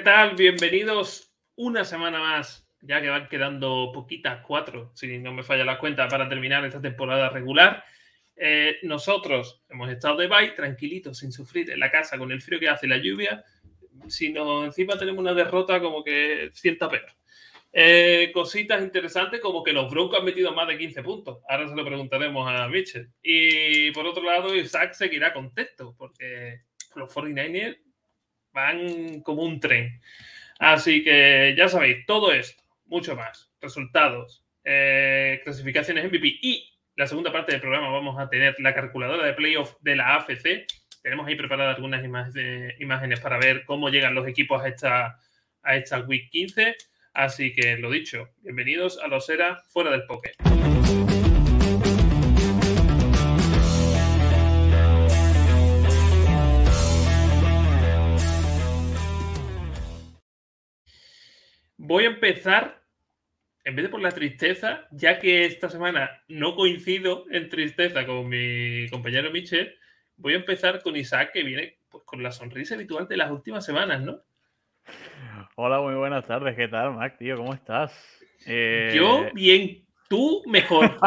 ¿qué tal? Bienvenidos una semana más, ya que van quedando poquitas, cuatro, si no me falla la cuenta, para terminar esta temporada regular. Eh, nosotros hemos estado de bye, tranquilitos, sin sufrir, en la casa, con el frío que hace la lluvia. Si nos encima tenemos una derrota, como que sienta peor. Eh, cositas interesantes como que los Broncos han metido más de 15 puntos. Ahora se lo preguntaremos a Mitchell. Y por otro lado, Isaac seguirá contento porque los 49ers van como un tren. Así que ya sabéis, todo esto, mucho más, resultados, eh, clasificaciones MVP y la segunda parte del programa vamos a tener la calculadora de playoff de la AFC. Tenemos ahí preparadas algunas imágenes para ver cómo llegan los equipos a esta, a esta Week 15. Así que lo dicho, bienvenidos a los ERA fuera del poker. Voy a empezar, en vez de por la tristeza, ya que esta semana no coincido en tristeza con mi compañero Michel, voy a empezar con Isaac, que viene pues, con la sonrisa habitual de las últimas semanas, ¿no? Hola, muy buenas tardes. ¿Qué tal, Mac, tío? ¿Cómo estás? Yo eh, bien, tú mejor.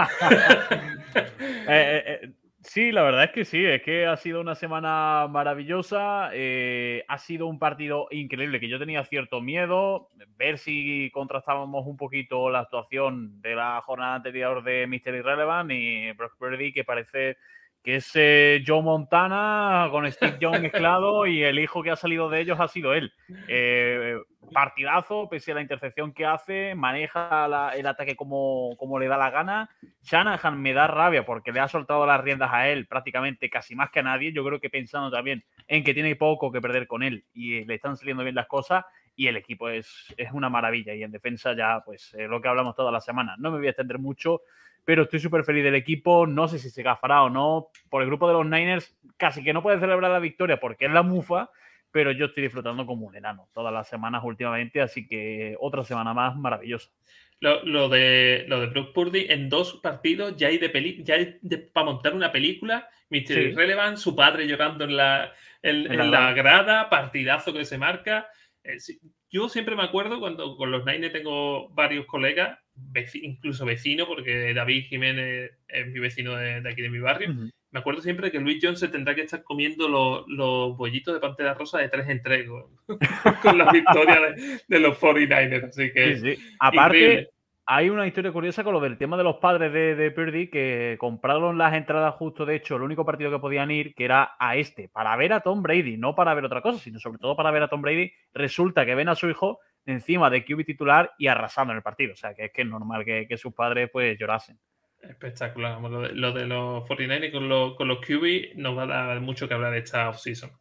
Eh, eh, sí, la verdad es que sí, es que ha sido una semana maravillosa, ha sido un partido increíble que yo tenía cierto miedo, ver si contrastábamos un poquito la actuación de la jornada anterior de Mr. Irrelevant y Brock Purdy, que parece que es eh, Joe Montana con Steve Young mezclado y el hijo que ha salido de ellos ha sido él. Eh, partidazo, pese a la intercepción que hace, maneja el ataque como, como, le da la gana. Shanahan me da rabia porque le ha soltado las riendas a él prácticamente casi más que a nadie. Yo creo que pensando también en que tiene poco que perder con él y le están saliendo bien las cosas y el equipo es, es una maravilla. Y en defensa ya, pues lo que hablamos toda la semana. No me voy a extender mucho pero estoy súper feliz del equipo. No sé si se gafará o no. Por el grupo de los Niners, casi que no puede celebrar la victoria porque es la mufa, pero yo estoy disfrutando como un enano todas las semanas últimamente, así que otra semana más maravillosa. Lo, de lo de Brock Purdy en dos partidos ya hay de peli, ya hay para montar una película. Mr. Irrelevant, su padre llorando en la, en, la grada, partidazo que se marca. Eh, yo siempre me acuerdo cuando con los Niners tengo varios colegas incluso vecino, porque David Jiménez es mi vecino de, aquí de mi barrio. Me acuerdo siempre que Luis Jones tendrá que estar comiendo los, bollitos de pantera rosa de tres en tres con, la victoria de, los 49ers. Así que, Aparte, hay una historia curiosa con lo del tema de los padres de, de Purdy que compraron las entradas justo, de hecho, el único partido que podían ir, que era a este, para ver a Tom Brady, no para ver otra cosa, sino sobre todo para ver a Tom Brady. Resulta que ven a su hijo encima de QB titular y arrasando en el partido. O sea, que es que es normal que, sus padres pues llorasen. Espectacular. Lo de, los 49 con los, con los QB nos va a dar mucho que hablar de esta offseason.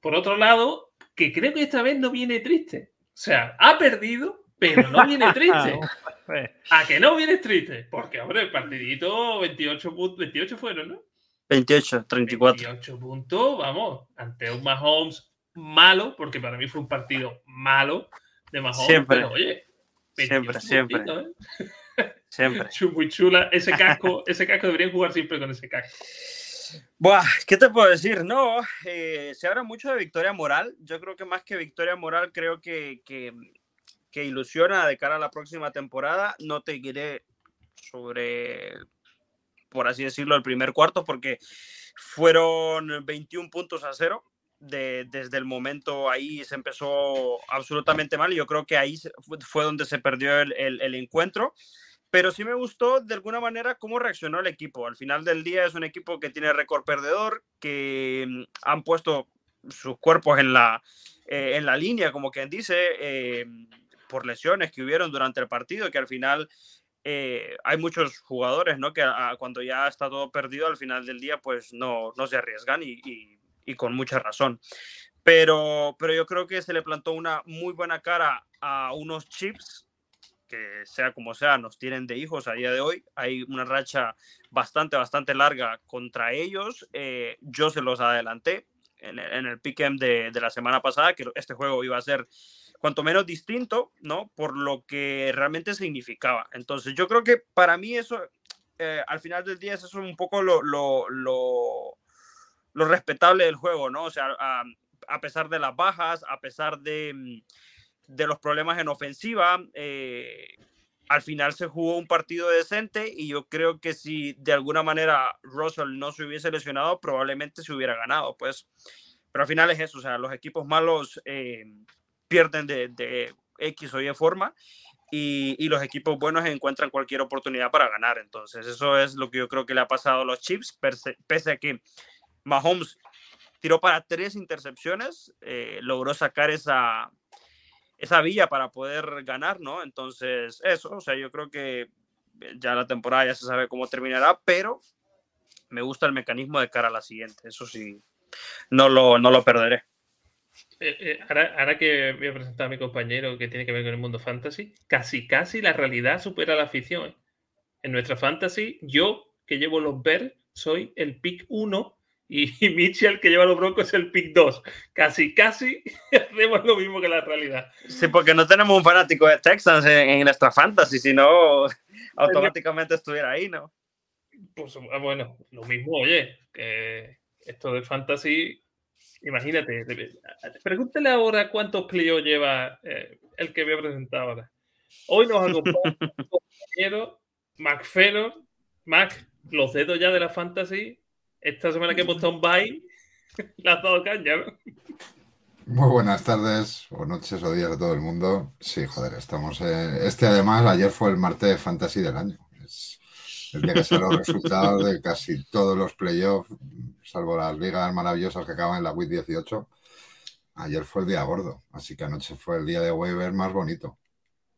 Por otro lado, que creo que esta vez no viene triste. O sea, ha perdido, pero no viene triste. ¿A que no viene triste? Porque, hombre, el partidito 28, 28 fueron, ¿no? 28, 34. 28 puntos, vamos, ante un Mahomes malo, porque para mí fue un partido malo, de Siempre. oye, siempre, siempre. ¿eh? Siempre. Muy chula. Ese casco, ese casco deberían jugar siempre con ese casco. Buah, ¿qué te puedo decir? No, eh, se habla mucho de victoria moral. Yo creo que más que victoria moral, creo que, que, que ilusiona de cara a la próxima temporada. No te diré sobre, por así decirlo, el primer cuarto, porque fueron 21 puntos a cero desde el momento ahí se empezó absolutamente mal. Yo creo que ahí fue donde se perdió el, encuentro. Pero sí me gustó de alguna manera cómo reaccionó el equipo. Al final del día es un equipo que tiene récord perdedor, que mm, han puesto sus cuerpos en la, eh, en la línea, como quien dice, eh, por lesiones que hubieron durante el partido, que al final eh, hay muchos jugadores, ¿no? Que cuando ya está todo perdido, al final del día, pues no, no se arriesgan y, y y con mucha razón. Pero, pero yo creo que se le plantó una muy buena cara a unos chips que sea como sea, nos tienen de hijos a día de hoy. Hay una racha bastante, bastante larga contra ellos. Eh, yo se los adelanté en el, en el pick'em de, de, la semana pasada, que este juego iba a ser cuanto menos distinto, ¿no? Por lo que realmente significaba. Entonces, yo creo que para mí eso, eh, al final del día, eso es un poco lo, lo lo respetable del juego, ¿no? O sea, a, pesar de las bajas, a pesar de, mm, de los problemas en ofensiva, eh, al final se jugó un partido decente y yo creo que si de alguna manera Russell no se hubiese lesionado, probablemente se hubiera ganado, pues. Pero al final es eso, o sea, los equipos malos eh, pierden de, de, X o Y forma y, y, los equipos buenos encuentran cualquier oportunidad para ganar. Entonces, eso es lo que yo creo que le ha pasado a los Chiefs, pese a que Mahomes tiró para tres intercepciones, eh, logró sacar esa, esa villa para poder ganar, ¿no? Entonces, eso, o sea, yo creo que ya la temporada ya se sabe cómo terminará, pero me gusta el mecanismo de cara a la siguiente, eso sí, no lo, no lo perderé. Eh, eh, ahora, ahora, que voy a presentar a mi compañero que tiene que ver con el mundo fantasy, casi, casi la realidad supera la ficción. En nuestra fantasy, yo que llevo los ver, soy el pick 1 y, Mitchell, que lleva los Broncos, es el pick 2. Casi, casi hacemos lo mismo que la realidad. Sí, porque no tenemos un fanático de Texans en, en nuestra fantasy, si no, automáticamente estuviera ahí, ¿no? Pues bueno, lo mismo, oye, que esto de fantasy, imagínate, pregúntale ahora cuántos playoffs lleva eh, el que voy a presentar ahora. Hoy nos acompaña un compañero, MacFero, Mac, los dedos ya de la fantasy, esta semana que hemos estado en Bay, le has dado caña, ¿no? Muy buenas tardes, o noches o días a todo el mundo. Sí, joder, estamos. Este, además, ayer fue el martes fantasy del año. Es el día que se los resultados de casi todos los playoffs, salvo las ligas maravillosas que acaban en la WIT 18. Ayer fue el día gordo, así que anoche fue el día de waiver más bonito.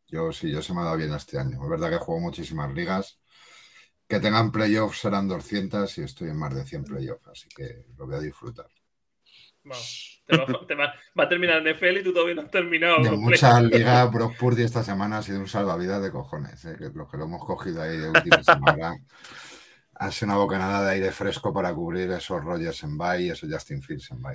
Yo sí, yo se me ha dado bien este año. Es verdad que juego muchísimas ligas que tengan playoffs serán 200 y estoy en más de 100 playoffs, así que lo voy a disfrutar. Vamos, te va, te va, va, a terminar NFL y tú todavía no has terminado. De muchas ligas, Brock Purdy esta semana ha sido un salvavidas de cojones, ¿eh? que lo que lo hemos cogido ahí de última semana. ha sido una bocanada de aire fresco para cubrir esos Rogers en bye y esos Justin Fields en bye.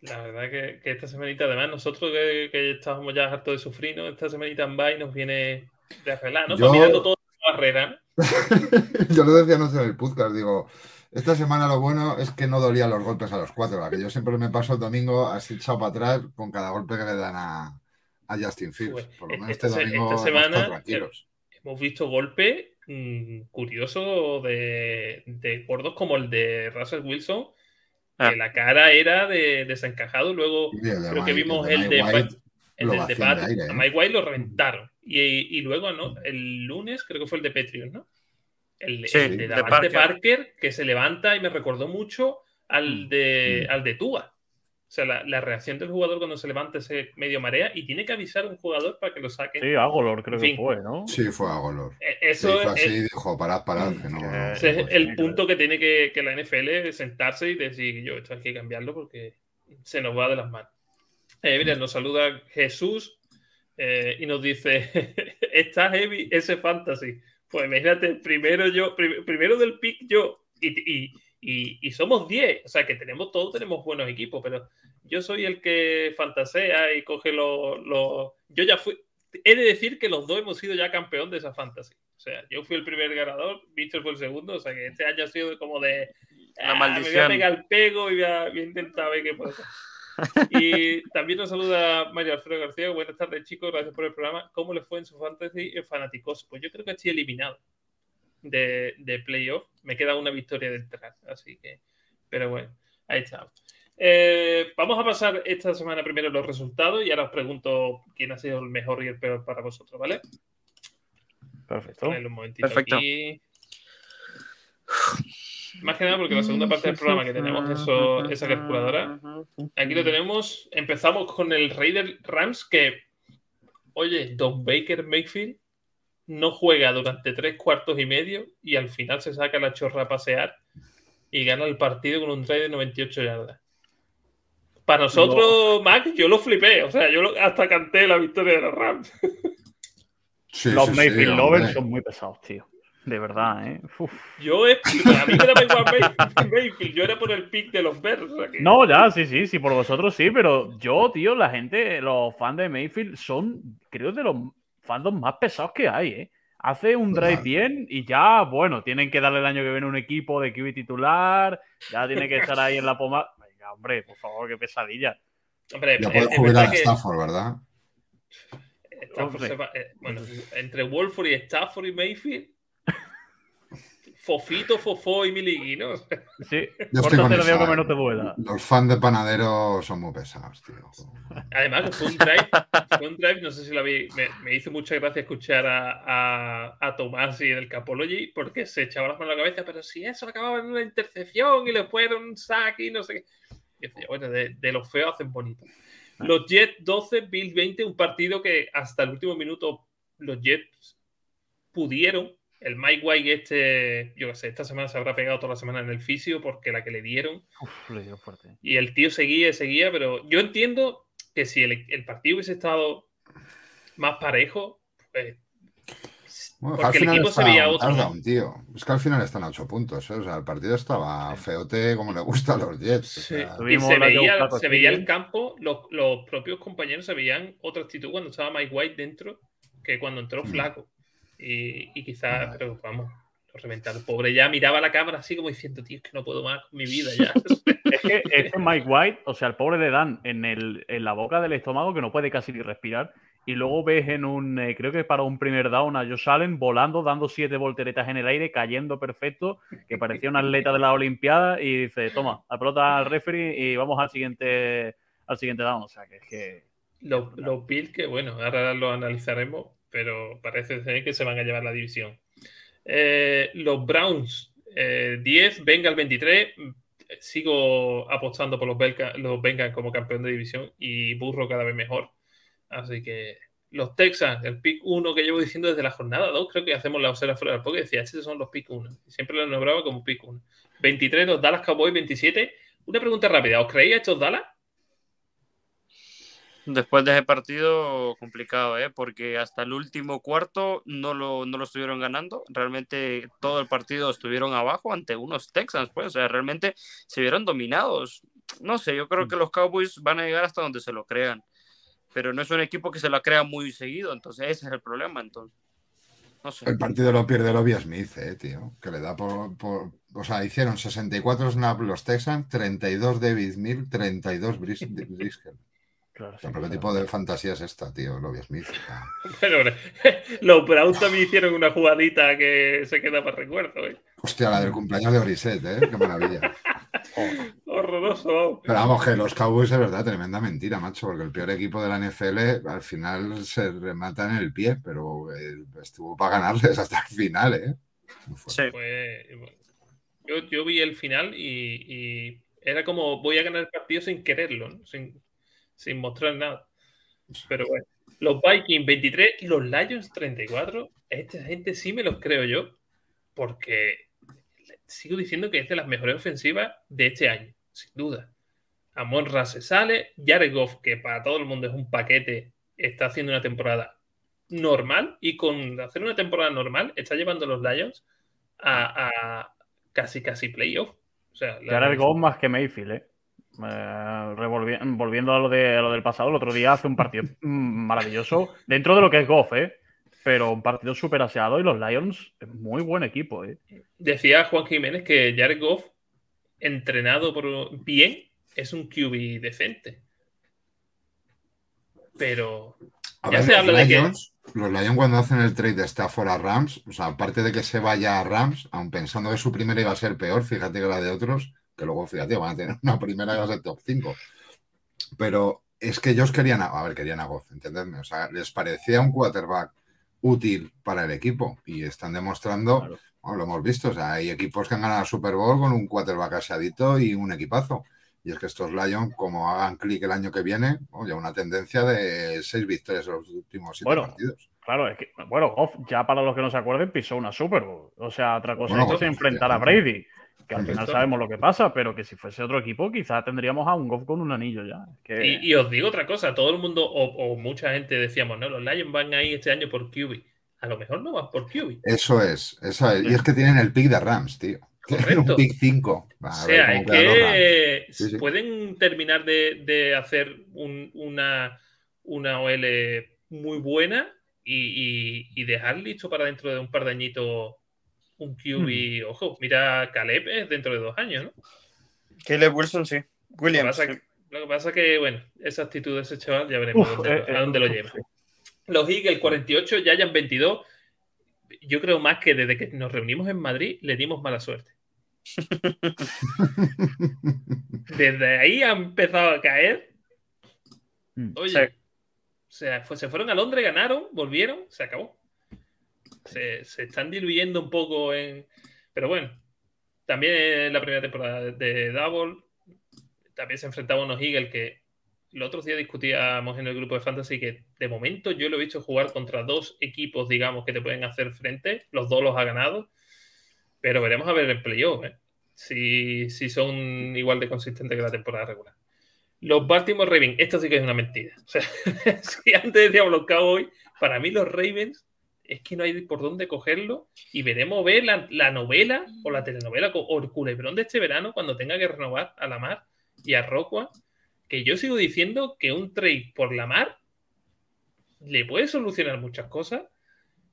La verdad que, que, esta semanita, además, nosotros que, que estábamos ya hartos de sufrir, ¿no? esta semanita en bye nos viene de arreglar, ¿no? Yo... mirando todo barrera. yo lo decía no en el podcast, digo, esta semana lo bueno es que no dolía los golpes a los cuatro, la que yo siempre me paso el domingo así echado para atrás con cada golpe que le dan a, a Justin Fields. Pues, Por lo menos esta, este domingo esta semana hemos visto golpe mmm, curioso de, de gordos como el de Russell Wilson, ah. que la cara era de desencajado, luego creo que vimos el de, el de, el de, de Pat, aire, ¿eh? a Mike White lo reventaron. Y, y, luego, ¿no? El lunes creo que fue el de Petrion, ¿no? El, sí, el de, de, Parker. Parker. que se levanta y me recordó mucho al de, mm. al de Tua. O sea, la, la, reacción del jugador cuando se levanta ese medio marea y tiene que avisar a un jugador para que lo saque. Sí, Agolor creo en fin. que fue, ¿no? Sí, fue Agolor. Eso fue así, es, dijo, parad, parad. Que no, no, ese es el punto que tiene que, que, la NFL sentarse y decir, yo, esto hay que cambiarlo porque se nos va de las manos. Eh, mira, nos saluda Jesús eh, y nos dice, está heavy ese fantasy. Pues imagínate, primero yo, prim primero del pick yo, y, y, y, y somos 10, o sea que tenemos todos tenemos buenos equipos, pero yo soy el que fantasea y coge los... Lo... Yo ya fui, he de decir que los dos hemos sido ya campeón de esa fantasy. O sea, yo fui el primer ganador, Víctor fue el segundo, o sea que este año ha sido como de... La maldición. Ah, me voy a pegar el pego y voy a, voy a intentar ver qué pasa. Y también nos saluda Mario Alfredo García. Buenas tardes, chicos. Gracias por el programa. ¿Cómo le fue en su fantasy fanáticos? Pues yo creo que estoy eliminado de, de playoff. Me queda una victoria detrás. Así que, pero bueno, ahí está. Eh, vamos a pasar esta semana primero los resultados y ahora os pregunto quién ha sido el mejor y el peor para vosotros, ¿vale? Perfecto. Un Perfecto. Aquí. Más que nada porque la segunda parte del programa que tenemos eso, esa calculadora, aquí lo tenemos. Empezamos con el Raider Rams que, oye, Don Baker Mayfield no juega durante tres cuartos y medio y al final se saca la chorra a pasear y gana el partido con un trade de 98 yardas. Para nosotros, no. Mac, yo lo flipé. O sea, yo hasta canté la victoria de los Rams. Sí, los sí, Mayfield sí, Lovers son muy pesados, tío. De verdad, ¿eh? Uf. Yo, he, a mí me daba igual Mayfield, yo era por el pick de los Bears. O sea que... No, ya, sí, sí, sí, por vosotros sí, pero yo, tío, la gente, los fans de Mayfield son, creo, de los fandoms más pesados que hay, ¿eh? Hace un drive Total. bien y ya, bueno, tienen que darle el año que viene un equipo de QB titular, ya tiene que estar ahí en la pomada. Venga, hombre, por favor, qué pesadilla. Hombre, Ya es- puede es jugar a que Stafford, ¿verdad? Stafford va- eh, bueno, entre Wolford y Stafford y Mayfield. Fofito, Fofó y Miligi, ¿no? Sí, Yo estoy con córtate el dedo esa, que menos te duela. Los fans de Panadero son muy pesados, tío. Además, fue un drive, fue un drive, no sé si lo vi, me, me hizo mucha gracia escuchar a, a, a Tomás y del Capology porque se echaba las manos a la cabeza, pero si eso acababa en una intercepción y le fueron un sack y no sé qué. Y decía, bueno, de, de los feos hacen bonito. Los Jets 12, Bills 20, un partido que hasta el último minuto los Jets pudieron. El Mike White, este, yo qué sé, esta semana se habrá pegado toda la semana en el fisio porque la que le dieron Uf, le dio fuerte. y el tío seguía y seguía, pero yo entiendo que si el, el partido hubiese estado más parejo, pues, Bueno, que porque el equipo se veía otro. tío. Es que al final están a 8 puntos. ¿eh? O sea, el partido estaba feote como le gusta a los Jets. o Sí. sea, Y se veía, se veía el campo, los, los propios compañeros se veían otra actitud cuando estaba Mike White dentro que cuando entró Mm. flaco. Y, y quizás, pero vamos, lo reventaron. Pobre ya miraba la cámara así como diciendo, tío, es que no puedo más con mi vida ya. Es que, es que Mike White, o sea, el pobre le dan en, el, en la boca del estómago que no puede casi ni respirar. Y luego ves en un, eh, creo que para un primer down a Josh Allen volando, dando siete volteretas en el aire, cayendo perfecto, que parecía un atleta de la Olimpiada. Y dice, toma, la pelota al referee y vamos al siguiente, al siguiente down. O sea, que es que. Los, los Bills, que bueno, ahora lo analizaremos, pero parece ser que se van a llevar la división. Eh, los Browns, eh, 10, Bengals 23. Sigo apostando por los, Belga- los como campeón de división y Burro cada vez mejor. Así que los Texans, el pick 1 que llevo diciendo desde la jornada 2, creo que hacemos la observa fuera del y decía, estos son los pick 1. Siempre los nombraba como pick 1. 23, los Dallas Cowboys 27. Una pregunta rápida, ¿os creéis estos Dallas? Después de ese partido, complicado, ¿eh? Porque hasta el último cuarto no lo, no lo estuvieron ganando. Realmente todo el partido estuvieron abajo ante unos Texans, pues. O sea, realmente se vieron dominados. No sé, yo creo que los Cowboys van a llegar hasta donde se lo crean. Pero no es un equipo que se lo crea muy seguido. Entonces, ese es el problema, entonces. No sé. El partido lo pierde Lobby Smith, eh, tío. Que le da por, por- O sea, hicieron 64 snaps los Texans, 32 David Mill, 32 Bris-. Claro, O sea, sí, ¿pero ¿Qué claro. tipo de fantasía es esta, tío? Lobby Smith. o sea, Bueno, los Browns también hicieron una jugadita que se queda para recuerdo. ¿eh? Hostia, la del cumpleaños de Brissett, ¿eh? Qué maravilla. Horroroso. Pero vamos, que los Cowboys es verdad, tremenda mentira, macho, porque el peor equipo de la NFL al final se remata en el pie, pero eh, estuvo para ganarles hasta el final, ¿eh? Sí. Yo, yo vi el final y, y era como voy a ganar el partido sin quererlo, ¿no? sin, sin mostrar nada. Pero bueno, los Vikings 23, los Lions 34. Esta gente sí me los creo yo, porque sigo diciendo que es de las mejores ofensivas de este año, sin duda. Amon Ra se sale, Jared Goff, que para todo el mundo es un paquete, está haciendo una temporada normal y con hacer una temporada normal está llevando a los Lions a, a casi casi playoff. O sea, Jared Goff más que Mayfield, ¿eh? Eh, revolvi- volviendo a lo, de, a lo del pasado, el otro día hace un partido maravilloso dentro de lo que es Goff, ¿eh? Pero un partido súper aseado y los Lions es muy buen equipo, ¿eh? Decía Juan Jiménez que Jared Goff, entrenado por bien, es un QB decente. Pero A Ya ver, se los habla de que- Lions, los Lions cuando hacen el trade de Stafford a Rams, o sea, aparte de que se vaya a Rams, aun pensando que su primera iba a ser peor, fíjate que la de otros, que luego, fíjate, van a tener una primera que va a ser top 5. Pero es que ellos querían, a, a ver, querían a Goff, entendedme, o sea, les parecía un quarterback útil para el equipo y están demostrando, Claro. bueno, lo hemos visto, o sea, hay equipos que han ganado Super Bowl con un quarterback aseadito y un equipazo. Y es que estos Lions, como hagan clic el año que viene, oye, una tendencia de seis victorias en los últimos siete Bueno, partidos. Claro, es que, bueno, Goff, ya para los que no se acuerden, pisó una Super Bowl. O sea, otra cosa Bueno, es se pues, enfrentara a. Brady, que al final sabemos lo que pasa, pero que si fuese otro equipo, quizás tendríamos a un Goff con un anillo ya. Que- Y, y os digo otra cosa, todo el mundo o, o mucha gente decíamos, no, los Lions van ahí este año por QB. A lo mejor no van por QB. Eso es, eso es. Y es que tienen el pick de Rams, tío. Tienen Correcto. un pick 5. O sea, es que Sí, sí. pueden terminar de, de hacer un- una, una OL muy buena y, y- y dejar listo para dentro de un par de añitos un QB. Ojo, mira, Caleb es dentro de dos años, ¿no? Caleb Wilson, sí. Williams. Lo que pasa es que, bueno, esa actitud de ese chaval ya veremos Uf, dónde- eh, eh, a dónde lo uf, lleva. sí. Los Eagles 48, ya hayan 22. Yo creo más que desde que nos reunimos en Madrid le dimos mala suerte. Desde ahí ha empezado a caer. Mm. Oye, Sí. o sea, fue- se fueron a Londres, ganaron, volvieron, se acabó. Se, están diluyendo un poco en. Pero bueno, también en la primera temporada de- de Double, también se enfrentaba a unos Eagles que el otro día discutíamos en el grupo de Fantasy que de momento yo lo he visto jugar contra dos equipos, digamos, que te pueden hacer frente. Los dos los ha ganado. Pero veremos a ver el playoff, ¿eh? si, si son igual de consistentes que la temporada regular. Los Baltimore Ravens, esto sí que es una mentira. O sea, si antes decíamos los Cowboys, para mí los Ravens es que no hay por dónde cogerlo y veremos ver la, la novela o la telenovela o el culebrón de este verano cuando tenga que renovar a Lamar y a Rockwell, que yo sigo diciendo que un trade por Lamar le puede solucionar muchas cosas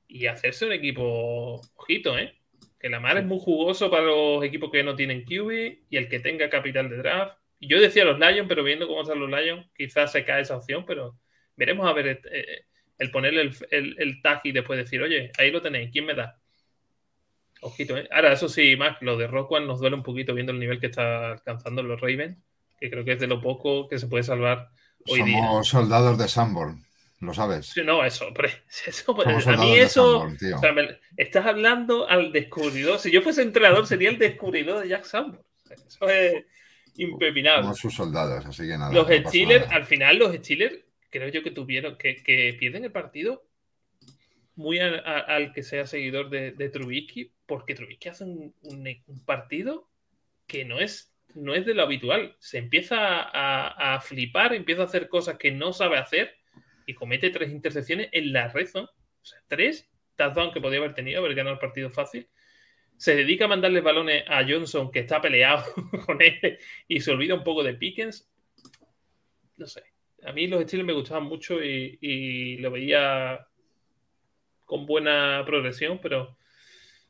y hacerse un equipo ojito, ¿eh? Que Lamar es muy jugoso para los equipos que no tienen QB y el que tenga capital de draft. Y yo decía los Lions, pero viendo cómo están los Lions, quizás se cae esa opción, pero veremos a ver eh, el ponerle el, el, el tag y después decir, oye, ahí lo tenéis, ¿quién me da? Ojito, ¿eh? Ahora, eso sí, más lo de Rockwell nos duele un poquito viendo el nivel que está alcanzando los Ravens, que creo que es de lo poco que se puede salvar hoy día. Somos soldados de Sanborn, lo sabes. Sí, no, eso, hombre, eso a mí eso, Sanborn, tío. o sea, me- estás hablando al descubridor. Si yo fuese entrenador, sería el descubridor de Jack Sanborn. Eso es impepinable. Somos sus soldados, así que nada. Los no Steelers, al final, los Steelers, creo yo que tuvieron, que, que pierden el partido muy a- al que sea seguidor de, Trubisky, porque Trubisky hace un, un- partido que no es, no es de lo habitual. Se empieza a, a flipar, empieza a hacer cosas que no sabe hacer y comete tres intercepciones en la red. O sea, tres touchdowns que podía haber tenido, haber ganado el partido fácil. Se dedica a mandarle balones a Johnson, que está peleado con él, y se olvida un poco de Pickens. No sé. A mí los Steelers me gustaban mucho y, y lo veía con buena progresión, pero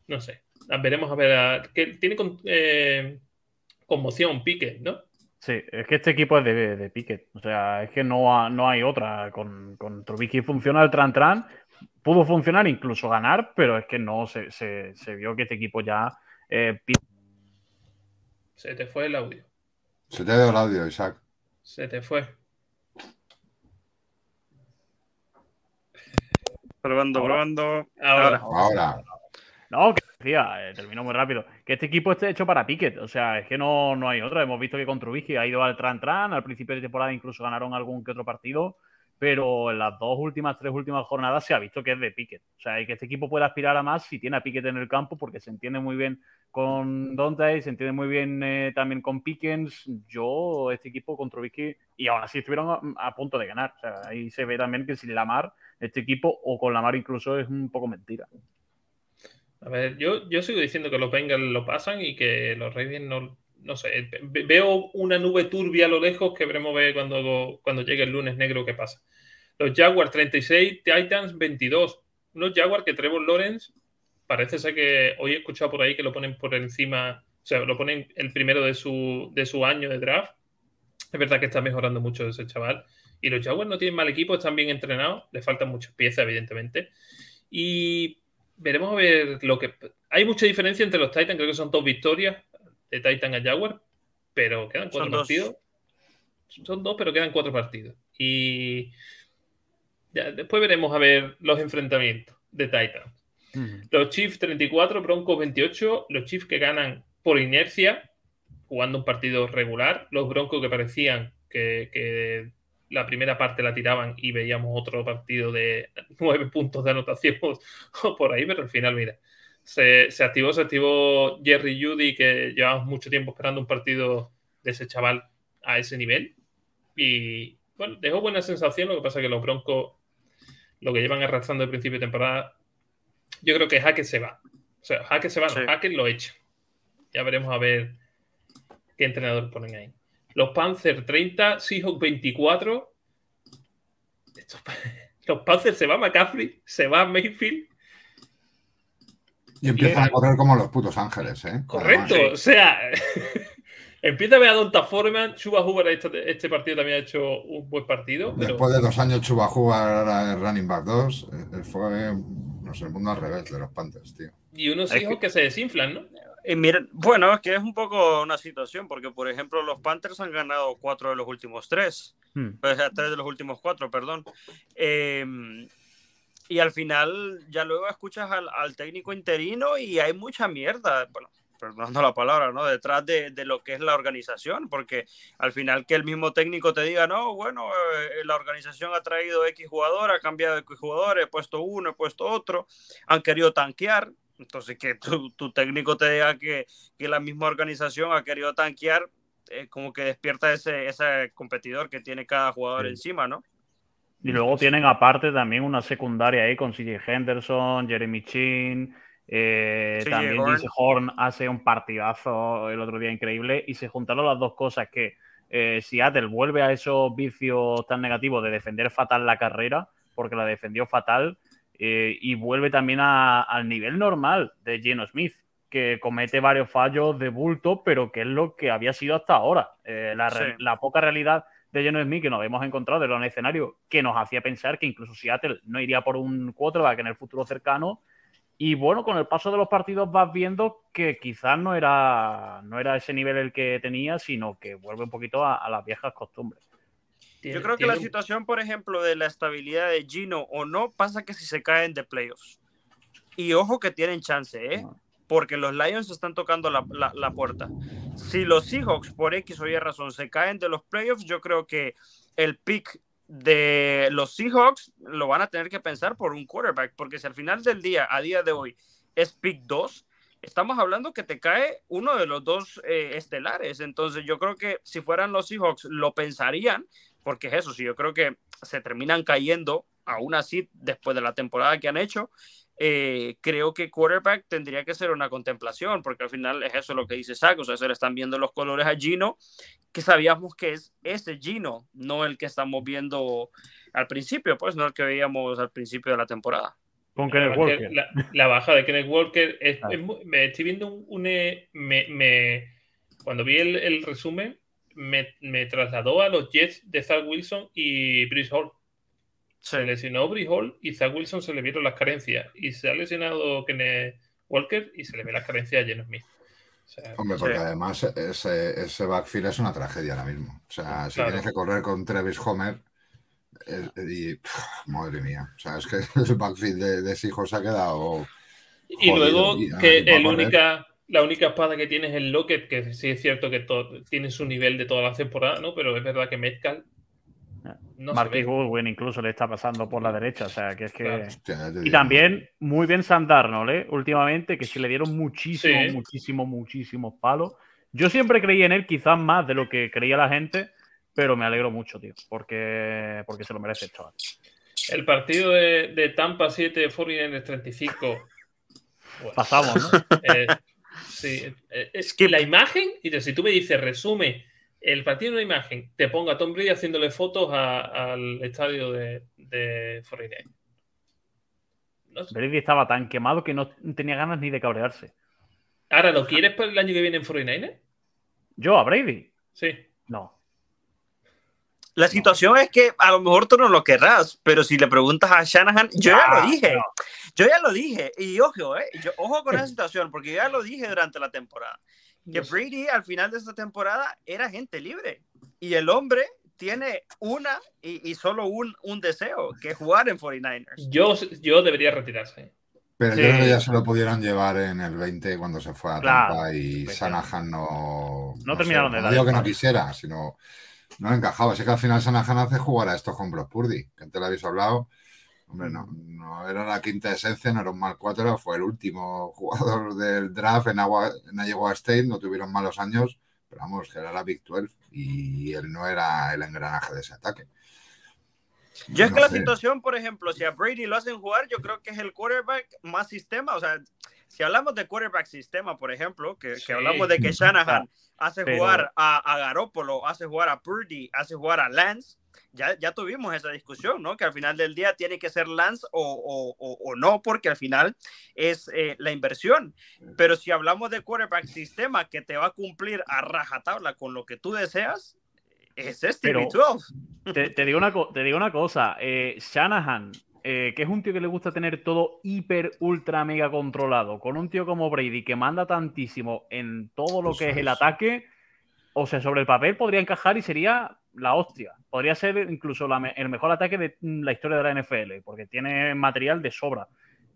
no sé. Veremos a ver. a- que tiene con- eh, conmoción Pickens, ¿no? Sí, es que este equipo es de, de Pickett. O sea, es que no, ha- no hay otra. Con, con Trubisky funciona el tran-tran. Pudo funcionar, incluso ganar, pero es que no se, se- se vio que este equipo ya. eh, Se te fue el audio. Se te ido el audio, Isaac. Se te fue. Probando, Ahora. probando. Ahora. Ahora, No, que decía, eh, terminó muy rápido. Que este equipo esté hecho para Pickett. O sea, es que no, no hay otra. Hemos visto que con Trubisky ha ido al tran-tran. Al principio de temporada incluso ganaron algún que otro partido. Pero en las dos últimas, tres últimas jornadas se ha visto que es de Pickett. O sea, y que este equipo puede aspirar a más si tiene a Pickett en el campo, porque se entiende muy bien con Dante, se entiende muy bien eh, también con Pickens. Yo, este equipo con Trubisky, y aún así estuvieron a, a punto de ganar. O sea, ahí se ve también que sin Lamar, este equipo, o con Lamar incluso, es un poco mentira. A ver, yo, yo sigo diciendo que los Bengals lo pasan y que los Ravens no, no sé. ve- Veo una nube turbia a lo lejos que veremos ver cuando, cuando llegue el lunes negro qué pasa. Los Jaguars 36, Titans 22. Unos Jaguars que Trevor Lawrence parece ser que hoy he escuchado por ahí que lo ponen por encima, o sea, lo ponen el primero de su, de su año de draft. Es verdad que está mejorando mucho ese chaval. Y los Jaguars no tienen mal equipo, están bien entrenados, le faltan muchas piezas, evidentemente. Y veremos a ver lo que. Hay mucha diferencia entre los Titans, creo que son dos victorias de Titan a Jaguar, pero quedan cuatro Son dos. partidos. Son dos, pero quedan cuatro partidos. Y ya, después veremos a ver los enfrentamientos de Titan. Los Chiefs 34, Broncos 28, los Chiefs que ganan por inercia, jugando un partido regular, los Broncos que parecían que, que la primera parte la tiraban y veíamos otro partido de nueve puntos de anotación o por ahí, pero al final, mira, se, se activó, se activó Jerry Judy, que llevamos mucho tiempo esperando un partido de ese chaval a ese nivel. Y bueno, dejó buena sensación, lo que pasa es que los Broncos, lo que llevan arrastrando el principio de temporada, yo creo que Hackett se va. O sea, Hackett se va, no, Sí. Hackett lo echa. Ya veremos a ver qué entrenador ponen ahí. Los Panthers 30, Seahawks 24. Estos- los Panthers se va McCaffrey, se va Mayfield. y empiezan a correr como los putos ángeles, ¿eh? Correcto, Además, o sea, Empieza a ver a Donta Foreman. Chuba Hubbard este, este, partido también ha hecho un buen partido. Después de dos años, Chuba Hubbard era el running back 2. Él fue, no sé, el mundo al revés de los Panthers, tío. Y unos hijos que... se desinflan, ¿no? Y miren, bueno, es que es un poco una situación, porque por ejemplo, los Panthers han ganado cuatro de los últimos tres. Hmm. O sea, tres de los últimos cuatro, perdón. Eh, y al final ya luego escuchas al, técnico interino y hay mucha mierda, bueno, perdonando la palabra, ¿no? Detrás de, de, lo que es la organización, porque al final que el mismo técnico te diga, no, bueno, eh, la organización ha traído X jugador, ha cambiado X jugadores, he puesto uno, he puesto otro, han querido tanquear, entonces que tu, tu técnico te diga que, que, la misma organización ha querido tanquear, eh, como que despierta ese, ese competidor que tiene cada jugador encima, ¿no? Y luego tienen aparte también una secundaria ahí con CJ Henderson, Jeremy Chin. Eh, también dice Horn hace un partidazo el otro día increíble. Y se juntaron las dos cosas que eh, Seattle vuelve a esos vicios tan negativos de defender fatal la carrera, porque la defendió fatal, eh, y vuelve también al nivel normal de Geno Smith, que comete varios fallos de bulto, pero que es lo que había sido hasta ahora. la, la poca realidad de Geno Smith que nos habíamos encontrado en un escenario que nos hacía pensar que incluso Seattle no iría por un quarterback en el futuro cercano. Y bueno, con el paso de los partidos vas viendo que quizás no era, no era ese nivel el que tenía, sino que vuelve un poquito a, las viejas costumbres. Yo creo que la situación, por ejemplo, de la estabilidad de Gino o no, pasa que si se caen de playoffs. Y ojo que tienen chance, ¿eh? Ah porque los Lions están tocando la, la, puerta. Si los Seahawks, por X o Y razón, se caen de los playoffs, yo creo que el pick de los Seahawks lo van a tener que pensar por un quarterback, porque si al final del día, a día de hoy, es pick 2, estamos hablando que te cae uno de los dos eh, estelares. Entonces yo creo que si fueran los Seahawks lo pensarían, porque es eso, si yo creo que se terminan cayendo aún así después de la temporada que han hecho, eh, creo que quarterback tendría que ser una contemplación, porque al final es eso lo que dice Zach, o sea, se le están viendo los colores a Gino, que sabíamos que es ese Gino, no el que estamos viendo al principio, pues no el que veíamos al principio de la temporada. Con Kenneth Walker. La, baja de Kenneth Walker, me estoy viendo un... Eh, me, cuando vi el, resumen, me, me, trasladó a los Jets de Zach Wilson y Bruce Hall. Se lesionó Brie Hall y Zach Wilson se le vieron las carencias. Y se ha lesionado Kenneth Walker y se le ve las carencias a Geno Smith. Hombre, porque además ese, ese, backfield es una tragedia ahora mismo. O sea, si tienes que correr con Travis Homer, y, madre mía. O sea, es que el backfield de, de se ha quedado. Y luego que el única, la única espada que tienes es el Lockett, que sí es cierto que tiene su nivel de toda la temporada, ¿no? Pero es verdad que Metcalf no Marquis Goodwin incluso le está pasando por la derecha, o sea, que es que... Y también muy bien Sam Darnold, ¿eh? Últimamente, que se le dieron muchísimo, muchísimo, muchísimos palos. Yo siempre creí en él, quizás más de lo que creía la gente, pero me alegro mucho, tío, porque, porque se lo merece el chaval. El partido de, Tampa 7, 49 35. Pasamos, ¿no? Eh, sí, eh, es que la imagen, y si tú me dices, resume el partido de una imagen, te ponga a Tom Brady haciéndole fotos al estadio de, de Brady estaba tan quemado que no tenía ganas ni de cabrearse. Ahora, ¿lo quieres para el año que viene en 49 ¿Yo a Brady? Sí. No. La situación es que a lo mejor tú no lo querrás, pero si le preguntas a Shanahan, yo ya lo dije. Yo ya lo dije. Y ojo, eh, ojo con esa situación, porque yo ya lo dije durante la temporada que Brady al final de esta temporada era gente libre y el hombre tiene una y, solo un, un, deseo, que jugar en 49ers. Yo, yo debería retirarse. Pero yo creo que ya se lo pudieron llevar en el 20 cuando se fue a Tampa y pues Sanahan no... No, terminaron de dar. No digo que no quisiera, sino no encajaba. Así que al final Sanahan hace jugar a esto con Brock Purdy, que antes lo habéis hablado Hombre, no, no era la quinta esencia, no era un mal cuatro, fue el último jugador del draft en, Agua, en Iowa State, no tuvieron malos años, pero vamos, que era la Big 12 y él no era el engranaje de ese ataque. Yo es que la situación, por ejemplo, si a Brady lo hacen jugar, yo creo que es el quarterback más sistema, o sea, si hablamos de quarterback sistema, por ejemplo, que, que hablamos de que Shanahan hace jugar a, a Garoppolo, hace jugar a Purdy, hace jugar a Lance, ya, ya tuvimos esa discusión, ¿no? Que al final del día tiene que ser Lance o, o, o, no, porque al final es eh, la inversión. Pero si hablamos de quarterback sistema que te va a cumplir a rajatabla con lo que tú deseas, es este Pero, 12. Te, te, digo una, te digo una cosa, eh, Shanahan eh, que es un tío que le gusta tener todo hiper, ultra, mega controlado, con un tío como Brady que manda tantísimo en todo lo que es el ataque, o sea, sobre el papel podría encajar y sería la hostia. Podría ser incluso la, el mejor ataque de la historia de la NFL, porque tiene material de sobra.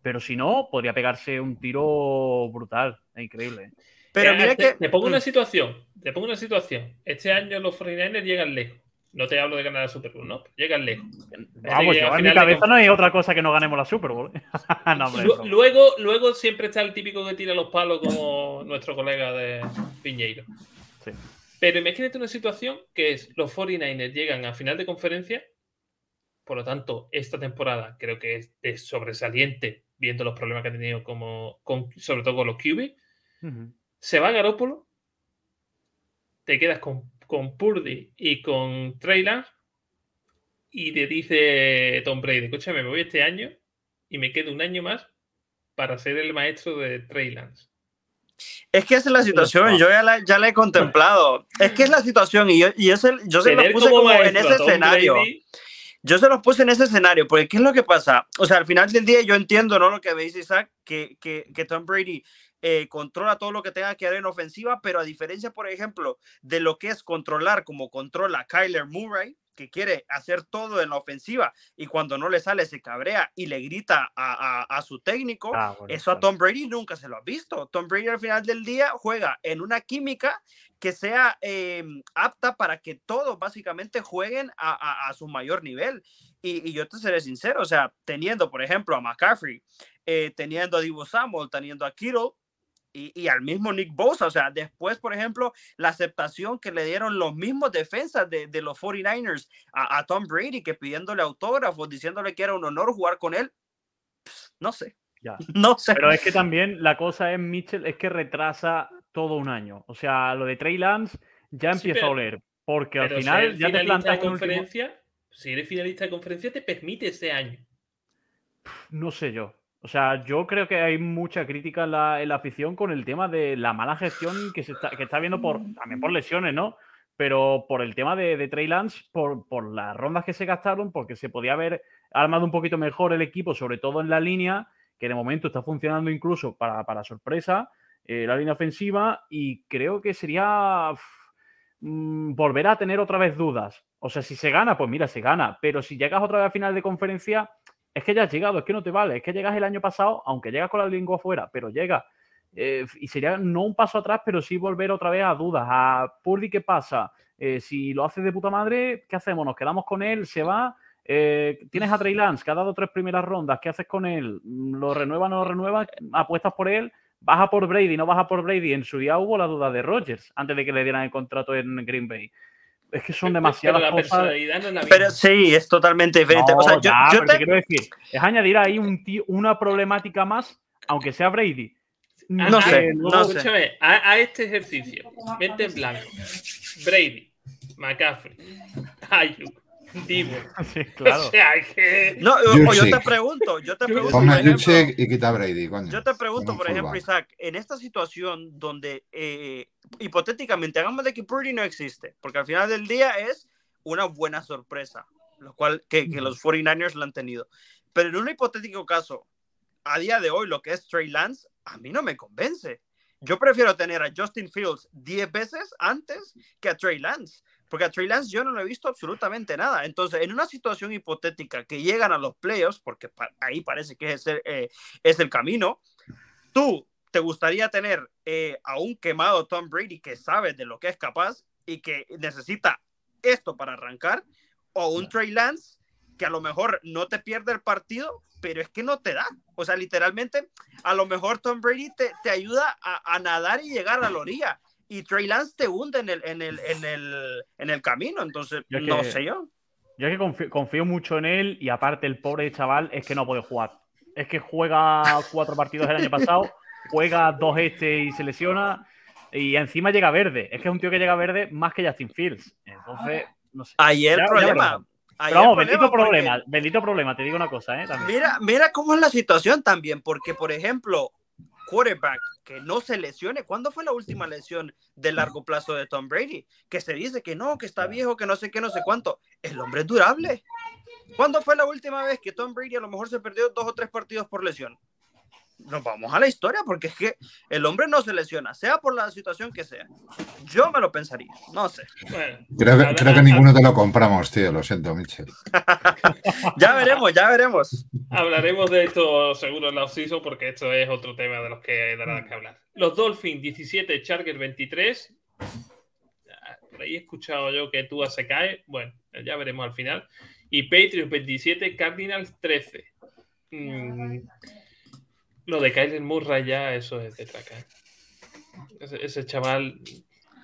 Pero si no, podría pegarse un tiro brutal, es increíble. Pero mira te, que... te pongo una mm. situación, te pongo una situación. Este año los 49ers llegan lejos. No te hablo de ganar la Super Bowl, ¿no? Llegan lejos. Vamos, en mi cabeza no hay otra cosa que no ganemos la Super Bowl. no, hombre, no. Luego, luego siempre está el típico que tira los palos como nuestro colega de Piñeiro. Sí. Pero imagínate una situación que es los 49ers llegan a final de conferencia, por lo tanto, esta temporada creo que es de sobresaliente, viendo los problemas que ha tenido como con, sobre todo con los QB. Uh -huh. Se va a Garópolo, te quedas con con Purdy y con Trey Lance y te dice Tom Brady, escúchame, me voy este año y me quedo un año más para ser el maestro de Trey Lance. Es que esa es la situación, yo ya la, ya la he contemplado. Es que es la situación y yo, y es el, yo se lo puse como, como en ese escenario. Brady. Yo se los puse en ese escenario, porque ¿qué es lo que pasa? O sea, al final del día yo entiendo, ¿no? Lo que veis, Isaac, que, que, que Tom Brady eh, controla todo lo que tenga que hacer en ofensiva, pero a diferencia, por ejemplo, de lo que es controlar como controla Kyler Murray, que quiere hacer todo en la ofensiva y cuando no le sale se cabrea y le grita a, a, a su técnico, ah, bueno, eso a Tom Brady nunca se lo ha visto. Tom Brady al final del día juega en una química que sea eh, apta para que todos básicamente jueguen a, a su mayor nivel. Y, y, yo te seré sincero, o sea, teniendo, por ejemplo, a McCaffrey, eh, teniendo a Divo Samuel, teniendo a Kittle, y, y, al mismo Nick Bosa. O sea, después, por ejemplo, la aceptación que le dieron los mismos defensas de, de los 49ers a, a, Tom Brady, que pidiéndole autógrafos, diciéndole que era un honor jugar con él. No sé. Ya. No sé. Pero es que también la cosa es, Mitchell, es que retrasa todo un año. O sea, lo de Trey Lance ya empieza sí, pero, a oler. Porque al final ya te plantas de conferencia. Último... Si eres finalista de conferencia, te permite ese año. No sé yo. O sea, yo creo que hay mucha crítica en la, afición con el tema de la mala gestión que se está, que está viendo por, también por lesiones, ¿no? Pero por el tema de, Trey Lance, por, las rondas que se gastaron, porque se podía haber armado un poquito mejor el equipo, sobre todo en la línea, que de momento está funcionando incluso para, sorpresa, eh, la línea ofensiva, y creo que sería mmm, volver a tener otra vez dudas. O sea, si se gana, pues mira, se gana, pero si llegas otra vez a final de conferencia es que ya has llegado, es que no te vale, es que llegas el año pasado, aunque llegas con la lengua afuera, pero llega. Eh, y sería no un paso atrás, pero sí volver otra vez a dudas. A Purdy, ¿qué pasa? Eh, si lo hace de puta madre, ¿qué hacemos? ¿Nos quedamos con él? ¿Se va? Eh, tienes a Trey Lance, que ha dado tres primeras rondas, ¿qué haces con él? ¿Lo renueva, no lo renueva? ¿Apuestas por él? ¿Baja por Brady, no baja por Brady? En su día hubo la duda de Rogers, antes de que le dieran el contrato en Green Bay es que son demasiadas pero cosas. No es pero sí, es totalmente diferente. No, o sea, yo, ya, yo te... quiero decir, es añadir ahí un tío, una problemática más, aunque sea Brady. No, sé, no, sé. A, a, este ejercicio, mente en blanco. Brady, McCaffrey, Ayuk, Divo. Sí, claro. O sea, que... No, o, yo te pregunto, yo te pregunto. Ponme ejemplo, y quita Brady. Coño. Yo te pregunto, por ejemplo, Isaac, en esta situación donde eh, hipotéticamente hagamos de que Purdy no existe, porque al final del día es una buena sorpresa, lo cual que, que los 49ers lo han tenido. Pero en un hipotético caso, a día de hoy, lo que es Trey Lance, a mí no me convence. Yo prefiero tener a Justin Fields 10 veces antes que a Trey Lance. Porque a Trey Lance yo no le he visto absolutamente nada. Entonces, en una situación hipotética que llegan a los playoffs, porque pa ahí parece que es el, eh, es el camino, tú te gustaría tener eh, a un quemado Tom Brady que sabe de lo que es capaz y que necesita esto para arrancar, o un Trey Lance que a lo mejor no te pierde el partido, pero es que no te da. O sea, literalmente, a lo mejor Tom Brady te, te ayuda a, a, nadar y llegar a la orilla. Y Trey Lance te hunde en el, en el, en el, en el camino. Entonces, yo no que, sé yo. Yo es que confío, confío, mucho en él y aparte el pobre chaval es que no puede jugar. Es que juega cuatro partidos el año pasado juega dos este y se lesiona. Y encima llega verde. Es que es un tío que llega verde más que Justin Fields. Entonces, no sé. Ahí el Ya- ya problema. Pero vamos, bendito porque- problema. Bendito problema. Te digo una cosa, ¿eh? También. Mira, mira cómo es la situación también, porque por ejemplo, quarterback que no se lesione, ¿cuándo fue la última lesión de largo plazo de Tom Brady? Que se dice que no, que está viejo, que no sé qué, no sé cuánto. El hombre es durable. ¿Cuándo fue la última vez que Tom Brady a lo mejor se perdió dos o tres partidos por lesión? Nos vamos a la historia, porque es que el hombre no se lesiona, sea por la situación que sea. Yo me lo pensaría, no sé. Bueno, Creo que, Ahora- creo que ninguno te lo compramos, tío. Lo siento, Mitchell. Ya veremos, ya veremos. hablaremos de esto seguro en la off-season porque esto es otro tema de los que dará que hablar. Los Dolphins 17, Chargers 23. Ah, Por ahí he escuchado yo que Tua se cae. Bueno, ya veremos al final. Y Patriots 27, Cardinals 13. Mm, lo de Kyler Murray ya, eso es de traca. ¿eh? Ese, ese chaval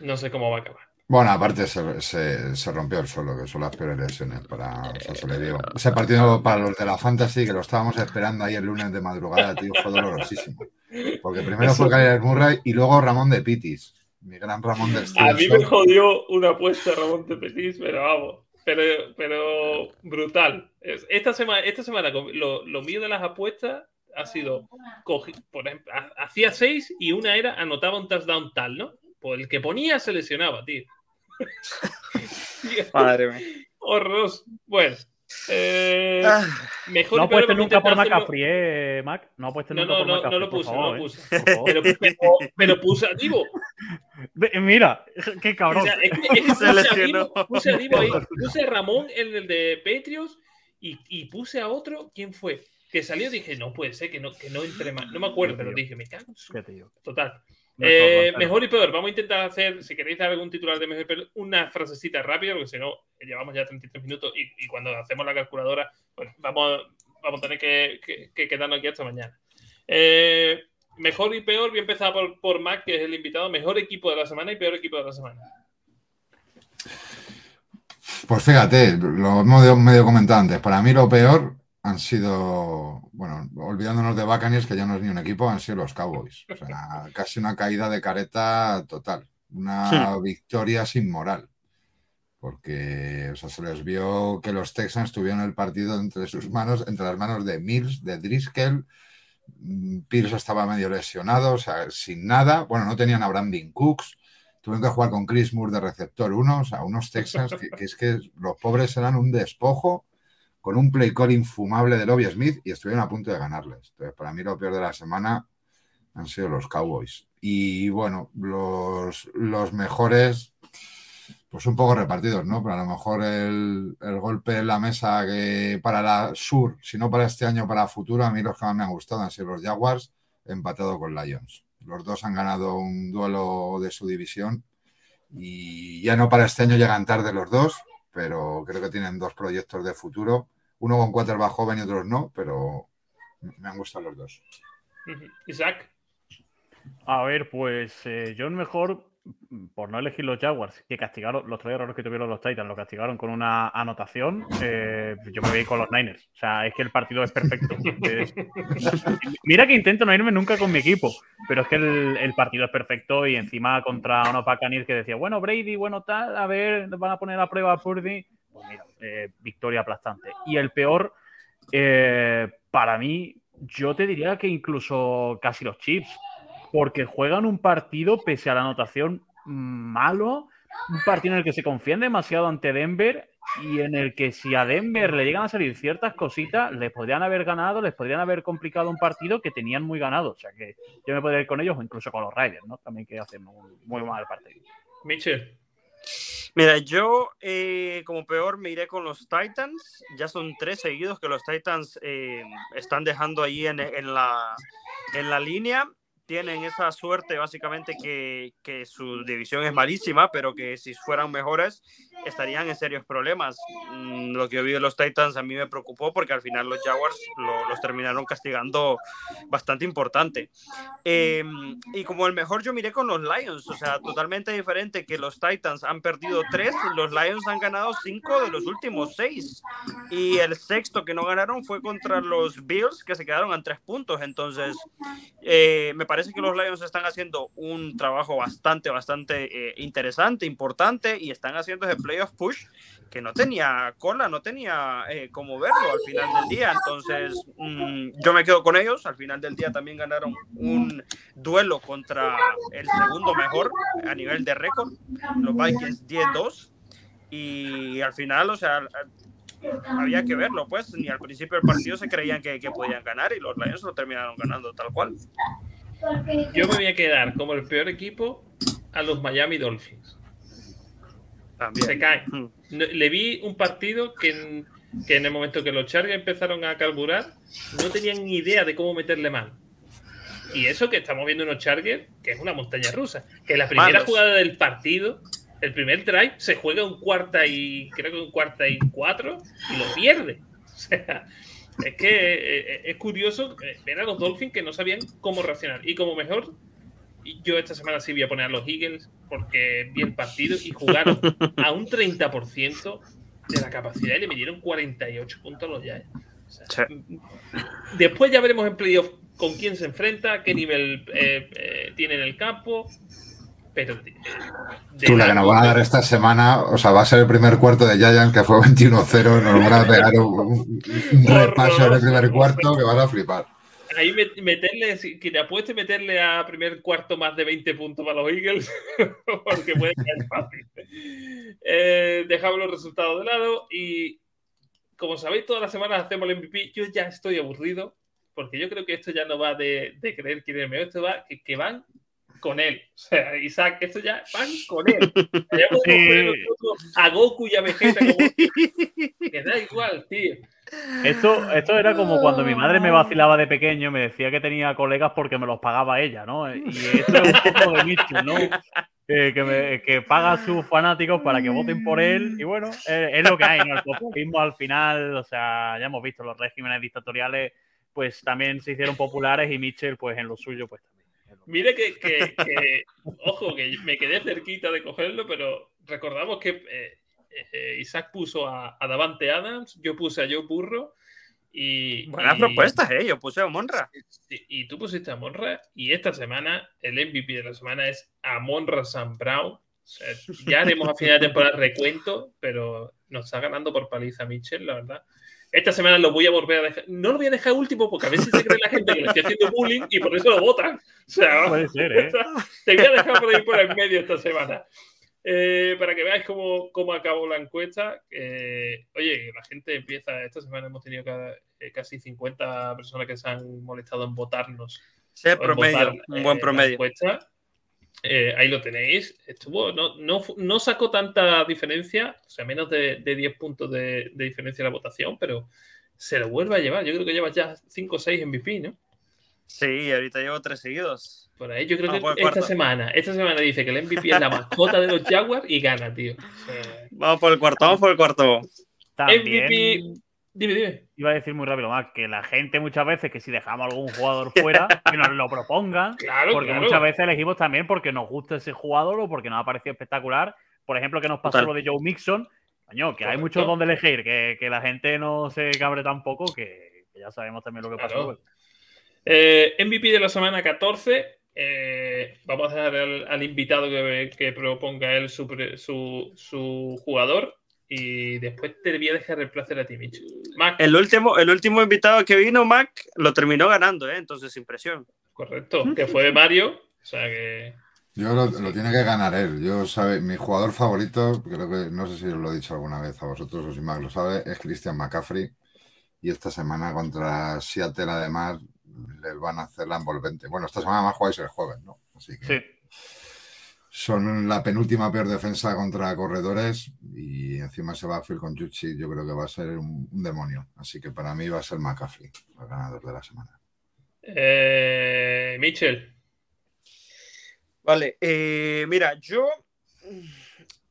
no sé cómo va a acabar. Bueno, aparte se, se- se rompió el suelo, que son las peores lesiones para o sea, se le dio. Ese partido para los de la Fantasy, que lo estábamos esperando ahí el lunes de madrugada, tío, fue dolorosísimo. Porque primero fue Kyler Murray y luego Ramón de Pitis, mi gran Ramón de A mí me jodió una apuesta Ramón de Petis, pero vamos. Pero, pero brutal. Es- Esta semana, esta semana lo, lo mío de las apuestas ha sido, cogi- por ejemplo, ha- hacía seis y una era anotaba un touchdown tal, ¿no? Pues el que ponía se lesionaba, tío. Madre mía. Horroroso. Bueno. eh, Ah, mejor No apuestes nunca por McCaffrey, ¿eh, Mac? No apuestes No, nunca no, por no, McCaffrey, no lo puse, no favor, lo ¿eh? puse. Favor. Pero, pero, pero puse a Divo. Mira, qué O cabrón. sea, es que, es que puse, a lesionó. Divo, puse a Divo ahí, puse a Ramón en el de Patriots y, y puse a otro, ¿quién fue? Que salió dije, no puede ser que no, que no entre más. No me acuerdo, pero dije, me cago en su... Qué tío. Total. No Eh, mejor y peor. Vamos a intentar hacer, si queréis dar algún titular de mejor y peor, una frasecita rápida, porque si no, llevamos ya 33 minutos y, y cuando hacemos la calculadora, pues vamos, vamos a tener que, que- que quedarnos aquí hasta mañana. Eh, mejor y peor, voy a empezar por, por Mac, que es el invitado. Mejor equipo de la semana y peor equipo de la semana. Pues fíjate, lo hemos medio- medio comentado antes. Para mí lo peor han sido, bueno, olvidándonos de Buccaneers, que ya no es ni un equipo, han sido los Cowboys. O sea, casi una caída de careta total. Una victoria sin moral. Porque, o sea, se les vio que los Texans tuvieron el partido entre sus manos, entre las manos de Mills, de Driscoll. Pierce estaba medio lesionado, o sea, sin nada. Bueno, no tenían a Brandon Cooks. Tuvieron que jugar con Chris Moore de receptor 1, o sea, unos Texans que, que es que los pobres eran un despojo con un play call infumable de Lobby Smith y estuvieron a punto de ganarles. Entonces, para mí lo peor de la semana han sido los Cowboys. Y bueno, los, los mejores, pues un poco repartidos, ¿no? Pero a lo mejor el, el golpe en la mesa que para la Sur, si no para este año, para futuro, a mí los que más me han gustado han sido los Jaguars, empatado con Lions. Los dos han ganado un duelo de su división y ya no para este año llegan tarde los dos, pero creo que tienen dos proyectos de futuro. Uno con quarterback joven y otros no, pero me han gustado los dos. Isaac. A ver, pues eh, yo mejor, por no elegir los Jaguars, que castigaron los tres errores que tuvieron los Titans, lo castigaron con una anotación, eh, yo me voy con los Niners. O sea, es que el partido es perfecto. Es- Mira que intento no irme nunca con mi equipo, pero es que el, el partido es perfecto y encima contra unos Buccaneers que decía, bueno, Brady, bueno, tal, a ver, van a poner a prueba a Purdy. Pues mira, eh, victoria aplastante. Y el peor, eh, para mí, yo te diría que incluso casi los Chips porque juegan un partido, pese a la anotación malo, un partido en el que se confían demasiado ante Denver y en el que si a Denver le llegan a salir ciertas cositas, les podrían haber ganado, les podrían haber complicado un partido que tenían muy ganado. O sea que yo me podría ir con ellos o incluso con los Riders, ¿no? También que hacen un muy mal partido. Mitchell. Mira, yo eh, como peor me iré con los Titans. Ya son tres seguidos que los Titans eh, están dejando ahí en, en la, en la línea. Tienen esa suerte básicamente que, que su división es malísima, pero que si fueran mejores estarían en serios problemas. Mm, Lo que yo vi de los Titans a mí me preocupó porque al final los Jaguars lo- los terminaron castigando bastante importante. Eh, y como el mejor yo miré con los Lions, o sea, totalmente diferente que los Titans han perdido tres, los Lions han ganado cinco de los últimos seis. Y el sexto que no ganaron fue contra los Bills, que se quedaron en tres puntos. Entonces, eh, me parece parece que los Lions están haciendo un trabajo bastante, bastante eh, interesante, importante y están haciendo ese playoff push que no tenía cola, no tenía eh, cómo verlo al final del día. Entonces, mm, yo me quedo con ellos. Al final del día también ganaron un duelo contra el segundo mejor a nivel de récord, los Vikings 10-2. Y al final, o sea, había que verlo, pues ni al principio del partido se creían que, que podían ganar y los Lions lo terminaron ganando tal cual. Yo me voy a quedar como el peor equipo a los Miami Dolphins. También. Se caen. Le vi un partido que en, que en el momento que los Chargers empezaron a carburar, no tenían ni idea de cómo meterle mano. Y eso que estamos viendo unos Chargers, que es una montaña rusa. Que la primera jugada del partido, el primer drive, se juega un cuarta y creo que un cuarta y cuatro y lo pierde. O sea, es que eh, es curioso eh, ver a los Dolphins que no sabían cómo reaccionar. Y como mejor, yo esta semana sí voy a poner a los Eagles porque vi el partido y jugaron a un 30% de la capacidad y le metieron 48 puntos a los Giants. O sea, Después ya veremos en playoff con quién se enfrenta, qué nivel eh, eh, tiene en el campo. Pero de Tú la que nos van a dar esta semana, o sea, va a ser el primer cuarto de Giants que fue 21-0. Nos van a pegar un, un- repaso en el primer cuarto que vas a flipar. Ahí met- meterle, que te apueste meterle a primer cuarto más de 20 puntos para los Eagles, porque puede ser fácil. Eh, dejamos los resultados de lado y, como sabéis, todas las semanas hacemos el MVP. Yo ya estoy aburrido, porque yo creo que esto ya no va de, de creer quién es el mejor, esto va que, que van con él. O sea, Isaac, esto ya van con él. Ya podemos poner nosotros a Goku y a Vegeta como que da igual, tío. Esto, esto era como cuando mi madre me vacilaba de pequeño, me decía que tenía colegas porque me los pagaba ella, ¿no? Y esto es un poco de Mitchell, ¿no? Eh, que, me- que paga a sus fanáticos para que voten por él. Y bueno, eh, es lo que hay, ¿no? El populismo al final, o sea, ya hemos visto los regímenes dictatoriales, pues también se hicieron populares y Mitchell, pues en lo suyo, pues también. Mire que, que- que- ojo, que me quedé cerquita de cogerlo, pero recordamos que eh, eh, Isaac puso a, a Davante Adams, yo puse a Joe Burro y... Buenas y- propuestas, ¿eh? Yo puse a Monra. Y, y tú pusiste a Monra y esta semana el MVP de la semana es Monra Sam Brown. O sea, ya haremos a final de temporada recuento, pero nos está ganando por paliza Mitchell, la verdad. Esta semana lo voy a volver a dejar. No lo voy a dejar último porque a veces se cree la gente que le estoy haciendo bullying y por eso lo votan. O sea, Puede ser, ¿eh? te voy a dejar por ahí por el medio esta semana. Eh, para que veáis cómo, cómo acabó la encuesta. Eh, oye, la gente empieza. Esta semana hemos tenido cada- eh, casi 50 personas que se han molestado en votarnos. Sí, promedio, votar, un eh, buen la promedio. encuesta. Eh, ahí lo tenéis. Estuvo, no, no, sacó tanta diferencia, o sea, menos de, de 10 puntos de, de diferencia en la votación, pero se lo vuelve a llevar. Yo creo que lleva ya 5 o 6 MVP, ¿no? Sí, ahorita llevo tres seguidos. Por ahí yo creo Vamos que esta cuarto. semana, esta semana dice que el MVP es la mascota de los Jaguars y gana, tío. O sea, Vamos por el cuarto, vamos por el cuarto. También MVP. Dime, dime. iba a decir muy rápido más que la gente muchas veces que si dejamos algún jugador fuera, que nos lo propongan. Claro, Porque claro. muchas veces elegimos también porque nos gusta ese jugador o porque nos ha parecido espectacular. Por ejemplo, que nos pasó Total. lo de Joe Mixon. Coño, que hay muchos donde elegir, que, que la gente no se cabre tampoco, que, que ya sabemos también lo que pasó. Claro. luego. Eh, MVP de la semana 14. eh, vamos a dejar al, al invitado que, que proponga él su, su, su jugador. Y después te voy a dejar el placer a ti, Mitch. Mac, El último, el último invitado que vino, Mac, lo terminó ganando, ¿eh? Entonces, sin presión. correcto, que fue Mario. O sea que. Yo lo, lo tiene que ganar él. Yo sabe, mi jugador favorito, creo que no sé si os lo he dicho alguna vez a vosotros o si Mac lo sabe, es Christian McCaffrey. Y esta semana contra Seattle, además, les van a hacer la envolvente. Bueno, esta semana más jugáis el jueves, ¿no? Así que Sí. Son la penúltima peor defensa contra corredores y encima se va a Phil con Juchi. Yo creo que va a ser un, un demonio. Así que para mí va a ser McCaffrey, el ganador de la semana. Eh, Mitchell. Vale, eh, mira, yo.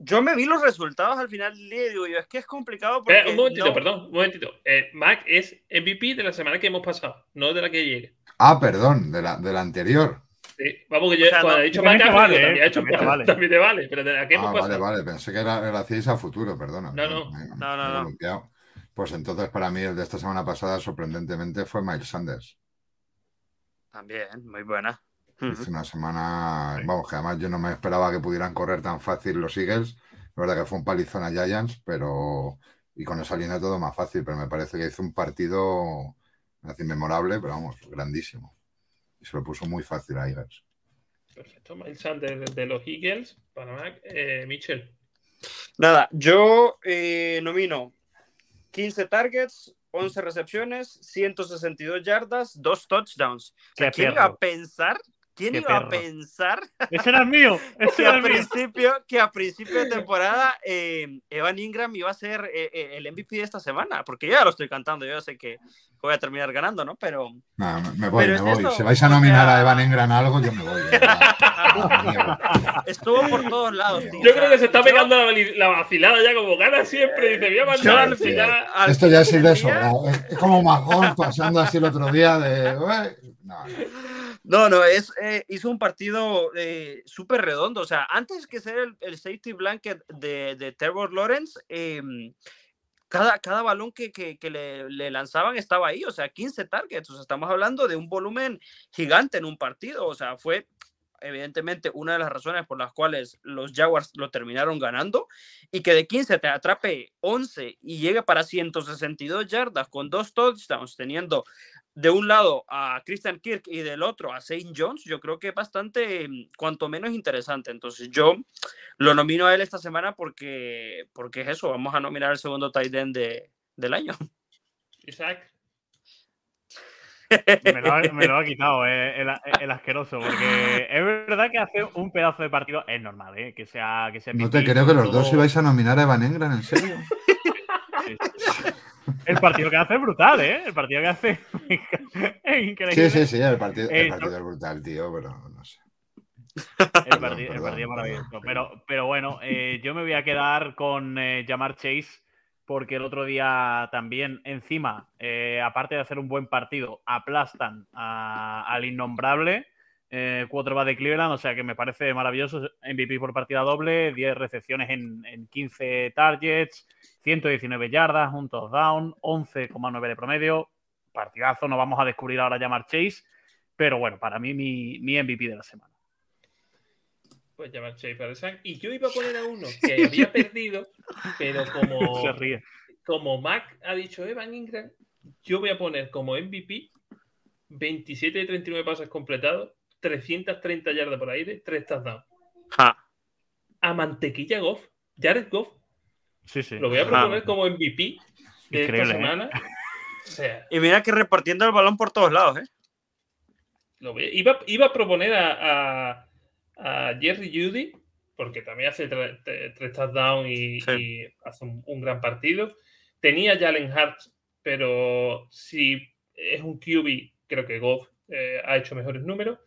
Yo me vi los resultados al final del día y digo, yo, es que es complicado porque. Espera, un momentito, no- perdón, un momentito. Eh, Mac es MVP de la semana que hemos pasado, no de la que llegue. Ah, perdón, de la, de la anterior. Sí, vamos, que yo O sea, cuando no, he dicho McCaffrey, vale, también, eh, he hecho, también te vale. también te vale, pero de la que Ah, hemos vale, vale, pensé que era, hacíais a futuro, perdona. No, no. Me- me- No, no, me no. Pues entonces para mí el de esta semana pasada sorprendentemente fue Miles Sanders. También, muy buena. Hizo una semana, vamos, que además yo no me esperaba que pudieran correr tan fácil los Eagles. La verdad que fue un palizón a Giants, pero y con esa línea todo más fácil, pero me parece que hizo un partido así memorable, pero vamos, grandísimo. Y se lo puso muy fácil a Eagles. Perfecto, Miles Sanders de los Eagles, para Mac, eh, Mitchell. Nada, yo eh, nomino 15 targets, 11 recepciones, 162 yardas, 2 touchdowns. ¿Quién iba a pensar? ¿Quién Qué iba a perro. pensar Ese era el mío. Ese que era a el mío. principio, que a principio de temporada eh, Evan Ingram iba a ser eh, eh, el MVP de esta semana? Porque yo ya lo estoy cantando, yo ya sé que voy a terminar ganando, ¿no? Pero Nada, me- voy, Pero me es voy. eso, si vais a o nominar sea- a Evan Engram algo, yo me voy. A estuvo por todos lados. tío. Yo creo que se está yo- pegando la, vali- la vacilada ya como gana siempre. Dice, voy a yo mandar al final. al Esto ya es de sobrado. Es, como Magón pasando así el otro día de. No, no. No, no, es, eh, hizo un partido eh, súper redondo. O sea, antes que ser el, el safety blanket de, de Trevor Lawrence, eh, cada, cada balón que, que- que le, le lanzaban estaba ahí. O sea, 15 targets. O sea, estamos hablando de un volumen gigante en un partido. O sea, fue evidentemente una de las razones por las cuales los Jaguars lo terminaron ganando y que de 15 te atrape 11 y llegue para 162 yardas con dos touchdowns teniendo de un lado a Christian Kirk y del otro a Saint Jones, yo creo que es bastante, mm, cuanto menos interesante. Entonces yo lo nomino a él esta semana porque, porque es eso, vamos a nominar el segundo tight end de, del año. Isaac. Me lo, ha, me lo ha quitado eh, el, el asqueroso, porque es verdad que hace un pedazo de partido es normal, ¿eh? que sea que sea No te creo que los dos ibais a nominar a Evan Engram, ¿en serio? El partido que hace es brutal, ¿eh? El partido que hace es increíble. Sí, sí, sí, el partido, el Eh, partido es brutal, tío, pero no sé. El Perdón, partido, el perdón, partido perdón. maravilloso. Pero, pero bueno, eh, yo me voy a quedar con eh, Jamar Chase porque el otro día también, encima, eh, aparte de hacer un buen partido, aplastan a- al innombrable eh, quarterback de Cleveland, o sea que me parece maravilloso. MVP por partida doble, 10 recepciones en, en 15 targets, 119 yardas, un touchdown, 11,9 de promedio. Partidazo, no vamos a descubrir ahora Jamar Chase, pero bueno, para mí mi, mi MVP de la semana. Pues llamar Chase para Isaac. Y yo iba a poner a uno que había perdido, pero como, Se ríe. como Mac ha dicho Evan Ingram, yo voy a poner como MVP 27 de 39 pases completados, 330 yardas por aire, 3 touchdowns. Ja. A Mantequilla Goff, Jared Goff, Sí, sí. lo voy a proponer como MVP de Increíble, esta ¿eh? semana. O sea, Y mira que repartiendo el balón por todos lados, ¿eh? lo voy- iba, iba a proponer a, a- a Jerry Judy, porque también hace tre- tre- tres touchdowns y, Sí. y hace un, un gran partido. Tenía Jalen Hurts, pero si es un QB, creo que Goff eh, ha hecho mejores números.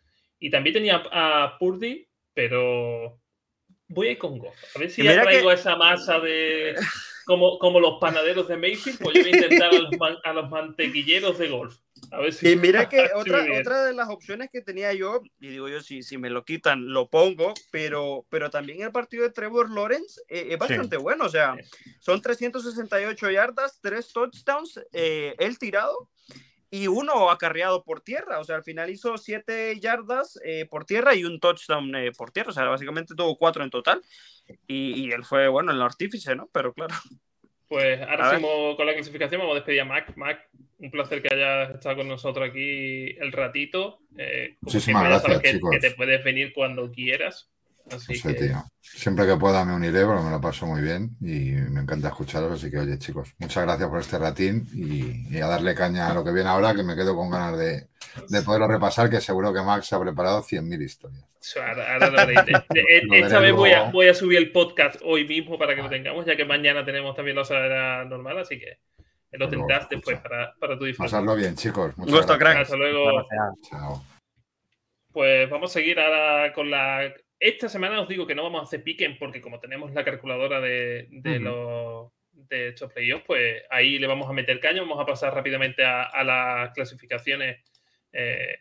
Y también tenía a Purdy, pero voy a ir con Goff. A ver si ya traigo que- esa masa de. Como, como los panaderos de Mayfield, pues yo voy a intentar a los, man- a los mantequilleros de golf. A ver si. Y mira que otra, otra de las opciones que tenía yo, y digo yo, si, si me lo quitan, lo pongo, pero, pero también el partido de Trevor Lawrence eh, es bastante bueno, o sea, son 368 yardas, tres touchdowns, eh, él tirado y uno acarreado por tierra, o sea, al final hizo siete yardas eh, por tierra y un touchdown eh, por tierra, o sea, básicamente tuvo cuatro en total, y, y él fue, bueno, el artífice, ¿no? Pero claro. Pues ahora seguimos con la clasificación. Vamos a despedir a Mac. Mac, un placer que hayas estado con nosotros aquí el ratito. Eh, Muchísimas gracias, que, chicos. que te puedes venir cuando quieras. Así No sé, que, tío. Siempre que pueda me uniré porque me lo paso muy bien y me encanta escucharos. Así que, oye, chicos, muchas gracias por este ratín y, y a darle caña a lo que viene ahora, que me quedo con ganas de, de poderlo repasar, que seguro que Max ha preparado 100.000 historias. ahora- ahora lo veréis. Esta vez voy a, luego. voy a subir el podcast hoy mismo para que lo tengamos, ya que mañana tenemos también la sala normal. Así que lo tendrás después para, para tu disfrute. Pasadlo bien, chicos. Muchas Gusto, gracias. crack. Hasta luego. Gracias. Chao. Pues vamos a seguir ahora con la. Esta semana os digo que no vamos a hacer piquen porque como tenemos la calculadora de, de Ujú. los de estos playoffs, pues ahí le vamos a meter caño. Vamos a pasar rápidamente a, a las clasificaciones eh,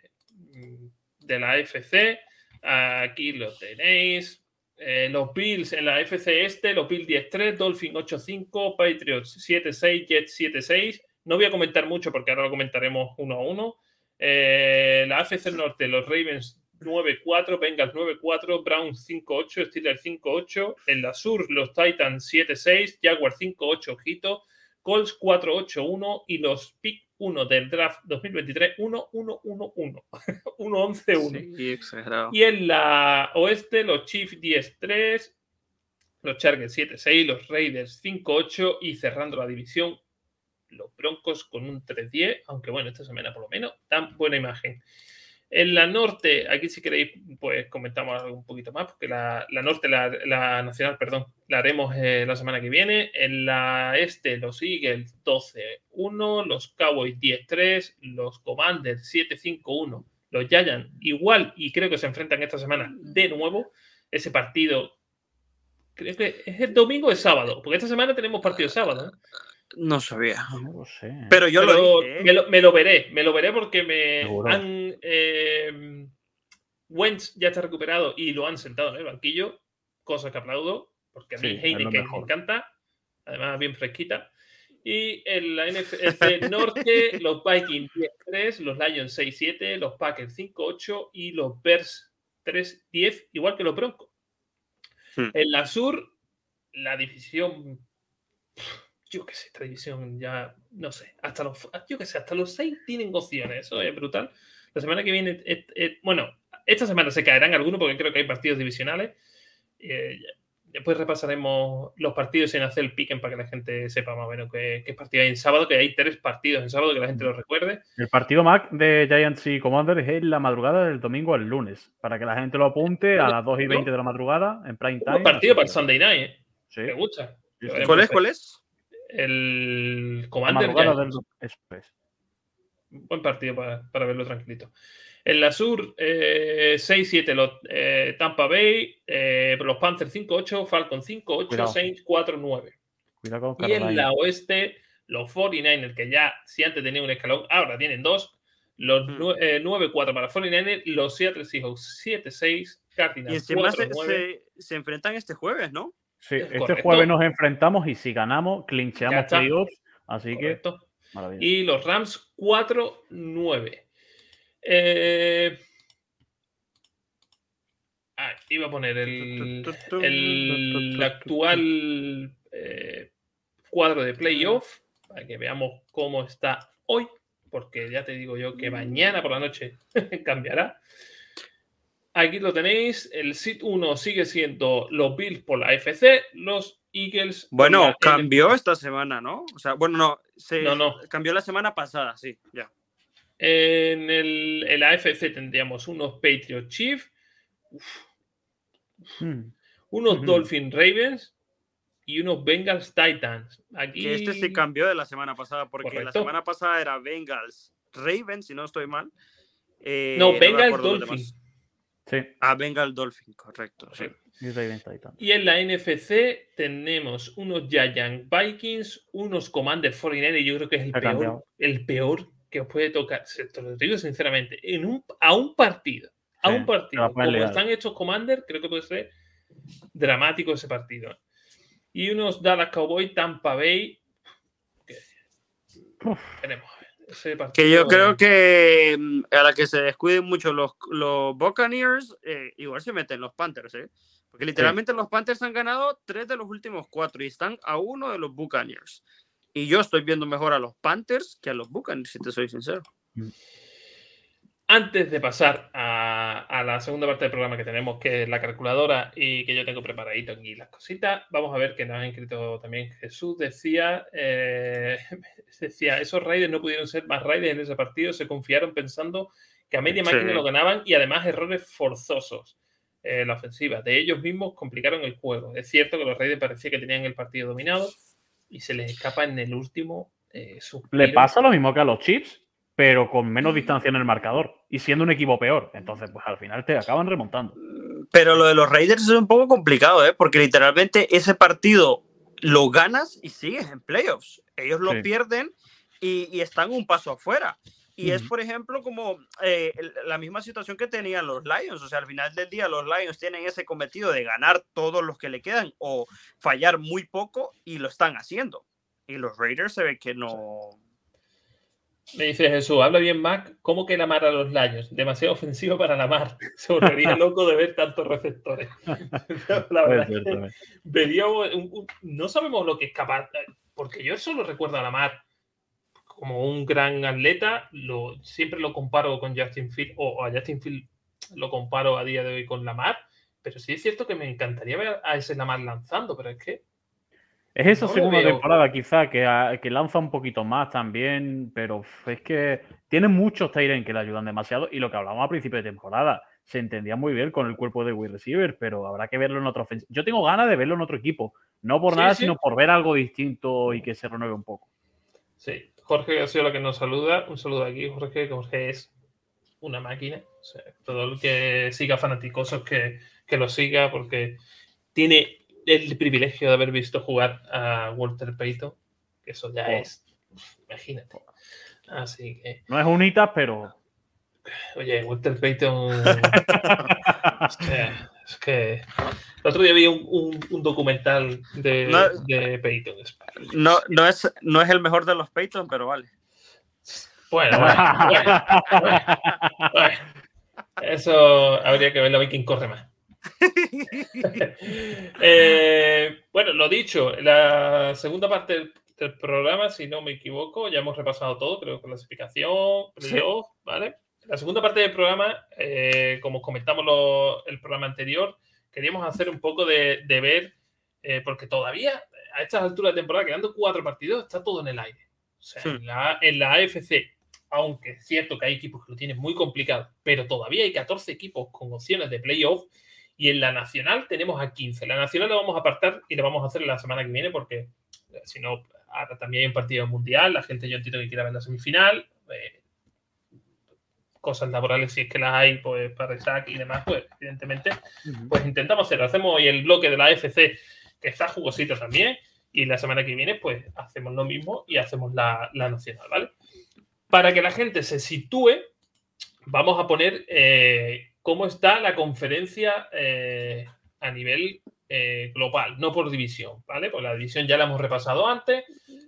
de la AFC. Aquí lo tenéis. Eh, los Bills en la AFC este, los Bills 10-3, Dolphin 8-5, Patriots 7-6, Jets 7-6. No voy a comentar mucho porque ahora lo comentaremos uno a uno. Eh, la AFC Norte, los Ravens 9-4, Bengals 9-4, Browns 5-8, Steelers 5-8. En la sur, los Titans 7-6, Jaguars 5-8, ojito, Colts 4-8-1 y los Pick 1 del draft 2023 1-1-1-1. 1-11-1. Sí, exagerado. Y en la oeste, los Chiefs 10-3, los Chargers 7-6, los Raiders 5-8 y cerrando la división, los Broncos con un 3-10, aunque bueno, esta semana por lo menos dan buena imagen. En la norte, aquí si queréis, pues comentamos algo un poquito más, porque la, norte, la, nacional, perdón, la haremos eh, la semana que viene. En la este, los Eagles 12-1, los Cowboys 10-3, los Commanders 7-5-1, los Giants igual, y creo que se enfrentan esta semana de nuevo. Ese partido, creo que es el domingo o es sábado, porque esta semana tenemos partido sábado. ¿eh? No sabía. No lo sé. Pero yo Pero lo dije. ¿eh? me, lo, me lo veré, me lo veré porque me Seguro. han. Eh, Wentz ya está recuperado y lo han sentado en el banquillo, cosa que aplaudo, porque a mí Sí, Heineken me encanta, además bien fresquita. Y en la NFC Norte, los Vikings 10-3, los Lions 6-7, los Packers 5-8 y los Bears 3-10, igual que los Broncos. Hmm. En la Sur, la división yo qué sé, esta división ya, no sé, hasta los, yo qué sé, hasta los seis tienen opciones, eso es brutal. La semana que viene, et- et- bueno, esta semana se caerán algunos porque creo que hay partidos divisionales. Eh, después repasaremos los partidos sin hacer el piquen para que la gente sepa más o menos qué, qué partido hay en sábado, que hay tres partidos en sábado, que la gente lo recuerde. El partido Mac de Giants y Commanders es en la madrugada del domingo al lunes, para que la gente lo apunte a las 2 y 20 de la madrugada en prime Un time. buen partido para el Sunday Night, ¿eh? Sí, me gusta. ¿Cuál es? ¿Cuál es? El Commander del... Es. buen partido para, para verlo tranquilito. En la sur, eh, 6-7 los eh, Tampa Bay, eh, los Panthers 5-8, Falcon 5-8, Cuidado. Saints 4-9. Cuidado con Y en la oeste, los 49ers, que ya si antes tenían un escalón, ahora tienen dos. Los Mm. nue- eh, 9-4 para 49ers, los Seattle Seahawks 7-6, Y Cardinals encima se, 4-9. se, se enfrentan este jueves, ¿no? Sí, es este correcto. jueves nos enfrentamos y si ganamos, clincheamos playoffs. Así que, Correcto. maravilla. Y los Rams 4-9. Eh... ah, iba a poner el, el actual eh, cuadro de playoff para que veamos cómo está hoy, porque ya te digo yo que mañana por la noche cambiará. Aquí lo tenéis. El SIT 1 sigue siendo los Bills por la AFC, los Eagles. por Bueno, la cambió esta semana, ¿no? O sea, bueno, no, se No, no. cambió la semana pasada, sí, ya. En, el, en la AFC tendríamos unos Patriots Chiefs, Mm. unos Ujú. Dolphin Ravens y unos Bengals Titans. Aquí Que este se cambió de la semana pasada, porque la semana pasada era Bengals Ravens, si no estoy mal. Eh, No, Bengals acuerdo los Dolphin. demás. Sí, Ah, Bengals Dolphin, correcto. Sí. y en la NFC tenemos unos Giant Vikings, unos Commander 49 yo creo que es el peor, el peor que os puede tocar. Se- Te lo digo sinceramente, en un, a un partido, a Sí, un partido, a como liado. están hechos Commander, creo que puede ser dramático ese partido. Y unos Dallas Cowboys, Tampa Bay. que- Uf. Que yo creo que mm, a la que se descuiden mucho los, los Buccaneers, eh, igual se meten los Panthers, ¿eh? Porque literalmente los Panthers han ganado tres de los últimos cuatro y están a uno de los Buccaneers. Y yo estoy viendo mejor a los Panthers que a los Buccaneers, si te soy sincero. Antes de pasar a, a la segunda parte del programa que tenemos, que es la calculadora y que yo tengo preparadito aquí las cositas, vamos a ver que nos ha escrito también Jesús. Decía, eh, decía, esos Raiders no pudieron ser más Raiders en ese partido, se confiaron pensando que a media Sí. máquina lo ganaban y además errores forzosos en la ofensiva. De ellos mismos complicaron el juego. Es cierto que los Raiders parecía que tenían el partido dominado y se les escapa en el último eh, Le pasa lo mismo que a los Chips, pero con menos distancia Mm. en el marcador y siendo un equipo peor. Entonces, pues al final te acaban remontando. Pero lo de los Raiders es un poco complicado, ¿eh? Porque literalmente ese partido lo ganas y sigues en playoffs. Ellos lo Sí. pierden y, y están un paso afuera. Y es, por ejemplo, como eh, la misma situación que tenían los Lions. O sea, al final del día, los Lions tienen ese cometido de ganar todos los que le quedan o fallar muy poco y lo están haciendo. Y los Raiders se ve que no. Me dice Jesús, habla bien Mac, ¿cómo que la mar a los Lions? Demasiado ofensivo para la mar. Se volvería loco de ver tantos receptores. la verdad es que veríamos, no sabemos lo que es capaz, porque yo solo recuerdo a la mar como un gran atleta, lo, siempre lo comparo con Justin Field, o, a Justin Field lo comparo a día de hoy con Lamar, pero sí es cierto que me encantaría ver a ese Lamar lanzando, pero es que... Es esa segunda temporada quizá que, que, lanza un poquito más también, pero es que tiene muchos Tyren que le ayudan demasiado y lo que hablamos a principio de temporada, se entendía muy bien con el cuerpo de wide receiver, pero habrá que verlo en otro ofensivo. Yo tengo ganas de verlo en otro equipo, no por nada, sino por ver algo distinto y que se renueve un poco. Sí, Jorge ha sido la que nos saluda. Un saludo aquí, Jorge, que Jorge es una máquina. todo el que siga fanaticosos que, que lo siga porque tiene el privilegio de haber visto jugar a Walter Payton, que eso ya oh. es, imagínate. Así que... No es unita, pero... Oye, Walter Payton... es que el otro día vi un, documental de, de Peyton. No, no, es, no es el mejor de los Peyton, pero vale. Bueno, bueno, Eso habría que verlo a quién corre más. Eh, bueno, lo dicho, la segunda parte del, programa, si no me equivoco, ya hemos repasado todo, creo, clasificación, playoff, ¿vale? La segunda parte del programa, eh, como comentamos el programa anterior, queríamos hacer un poco de, ver, eh, porque todavía a estas alturas de temporada, quedando cuatro partidos, está todo en el aire. O sea, en, la, en la AFC, aunque es cierto que hay equipos que lo tienen muy complicado, pero todavía hay 14 equipos con opciones de playoff. Y en la nacional tenemos a 15. La nacional la vamos a apartar y la vamos a hacer la semana que viene porque eh, si no, ahora también hay un partido mundial. La gente yo entiendo que quiera ver la semifinal. Eh, cosas laborales, si es que las hay, pues para SAC y demás, pues evidentemente, pues intentamos hacerlo. Hacemos hoy el bloque de la FC, que está jugosito también, y la semana que viene, pues hacemos lo mismo y hacemos la, nacional, ¿vale? Para que la gente se sitúe, vamos a poner eh, cómo está la conferencia eh, a nivel eh, global, no por división, ¿vale? Pues la división ya la hemos repasado antes,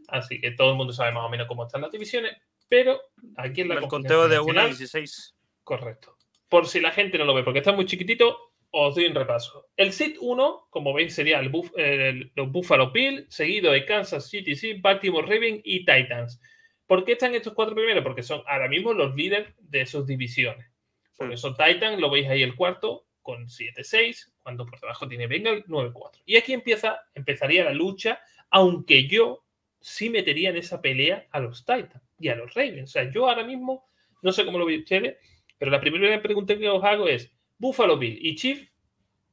así que todo el mundo sabe más o menos cómo están las divisiones, pero aquí en la El conteo de 1 a 16. Correcto. Por si la gente no lo ve, porque está muy chiquitito, os doy un repaso. El SIT 1, como veis, sería el, los Buffalo Bills, seguido de Kansas City, sí, Baltimore Ravens y Titans. ¿Por qué están estos cuatro primeros? Porque son ahora mismo los líderes de sus divisiones. Por hmm. eso Titans, lo veis ahí el cuarto, con 7-6, cuando por debajo tiene Bengal 9-4. Y aquí empieza, empezaría la lucha, aunque yo sí metería en esa pelea a los Titans y a los Ravens. O sea, yo ahora mismo, no sé cómo lo veis ustedes, pero la primera pregunta que os hago es, Buffalo Bill y Chief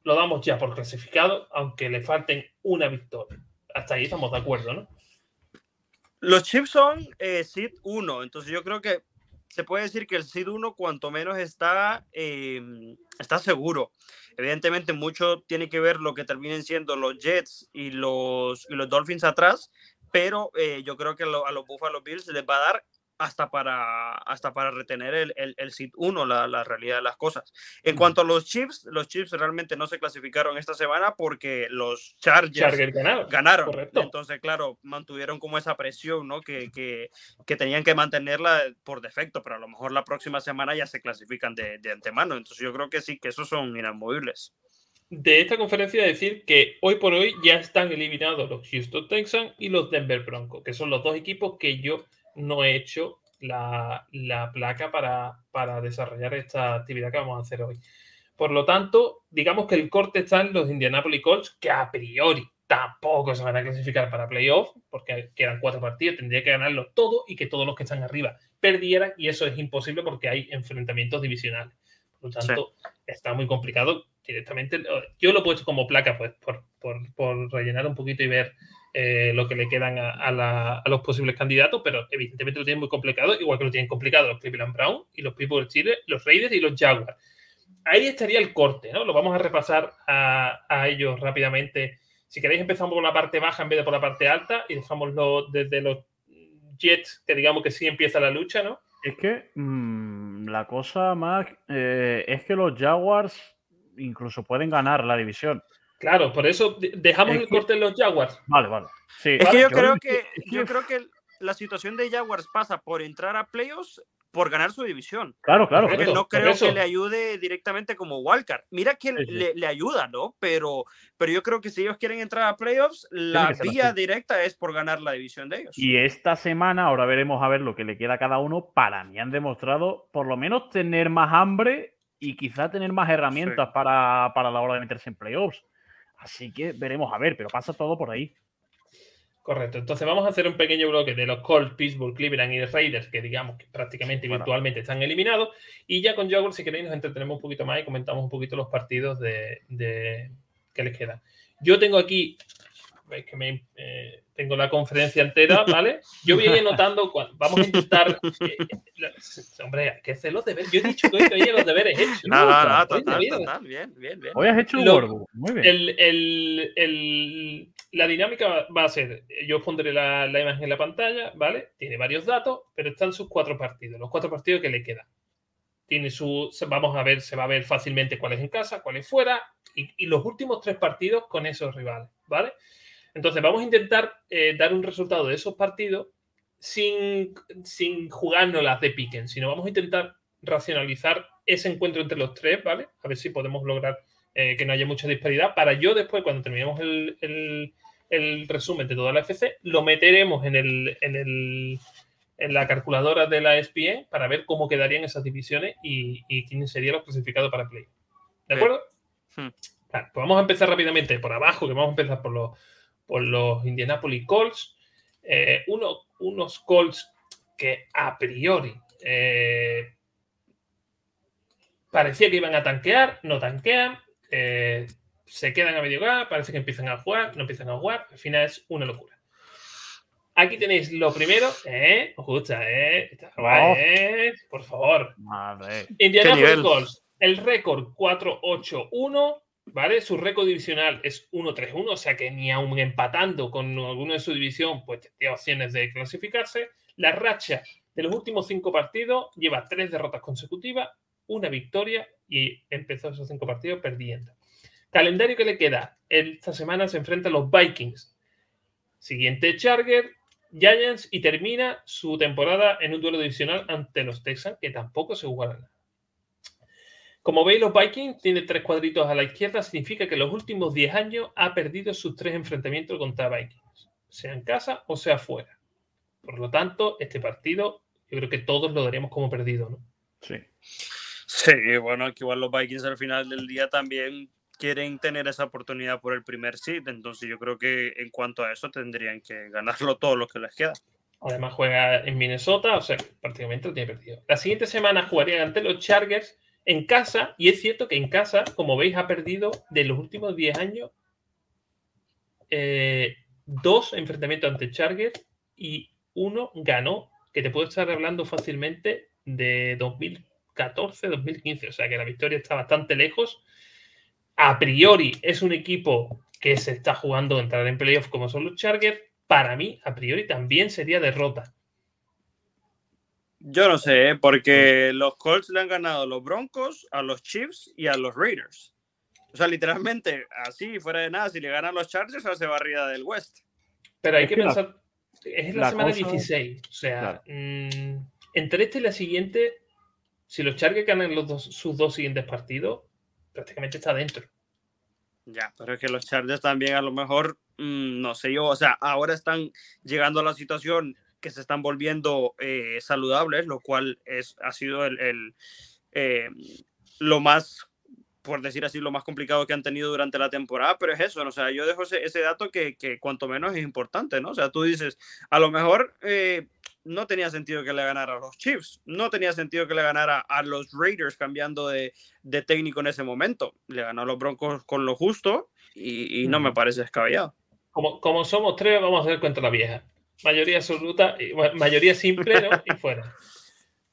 lo damos ya por clasificado, aunque le falten una victoria. Hasta ahí estamos de acuerdo, ¿no? Los Chiefs son eh, Seed 1, entonces yo creo que se puede decir que el Seed 1 cuanto menos está, em, está seguro. Evidentemente mucho tiene que ver lo que terminen siendo los Jets y los, y los Dolphins atrás, pero eh, yo creo que a los Buffalo Bills les va a dar hasta para, hasta para retener el, el, el 1, la, la, realidad de las cosas. En cuanto a los Chiefs, los Chiefs realmente no se clasificaron esta semana porque los Chargers, ganaron. Entonces, claro, mantuvieron como esa presión, ¿no? Que, que, que, tenían que mantenerla por defecto, pero a lo mejor la próxima semana ya se clasifican de, de antemano. Entonces, yo creo que sí, que esos son inamovibles de esta conferencia decir que hoy por hoy ya están eliminados los Houston Texans y los Denver Broncos, que son los dos equipos que yo no he hecho la, placa para, para, desarrollar esta actividad que vamos a hacer hoy. Por lo tanto, digamos que el corte está en los Indianapolis Colts, que a priori tampoco se van a clasificar para playoff, porque quedan cuatro partidos, tendría que ganarlo todo y que todos los que están arriba perdieran, y eso es imposible porque hay enfrentamientos divisionales. Por lo tanto, está muy complicado directamente. Yo lo he puesto como placa, pues, por, rellenar un poquito y ver eh, lo que le quedan a, los posibles candidatos, pero evidentemente lo tienen muy complicado, igual que lo tienen complicado los Cleveland Brown y los People Chile, los Raiders y los Jaguars. Ahí estaría el corte, ¿no? Lo vamos a repasar a, ellos rápidamente. Si queréis, empezamos por la parte baja en vez de por la parte alta y dejámoslo desde los Jets, que digamos que sí empieza la lucha, ¿no? Es que mm, la cosa más eh, es que los Jaguars incluso pueden ganar la división. Claro, por eso dejamos el corte en los Jaguars. Vale, vale. es que yo, creo que, yo creo que la situación de Jaguars pasa por entrar a playoffs por ganar su división. Claro, claro. Porque no por creo eso. que le ayude directamente como wildcard. Mira que Sí, sí. Le, le ayuda, ¿no? Pero, pero yo creo que si ellos quieren entrar a playoffs, la vía así. directa es por ganar la división de ellos. Y esta semana, ahora veremos a ver lo que le queda a cada uno. Para mí han demostrado por lo menos tener más hambre y quizá tener más herramientas para, para la hora de meterse en playoffs. Así que veremos a ver, pero pasa todo por ahí. Correcto. Entonces vamos a hacer un pequeño bloque de los Colts, Pittsburgh, Cleveland y los Raiders, que digamos que prácticamente Bueno. virtualmente están eliminados. Y ya con Jaguars, si queréis, nos entretenemos un poquito más y comentamos un poquito los partidos de, de- que les quedan. Yo tengo aquí, veis que me, eh, tengo la conferencia entera, ¿vale? Yo voy a ir anotando, cua- vamos a intentar... eh, la- hombre, que hacer los deberes. Yo he dicho que hoy traía los deberes hechos. No, no, no, total, total, bien, bien, bien. Hoy has hecho un Lo- workbook. Muy bien. el, el- el- la dinámica va- a ser, yo os pondré la, la imagen en la pantalla, ¿vale? Tiene varios datos, pero están sus cuatro partidos, los cuatro partidos que le quedan. Tiene su, vamos a ver, se va a ver fácilmente cuál es en casa, cuál es fuera, y, y los últimos tres partidos con esos rivales, ¿vale? Entonces vamos a intentar eh, dar un resultado de esos partidos sin, sin jugarnos las de piquen, sino vamos a intentar racionalizar ese encuentro entre los tres, ¿vale? A ver si podemos lograr eh, que no haya mucha disparidad, para yo después, cuando terminemos el, el- el resumen de toda la FC, lo meteremos en, el, en, el- en la calculadora de la ESPN para ver cómo quedarían esas divisiones y, y quién sería los clasificados para Play. ¿De acuerdo? Hmm. Pues vamos a empezar rápidamente por abajo, que vamos a empezar por los, por los Indianapolis Colts. Eh, uno- unos Colts que a priori eh, parecía que iban a tanquear, no tanquean, eh, se quedan a medio gas, parece que empiezan a jugar, no empiezan a jugar, al final es una locura. Aquí tenéis lo primero, ¿eh? Os gusta, ¿eh? Está guay. ¿eh? Por favor. Madre. Indianapolis? Colts, el récord 4-8-1, Su récord divisional es 1-3-1, o sea que ni aún empatando con alguno de su división, pues tiene opciones de clasificarse. La racha de los últimos cinco partidos lleva tres derrotas consecutivas, una victoria y empezó esos cinco partidos perdiendo. Calendario que le queda. Esta semana se enfrenta a los Vikings. Siguiente Charger, Giants y termina su temporada en un duelo divisional ante los Texans, que tampoco se jugarán. Como veis, los Vikings tienen tres cuadritos a la izquierda, significa que en los últimos 10 años ha perdido sus tres enfrentamientos contra Vikings, sea en casa o sea fuera. Por lo tanto, este partido yo creo que todos lo daríamos como perdido, ¿no? Sí. Sí, bueno, que igual los Vikings al final del día también quieren tener esa oportunidad por el primer seed, entonces yo creo que en cuanto a eso tendrían que ganarlo todo lo que les queda. Además juega en Minnesota, o sea, prácticamente lo tiene perdido. La siguiente semana jugarían ante los Chargers en casa, y es cierto que en casa, como veis, ha perdido de los últimos 10 años eh, dos enfrentamientos ante Chargers y uno ganó, que te puedo estar hablando fácilmente de 2014, 2015, o sea que la victoria está bastante lejos. A priori es un equipo que se está jugando entrar en playoff como son los Chargers. Para mí, a priori también sería derrota. Yo no sé, ¿eh? porque los Colts le han ganado a los Broncos, a los Chiefs y a los Raiders. O sea, literalmente, así, fuera de nada, si le ganan los Chargers, hace barrida del West. Pero hay Es que, que la- pensar, es la, la semana cosa- 16. O sea, Claro. mm, entre esta y la siguiente, si los Chargers ganan los dos- sus dos siguientes partidos, prácticamente está dentro. Ya, pero es que los Chargers también a lo mejor, mm, no sé yo, o sea, ahora están llegando a la situación que se están volviendo eh, saludables, lo cual es, ha sido el, el, eh, lo más, por decir así, lo más complicado que han tenido durante la temporada, pero es eso, ¿no? o sea, yo dejo ese, ese dato que, que cuanto menos es importante, ¿no? O sea, tú dices, a lo mejor eh, no tenía sentido que le ganara a los Chiefs, no tenía sentido que le ganara a los Raiders cambiando de, de técnico en ese momento. Le ganó a los Broncos con lo justo y, y no me parece descabellado. Como, como somos tres, vamos a hacer cuenta la vieja. Mayoría absoluta, y- bueno, mayoría simple, ¿no? Y fuera.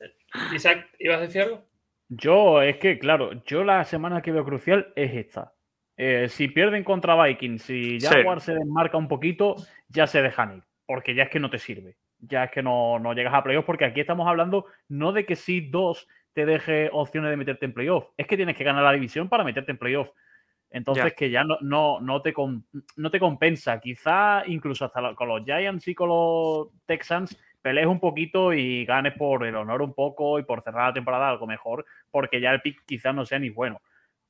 Isaac, ¿ibas a decir algo? Yo, es que, claro, yo la semana que veo crucial es esta. Eh, si pierden contra Vikings, si Sí. Jaguar se desmarca un poquito, ya se dejan ir, porque ya es que no te sirve. Ya es que no, no llegas a playoff, porque aquí estamos hablando no de que si dos te deje opciones de meterte en playoff, es que tienes que ganar la división para meterte en playoff. Entonces, que ya no, no, no, te no te compensa. Quizá incluso hasta con los Giants y con los Texans pelees un poquito y ganes por el honor un poco y por cerrar la temporada algo mejor, porque ya el pick quizás no sea ni bueno.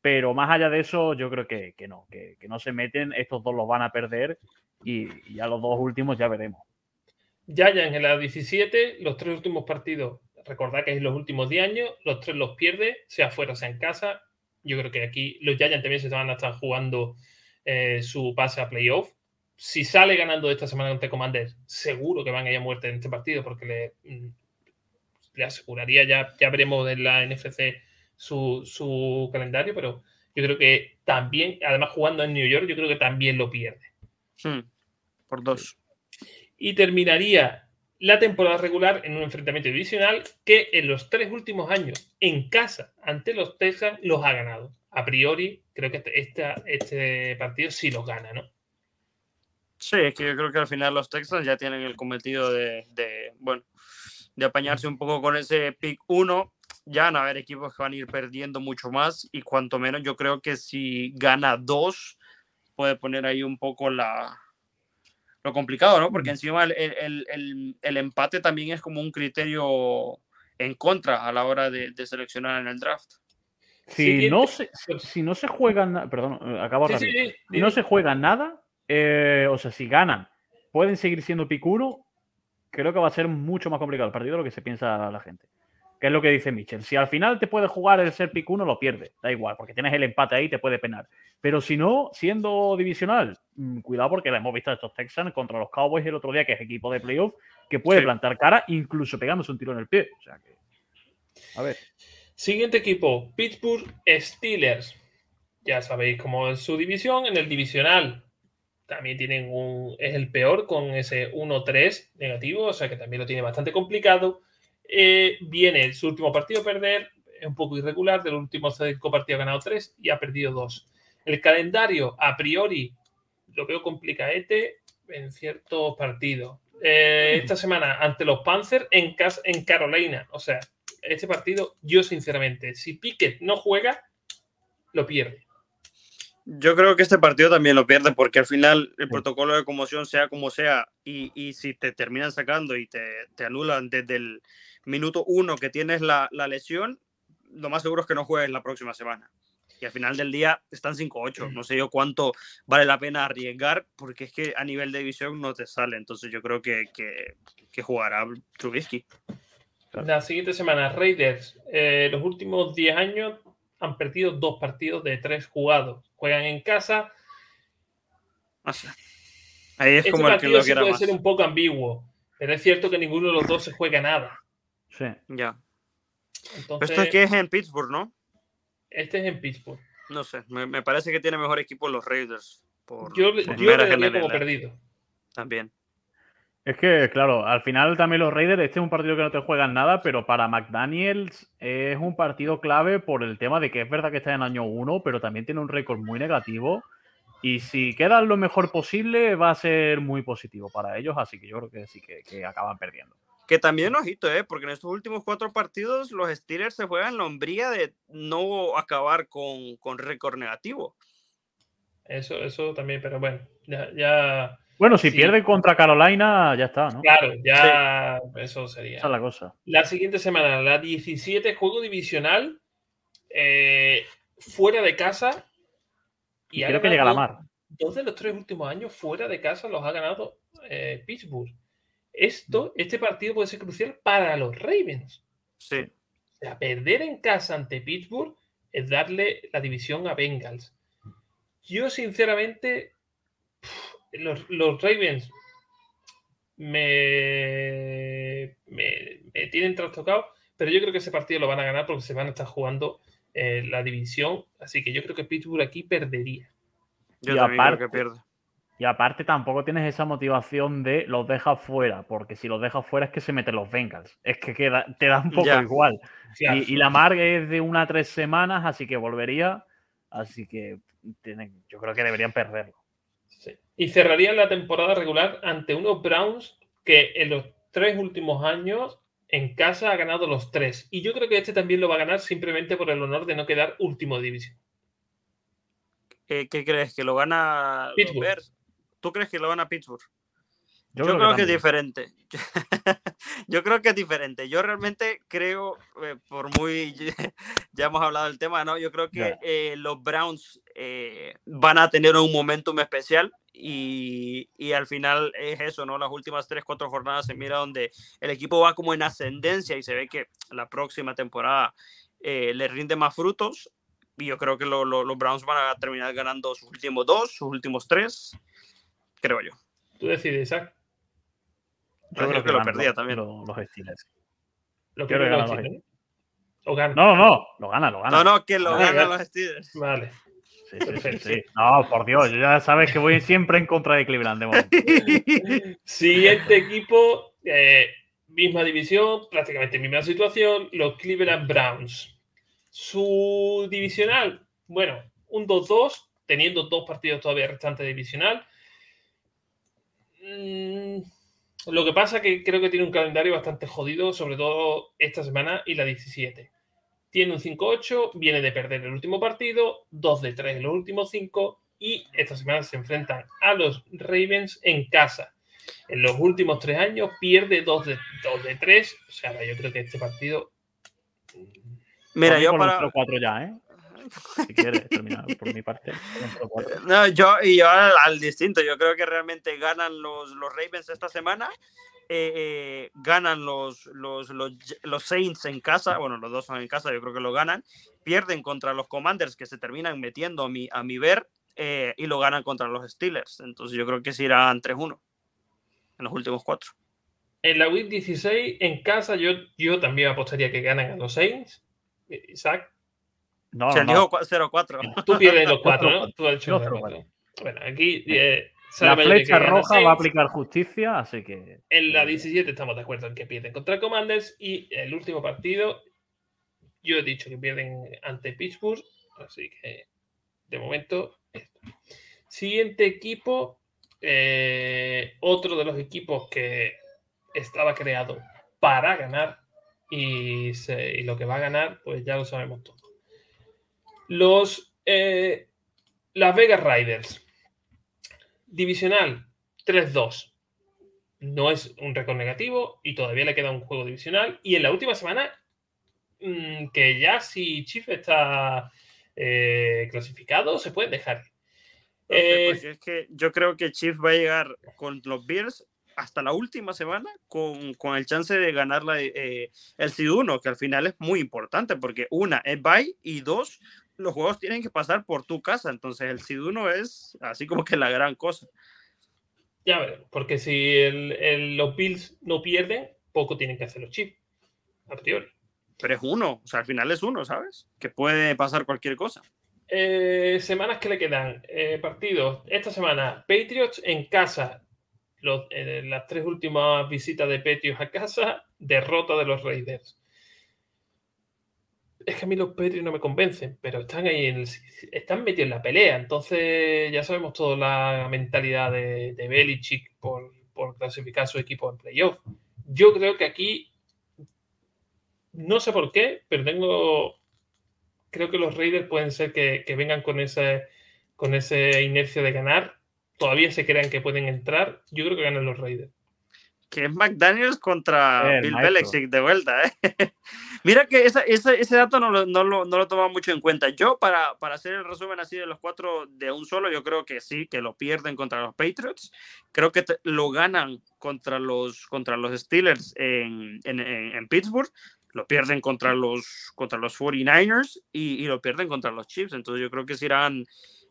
Pero más allá de eso, yo creo que, no, que, no se meten, estos dos los van a perder y, ya los dos últimos ya veremos. Ya en la 17, los tres últimos partidos, recordad que es los últimos 10 años, los tres los pierde, sea fuera, sea en casa. Yo creo que aquí los Giants también se van a estar jugando eh, su pase a playoff. Si sale ganando esta semana contra Commander, seguro que van a ir a muerte en este partido porque le, mm, le aseguraría, ya, ya veremos en la NFC su, calendario, pero yo creo que también, además jugando en New York, yo creo que también lo pierde. Hmm, por dos. Y terminaría la temporada regular en un enfrentamiento divisional que en los tres últimos años en casa ante los Texans los ha ganado. A priori, creo que este, este partido sí los gana, ¿no? Sí, es que yo creo que al final los Texans ya tienen el cometido de, de bueno, de apañarse un poco con ese pick 1 ya van a haber equipos que van a ir perdiendo mucho más y cuanto menos yo creo que si gana dos puede poner ahí un poco la lo complicado, ¿no? Porque encima el, el, el, el empate también es como un criterio en contra a la hora de, de seleccionar en el draft. Si no, se, si no se juegan, perdón, eh, acabo sí, si no se juega nada, eh, o sea, si ganan, pueden seguir siendo pick creo que va a ser mucho más complicado el partido de lo que se piensa la gente que es lo que dice Mitchell. Si al final te puede jugar el ser pick 1, lo pierde. Da igual, porque tienes el empate ahí, te puede penar. Pero si no, siendo divisional, mm, cuidado porque la hemos visto a estos Texans contra los Cowboys el otro día, que es equipo de playoff, que puede plantar cara, incluso pegándose un tiro en el pie. O sea que. A ver. Siguiente equipo, Pittsburgh Steelers. Ya sabéis cómo es su división. En el divisional también tienen un. Es el peor con ese 1-3 negativo, o sea que también lo tiene bastante complicado. Eh, viene su último partido a perder, es un poco irregular, del último cinco partidos ha ganado tres y ha perdido dos. El calendario, a priori, lo veo complicaete en ciertos partidos. Eh, esta semana ante los Panthers en, en Carolina. O sea, este partido, yo sinceramente, si Pickett no juega, lo pierde. Yo creo que este partido también lo pierde porque al final el protocolo de conmoción, sea como sea, y, y si te terminan sacando y te, te anulan desde el, minuto uno que tienes la, lesión, lo más seguro es que no juegues la próxima semana. Y al final del día están 5-8. No sé yo cuánto vale la pena arriesgar, porque es que a nivel de división no te sale. Entonces yo creo que, que, jugará Trubisky. La siguiente semana, Raiders, eh, los últimos 10 años han perdido dos partidos de tres jugados. Juegan en casa. Ahí es este como el que lo puede ser un poco ambiguo, pero es cierto que ninguno de los dos se juega nada. Sí. Ya. Entonces, Esto es que es en Pittsburgh, ¿no? Este es en Pittsburgh. No sé, me, parece que tiene mejor equipo los Raiders. Por, yo yo le como perdido. También. Es que, claro, al final también los Raiders, este es un partido que no te juegan nada, pero para McDaniels es un partido clave por el tema de que es verdad que está en año 1, pero también tiene un récord muy negativo. Y si quedan lo mejor posible, va a ser muy positivo para ellos, así que yo creo que sí que acaban perdiendo. Que también ojito, ¿eh? porque en estos últimos cuatro partidos los Steelers se juegan la hombría de no acabar con, con récord negativo. Eso, eso también, pero bueno, ya. bueno, si pierde contra Carolina, ya está, ¿no? Claro, ya eso sería. Esa es la cosa. La siguiente semana, la 17, juego divisional, eh, fuera de casa. Y, creo que llega a la mar. Dos de los tres últimos años fuera de casa los ha ganado eh, Pittsburgh. Esto, este partido puede ser crucial para los Ravens. Sí. O sea, perder en casa ante Pittsburgh es darle la división a Bengals. Yo, sinceramente, los, Ravens me, me, tienen trastocado, pero yo creo que ese partido lo van a ganar porque se van a estar jugando eh, la división. Así que yo creo que Pittsburgh aquí perdería. Yo también creo que pierde. Y aparte tampoco tienes esa motivación de los dejas fuera, porque si los dejas fuera es que se meten los Bengals. Es que queda, te da un poco igual. Y, la marca es de una a tres semanas, así que volvería. Así que tienen, yo creo que deberían perderlo. Y cerrarían la temporada regular ante unos Browns que en los tres últimos años en casa ha ganado los tres. Y yo creo que este también lo va a ganar simplemente por el honor de no quedar último de división. Eh, ¿Qué crees? ¿Que lo gana Pittsburgh. los Bears? ¿Tú crees que lo gana Pittsburgh? Yo, Yo, creo, que, es también. diferente. Yo creo que es diferente. Yo realmente creo, eh, por muy. ya hemos hablado del tema, ¿no? Yo creo que Ya. eh, los Browns eh, van a tener un momentum especial y, y al final es eso, ¿no? Las últimas tres, cuatro jornadas se mira donde el equipo va como en ascendencia y se ve que la próxima temporada eh, le rinde más frutos. Y yo creo que lo- lo- los Browns van a terminar ganando sus últimos dos, sus últimos tres, creo yo. Tú decides, Isaac. Yo Creo creo que lo perdía los- también. Los, los Steelers. Lo que que. O gana. No, no, no. Lo gana, lo gana. No, no, que lo Ah, ganan los Steelers. Vale. Sí, sí, sí, sí. No, por Dios, yo ya sabes que voy siempre en contra de Cleveland. de momento. Siguiente equipo, eh, misma división, prácticamente misma situación, los Cleveland Browns. Su divisional, bueno, un 2-2, teniendo dos partidos todavía restantes de divisional. Mm, lo que pasa que creo que tiene un calendario bastante jodido, sobre todo esta semana y la 17. Tiene un 5-8, viene de perder el último partido, 2 de 3 en los últimos 5 y esta semana se enfrentan a los Ravens en casa. En los últimos tres años pierde 2 de, 2 de 3. O sea, yo creo que este partido. Mira, yo para. 0-4 ya, ¿eh? Si quieres terminar por mi parte. con un 0-4. No, yo y yo al, al distinto. Yo creo que realmente ganan los, los Ravens esta semana. eh, eh, ganan los, los, los, los Saints en casa. Bueno, los dos son en casa, yo creo que lo ganan. Pierden contra los Commanders que se terminan metiendo a mi, a mi ver. eh, y lo ganan contra los Steelers. Entonces yo creo que se irán 3-1 en los últimos cuatro. En la Week 16, en casa, yo, yo también apostaría que ganan a los Saints. Eh, Isaac, No, Se no, dijo no. 0-4. tú pierdes los cuatro, ¿no? Tú has dicho Yo cuatro. Bueno, aquí. eh, La flecha roja va a aplicar justicia, así que. En la eh, 17 estamos de acuerdo en que pierden contra Commanders y el último partido yo he dicho que pierden ante Pittsburgh, así que de momento esto. Siguiente equipo, eh, otro de los equipos que estaba creado para ganar y, se- y lo que va a ganar, pues ya lo sabemos todo. Los eh, Las Vegas Riders, divisional 3-2 no es un récord negativo y todavía le queda un juego divisional. Y en la última semana, mm, que ya si Chief está eh, clasificado, se puede dejar. Porque- Eh, es que yo creo que Chiefs va a llegar con los Bears hasta la última semana con, con el chance de ganar la, eh, el Seed 1, que al final es muy importante porque una es bye y dos, los juegos tienen que pasar por tu casa. Entonces el Seed 1 es así como que la gran cosa. ya veremos, porque si el- el- los Bills no pierden, poco tienen que hacer los Chiefs, a priori. Pero es uno, o sea, al final es uno, ¿sabes? Que puede pasar cualquier cosa. Eh, semanas que le quedan. Eh, partidos. Esta semana, Patriots en casa. Los- eh, las tres últimas visitas de Patriots a casa, derrota de los Raiders. Es que a mí los Patriots no me convencen, pero están ahí en el- están metidos en la pelea. Entonces, ya sabemos toda la mentalidad de, Belichick por, clasificar su equipo en playoff. Yo creo que aquí, no sé por qué, pero tengo creo que los Raiders pueden ser que, vengan con ese con esa inercia de ganar. Todavía se crean que pueden entrar. Yo creo que ganan los Raiders. Que es McDaniels contra El Bill. Belichick de vuelta, ¿eh? Mira que esa- esa- ese dato no lo, no, lo, no lo tomaba mucho en cuenta. Yo, para, para hacer el resumen así de los cuatro de un solo, yo creo que sí, que lo pierden contra los Patriots. Creo que te- lo ganan contra los, contra los Steelers en, en, en- en Pittsburgh. Lo pierden contra los, contra los 49ers y, y lo pierden contra los Chiefs. Entonces yo creo que serán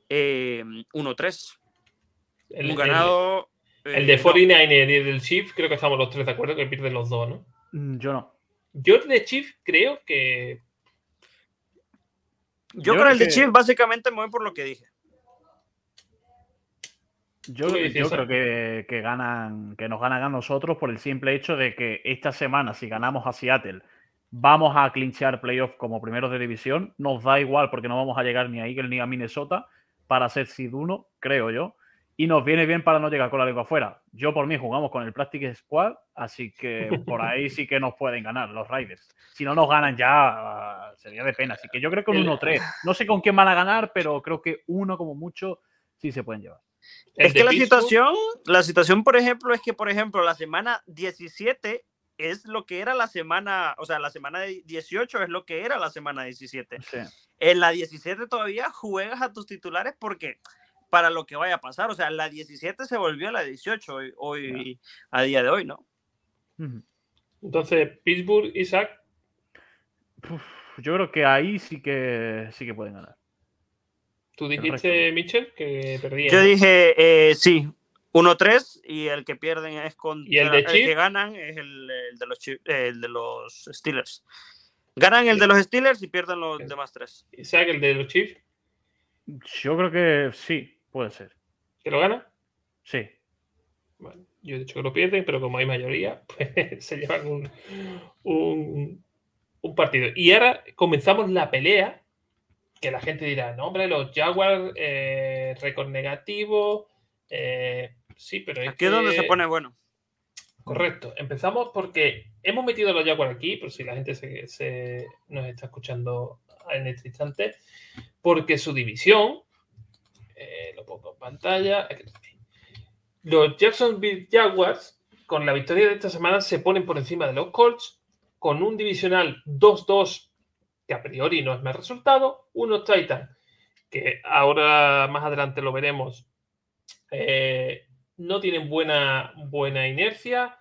eh, 1-3. El, Un ganado. El- eh, de no. 49 y el del Chief, creo que estamos los tres de acuerdo que pierden los dos, ¿no? Mm, Yo no. Yo el de Chief creo que. Yo, Yo con el de que- Chiefs básicamente me voy por lo que dije. Yo, ¿Tú qué yo dices, creo que ganan, que nos ganan a nosotros por el simple hecho de que esta semana, si ganamos a Seattle, vamos a clinchar playoff como primeros de división. Nos da igual porque no vamos a llegar ni a Eagle ni a Minnesota para ser seed 1, creo yo. Y nos viene bien para no llegar con la lengua afuera. Yo por mí jugamos con el Practice Squad, así que por ahí sí que nos pueden ganar los Raiders. Si no nos ganan ya, sería de pena. Así que yo creo que un 1-3. No sé con quién van a ganar, pero creo que uno como mucho sí se pueden llevar. Es que la situación, la situación, por ejemplo, es que, por ejemplo, la semana 17 es lo que era la semana, o sea, la semana 18 es lo que era la semana 17. En la 17 todavía juegas a tus titulares porque para lo que vaya a pasar, o sea, la 17 se volvió a la 18 hoy, hoy a día de hoy, ¿no? Entonces, Pittsburgh, Isaac. yo creo que ahí sí que sí que pueden ganar. ¿Tú dijiste, Mitchell, que perdían? Yo dije, eh, sí, 1-3 y el que pierden es con ¿Y el, de el que ganan es el, de los, el de los Steelers. Ganan el de los Steelers y pierden los demás tres. Isaac, el de los Chiefs? Yo creo que sí, puede ser. ¿Que lo gana? Sí. Bueno, yo he dicho que lo pierden, pero como hay mayoría, pues se llevan un, un, partido. Y ahora comenzamos la pelea, que la gente dirá, no, hombre, los Jaguars, eh, récord negativo. Eh, sí, pero es Aquí es donde se pone bueno. Correcto. Empezamos porque hemos metido a los Jaguars aquí, por si la gente se, nos está escuchando en este instante, porque su división, eh, lo pongo en pantalla, los Jacksonville Jaguars, con la victoria de esta semana, se ponen por encima de los Colts, con un divisional 2-2, que a priori no es más resultado, unos Titans, que ahora más adelante lo veremos, eh, no tienen buena, buena inercia.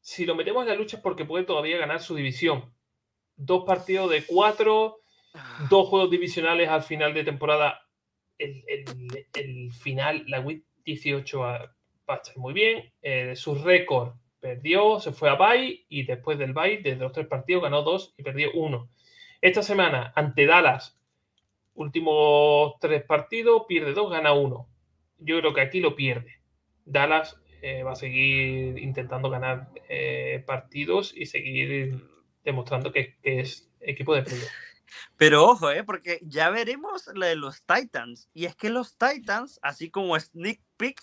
Si lo metemos en la lucha es porque puede todavía ganar su división. Dos partidos de cuatro, ah. dos juegos divisionales al final de temporada. El, final, la WIT 18 va a estar muy bien. Eh, su récord perdió, se fue a Bay y después del Bay, de los tres partidos, ganó dos y perdió uno. Esta semana, ante Dallas, últimos tres partidos, pierde dos, gana uno. Yo creo que aquí lo pierde. Dallas eh, va a seguir intentando ganar eh, partidos y seguir demostrando que, es equipo de playoff. Pero ojo, eh, porque ya veremos lo de los Titans. Y es que los Titans, así como Sneak Peek,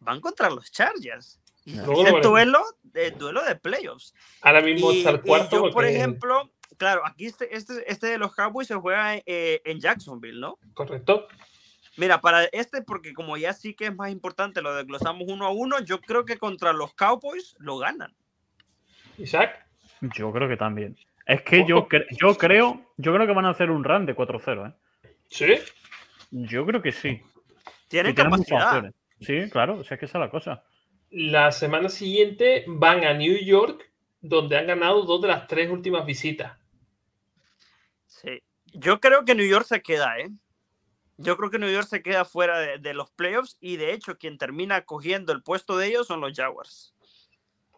van contra los Chargers. Y es el duelo, de, duelo de playoffs. Ahora mismo está el cuarto. yo, por ejemplo, claro, aquí este, este, este, de los Cowboys se juega eh, en Jacksonville, ¿no? Correcto. Mira, para este, porque como ya sí que es más importante, lo desglosamos uno a uno, yo creo que contra los Cowboys lo ganan. Isaac. Yo creo que también. Es que yo, yo creo, yo creo que van a hacer un run de 4-0, ¿eh? ¿Sí? Yo creo que sí. Tienen capacidad. Sí, claro, o sea, es que esa es la cosa. La semana siguiente van a New York, donde han ganado dos de las tres últimas visitas. Sí, yo creo que New York se queda, ¿eh? Yo creo que New York se queda fuera de, los playoffs y de hecho quien termina cogiendo el puesto de ellos son los Jaguars.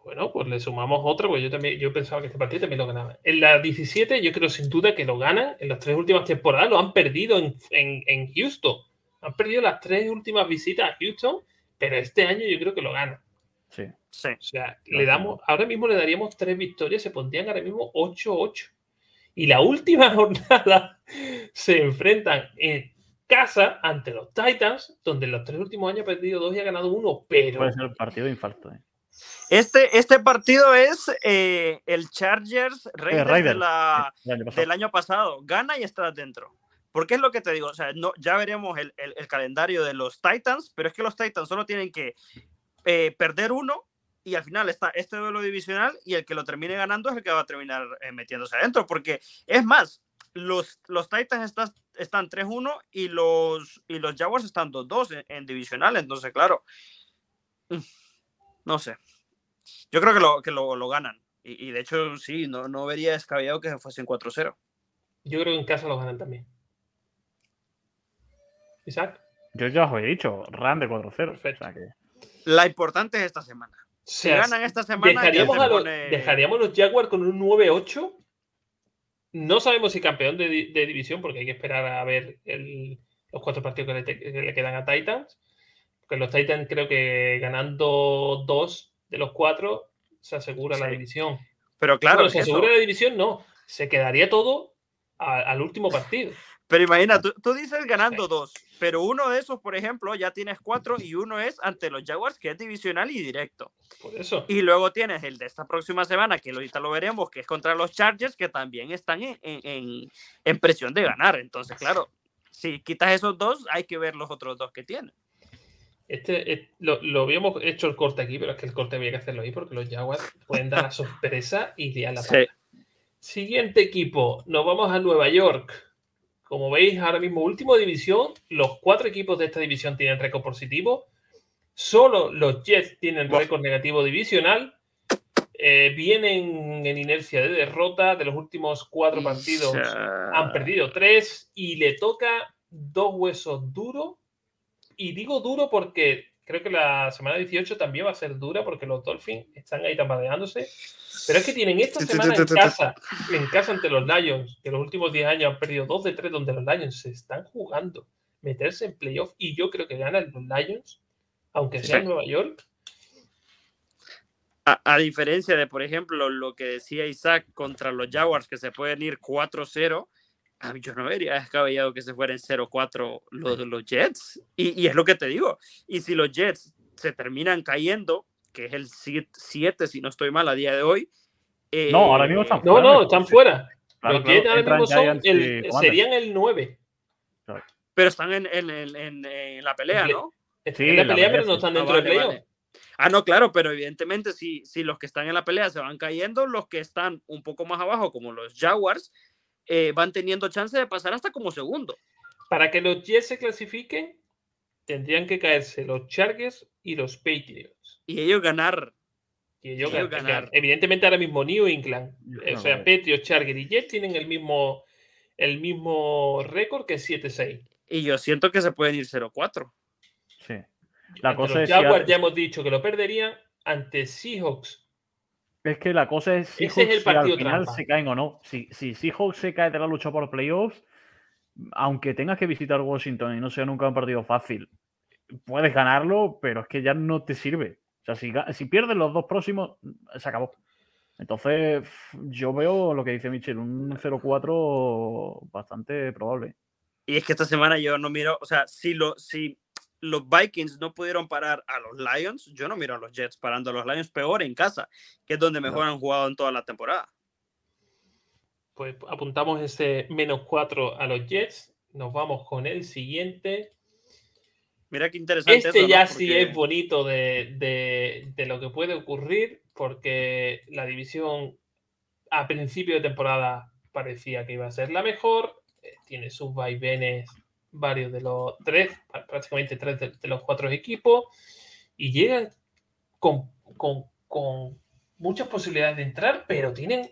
Bueno, pues le sumamos otro, porque yo también yo pensaba que este partido también lo ganaba. En la 17 yo creo sin duda que lo ganan. En las tres últimas temporadas lo han perdido en, en Houston. Han perdido las tres últimas visitas a Houston, pero este año yo creo que lo ganan. Sí. sí. O sea, le damos, ahora mismo le daríamos tres victorias, se pondrían ahora mismo 8-8. Y la última jornada se enfrentan en casa ante los Titans, donde en los tres últimos años ha perdido dos y ha ganado uno, pero. Puede ser el partido de infarto. ¿eh? Este, este partido es eh, el Chargers Raiders, del año pasado. Gana y está dentro. Porque es lo que te digo, o sea, no, ya veremos el, calendario de los Titans, pero es que los Titans solo tienen que eh, perder uno y al final está este duelo divisional y el que lo termine ganando es el que va a terminar eh, metiéndose adentro, porque es más, los, los Titans están 3-1 y los, y los Jaguars están 2-2 en, divisional, entonces claro, no sé, yo creo que lo, que lo, ganan y, de hecho sí, no, no vería descabellado que se fuesen 4-0. Yo creo que en casa lo ganan también. Isaac. Yo ya os he dicho, RAN de 4-0. La importante es esta semana. Si ganan esta semana, dejaríamos, los, Jaguars con un 9-8. No sabemos si campeón de, división, porque hay que esperar a ver los cuatro partidos que le, quedan a Titans. Porque los Titans creo que ganando dos de los cuatro se asegura la división. Pero claro, se asegura la división, no. Se quedaría todo al último partido. Pero imagina, tú, tú dices ganando dos, pero uno de esos, por ejemplo, ya tienes cuatro y uno es ante los Jaguars, que es divisional y directo. Por eso. Y luego tienes el de esta próxima semana, que ahorita lo veremos, que es contra los Chargers, que también están en, en, en presión de ganar. Entonces, claro, si quitas esos dos, hay que ver los otros dos que tienen. Este, lo, lo, habíamos hecho el corte aquí, pero es que el corte había que hacerlo ahí porque los Jaguars pueden dar la sorpresa y liar la sí. Siguiente equipo, nos vamos a Nueva York. Como veis, ahora mismo último división, los cuatro equipos de esta división tienen récord positivo. Solo los Jets tienen récord negativo divisional. Eh, vienen en inercia de derrota. De los últimos cuatro partidos han perdido tres y le toca dos huesos duros y digo duro porque creo que la semana 18 también va a ser dura porque los Dolphins están ahí tambaleándose. Pero es que tienen esta semana en casa, en casa ante los Lions, que los últimos 10 años han perdido 2 de 3, donde los Lions se están jugando meterse en playoff y yo creo que ganan los Lions, aunque sea en Nueva York. A, a, diferencia de, por ejemplo, lo que decía Isaac contra los Jaguars, que se pueden ir 4-0, yo no vería descabellado que se fueran 0-4 los, los Jets. Y, y, es lo que te digo. Y si los Jets se terminan cayendo, que es el 7, si no estoy mal, a día de hoy. Eh, no, ahora mismo están fuera. No, no, están fuera. Claro, los Jets ahora mismo son el, serían el 9. Claro. Pero están en, en, en, en, la pelea, ¿no? Sí, en la, la pelea, pero no están dentro ah, vale, del. Vale. Ah, no, claro, pero evidentemente si, si los que están en la pelea se van cayendo, los que están un poco más abajo, como los Jaguars, eh, van teniendo chance de pasar hasta como segundo. Para que los Jets se clasifiquen, tendrían que caerse los Chargers y los Patriots. Y ellos ganar. Y ellos, ellos ganar. ganar. Evidentemente ahora mismo New England, no, o sea, no. Patriots, Chargers y Jets tienen el mismo, el mismo récord que 7-6. Y yo siento que se pueden ir 0-4. Sí. La cosa los es Jaguars si... ya hemos dicho que lo perderían ante Seahawks es que la cosa es si, Ese es el si al final trampa. se caen o no. Si, si Seahawks se cae de la lucha por playoffs, aunque tengas que visitar Washington y no sea nunca un partido fácil, puedes ganarlo, pero es que ya no te sirve. O sea, si, si pierdes los dos próximos, se acabó. Entonces, yo veo lo que dice Michel, un 0-4 bastante probable. Y es que esta semana yo no miro, o sea, si, lo, si los Vikings no pudieron parar a los Lions, yo no miro a los Jets parando a los Lions peor en casa, que es donde mejor han jugado en toda la temporada. Pues apuntamos ese menos 4 a los Jets. Nos vamos con el siguiente. Mira qué interesante. Este eso, ya ¿no? sí es bonito de, de- de lo que puede ocurrir, porque la división a principio de temporada parecía que iba a ser la mejor. eh, Tiene sus vaivenes varios de los tres, pr- prácticamente tres de, de los cuatro equipos, y llegan con, con- con muchas posibilidades de entrar, pero tienen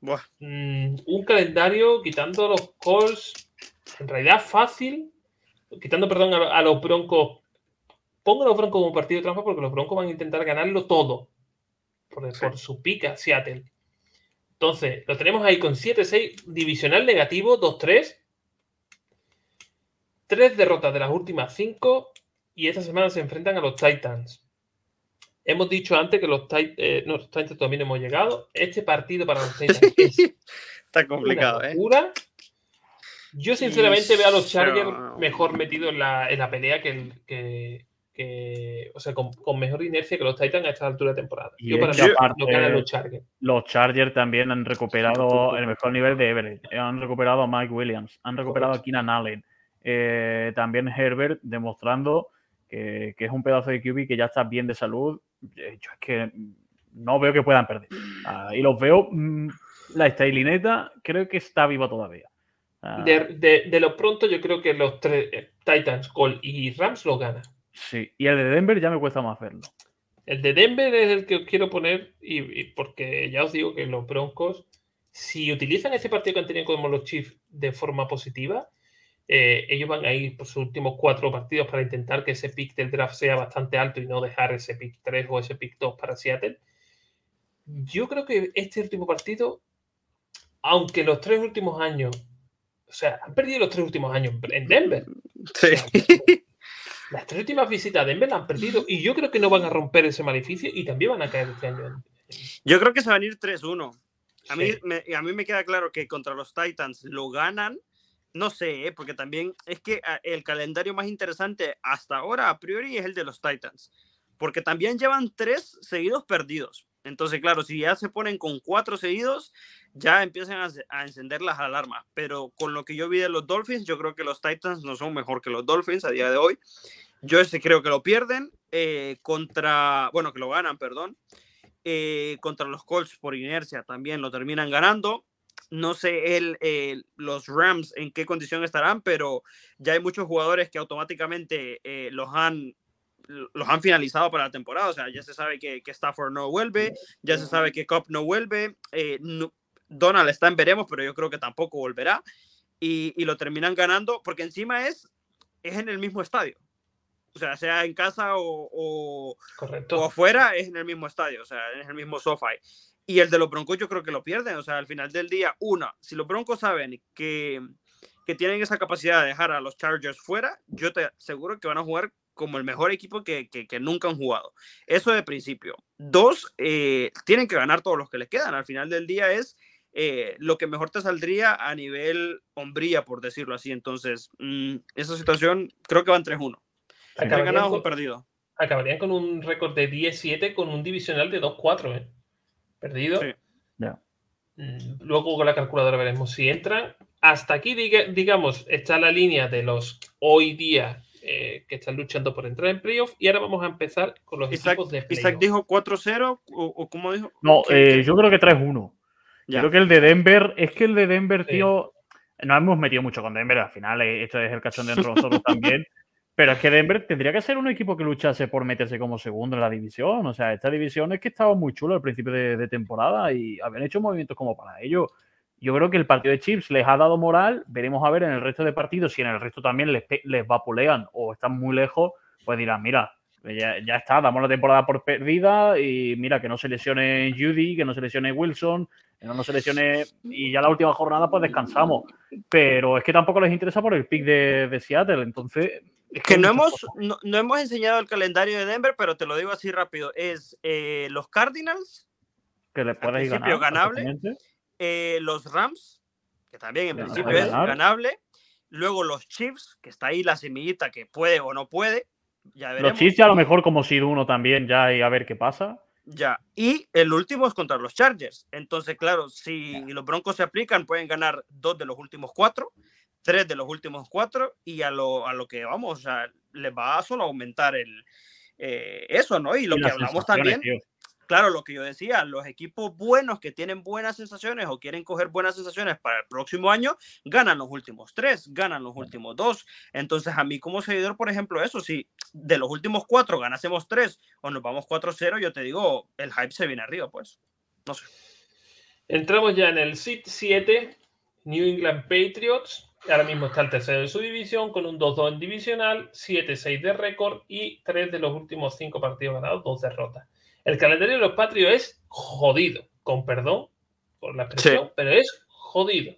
Buah, mm, un calendario quitando los calls en realidad fácil, quitando, perdón, a, a los Broncos. Pongo a los Broncos como partido de trampa porque los Broncos van a intentar ganarlo todo por, por su pica Seattle. Entonces, lo tenemos ahí con 7-6, divisional negativo, 2-3. Tres derrotas de las últimas cinco y esta semana se enfrentan a los Titans. Hemos dicho antes que los, Tit- eh, no, los Titans no hemos llegado. Este partido para los Titans es está complicado, una ¿eh? Yo sinceramente veo a los Chargers no. mejor metidos en la, en la pelea que, el- que, que- o sea, con, con mejor inercia que los Titans a esta altura de temporada. Y Yo para que mí aparte- lo ganan los Chargers. Los Chargers también han recuperado el mejor nivel de Everett. Han recuperado a Mike Williams. Han recuperado a Keenan Allen. Eh, también Herbert demostrando que, que es un pedazo de QB que ya está bien de salud. Yo es que no veo que puedan perder. Ah, y los veo. mm, la estilineta creo que está viva todavía. Ah, De, de, de lo pronto, yo creo que los tres eh, Titans, Cole y Rams lo ganan. Sí. Y el de Denver ya me cuesta más verlo. El de Denver es el que os quiero poner, y, y porque ya os digo que los Broncos, si utilizan este partido que han tenido como los Chiefs de forma positiva, eh, ellos van a ir por sus últimos cuatro partidos para intentar que ese pick del draft sea bastante alto y no dejar ese pick 3 o ese pick 2 para Seattle. Yo creo que este último partido, aunque los tres últimos años, o sea, han perdido los tres últimos años en Denver. Sí. Las tres últimas visitas a Denver la han perdido y yo creo que no van a romper ese maleficio y también van a caer este año. Yo creo que se van a ir 3-1. A mí, Sí. me, a mí me queda claro que contra los Titans lo ganan, no sé, ¿eh? porque también es que ah, el calendario más interesante hasta ahora, a priori, es el de los Titans, porque también llevan tres seguidos perdidos. Entonces, claro, si ya se ponen con cuatro seguidos, ya empiezan a, encender las alarmas. Pero con lo que yo vi de los Dolphins, yo creo que los Titans no son mejor que los Dolphins a día de hoy. Yo ese creo que lo pierden eh, contra, bueno, que lo ganan, perdón. Eh, contra los Colts por inercia también lo terminan ganando. No sé el, los Rams en qué condición estarán, pero ya hay muchos jugadores que automáticamente eh, los han los han finalizado para la temporada. O sea, ya se sabe que, que Stafford no vuelve, ya se sabe que Cobb no vuelve. Eh, Donald está en veremos, pero yo creo que tampoco volverá. Y, y, lo terminan ganando porque encima es, es en el mismo estadio. O sea, sea en casa o, o, o afuera, es en el mismo estadio, o sea, es el mismo sofá. Y el de los Broncos yo creo que lo pierden. O sea, al final del día, una, si los Broncos saben que, que tienen esa capacidad de dejar a los Chargers fuera, yo te aseguro que van a jugar como el mejor equipo que, que, nunca han jugado. Eso de principio. Dos, eh, tienen que ganar todos los que les quedan. Al final del día es eh, lo que mejor te saldría a nivel hombría, por decirlo así. Entonces, mm, esa situación creo que van 3-1. Acabarían ganado con, perdido. Acabarían con un récord de 10-7 con un divisional de 2-4. ¿eh? Perdido. Sí. Mm, luego con la calculadora veremos si entran. Hasta aquí, digamos, está la línea de los hoy día eh, que están luchando por entrar en playoff. Y ahora vamos a empezar con los equipos de playoff. ¿Isaac dijo 4-0 o, cómo dijo? No, eh, yo creo que 3-1. Creo que el de Denver, es que el de Denver, tío, no hemos metido mucho con Denver, al final eh, esto es el cachón dentro de nosotros también. Pero es que Denver tendría que ser un equipo que luchase por meterse como segundo en la división. O sea, esta división es que estaba muy chulo al principio de, de temporada y habían hecho movimientos como para ello yo creo que el partido de Chips les ha dado moral. Veremos a ver en el resto de partidos si en el resto también les, les vapulean o están muy lejos. Pues dirán, mira, ya, ya, está, damos la temporada por perdida y mira, que no se lesione Judy, que no se lesione Wilson, que no se lesione y ya la última jornada pues descansamos. Pero es que tampoco les interesa por el pick de, Seattle, entonces... Es que no hemos, no, hemos enseñado el calendario de Denver, pero te lo digo así rápido. Es eh, los Cardinals, que les puedes ganar, ganable. Eh, los Rams, que también en principio es ganable. Luego los Chiefs, que está ahí la semillita que puede o no puede. Ya Los Chiefs ya a lo mejor como si uno también ya y a ver qué pasa. Ya, y el último es contra los Chargers. Entonces, claro, si los Broncos se aplican, pueden ganar dos de los últimos cuatro, tres de los últimos cuatro, y a lo, a lo que vamos, o sea, les va a solo aumentar el, eh, eso, ¿no? Y lo que hablamos también, claro, lo que yo decía, los equipos buenos que tienen buenas sensaciones o quieren coger buenas sensaciones para el próximo año, ganan los últimos tres, ganan los últimos dos. Entonces, a mí como seguidor, por ejemplo, eso, si de los últimos cuatro ganásemos tres o nos vamos 4-0, yo te digo, el hype se viene arriba, pues. No sé. Entramos ya en el SIT 7, New England Patriots. Ahora mismo está el tercero de su división con un 2-2 en divisional, 7-6 de récord y tres de los últimos cinco partidos ganados, dos derrotas. El calendario de los patrios es jodido, con perdón por la expresión, pero es jodido.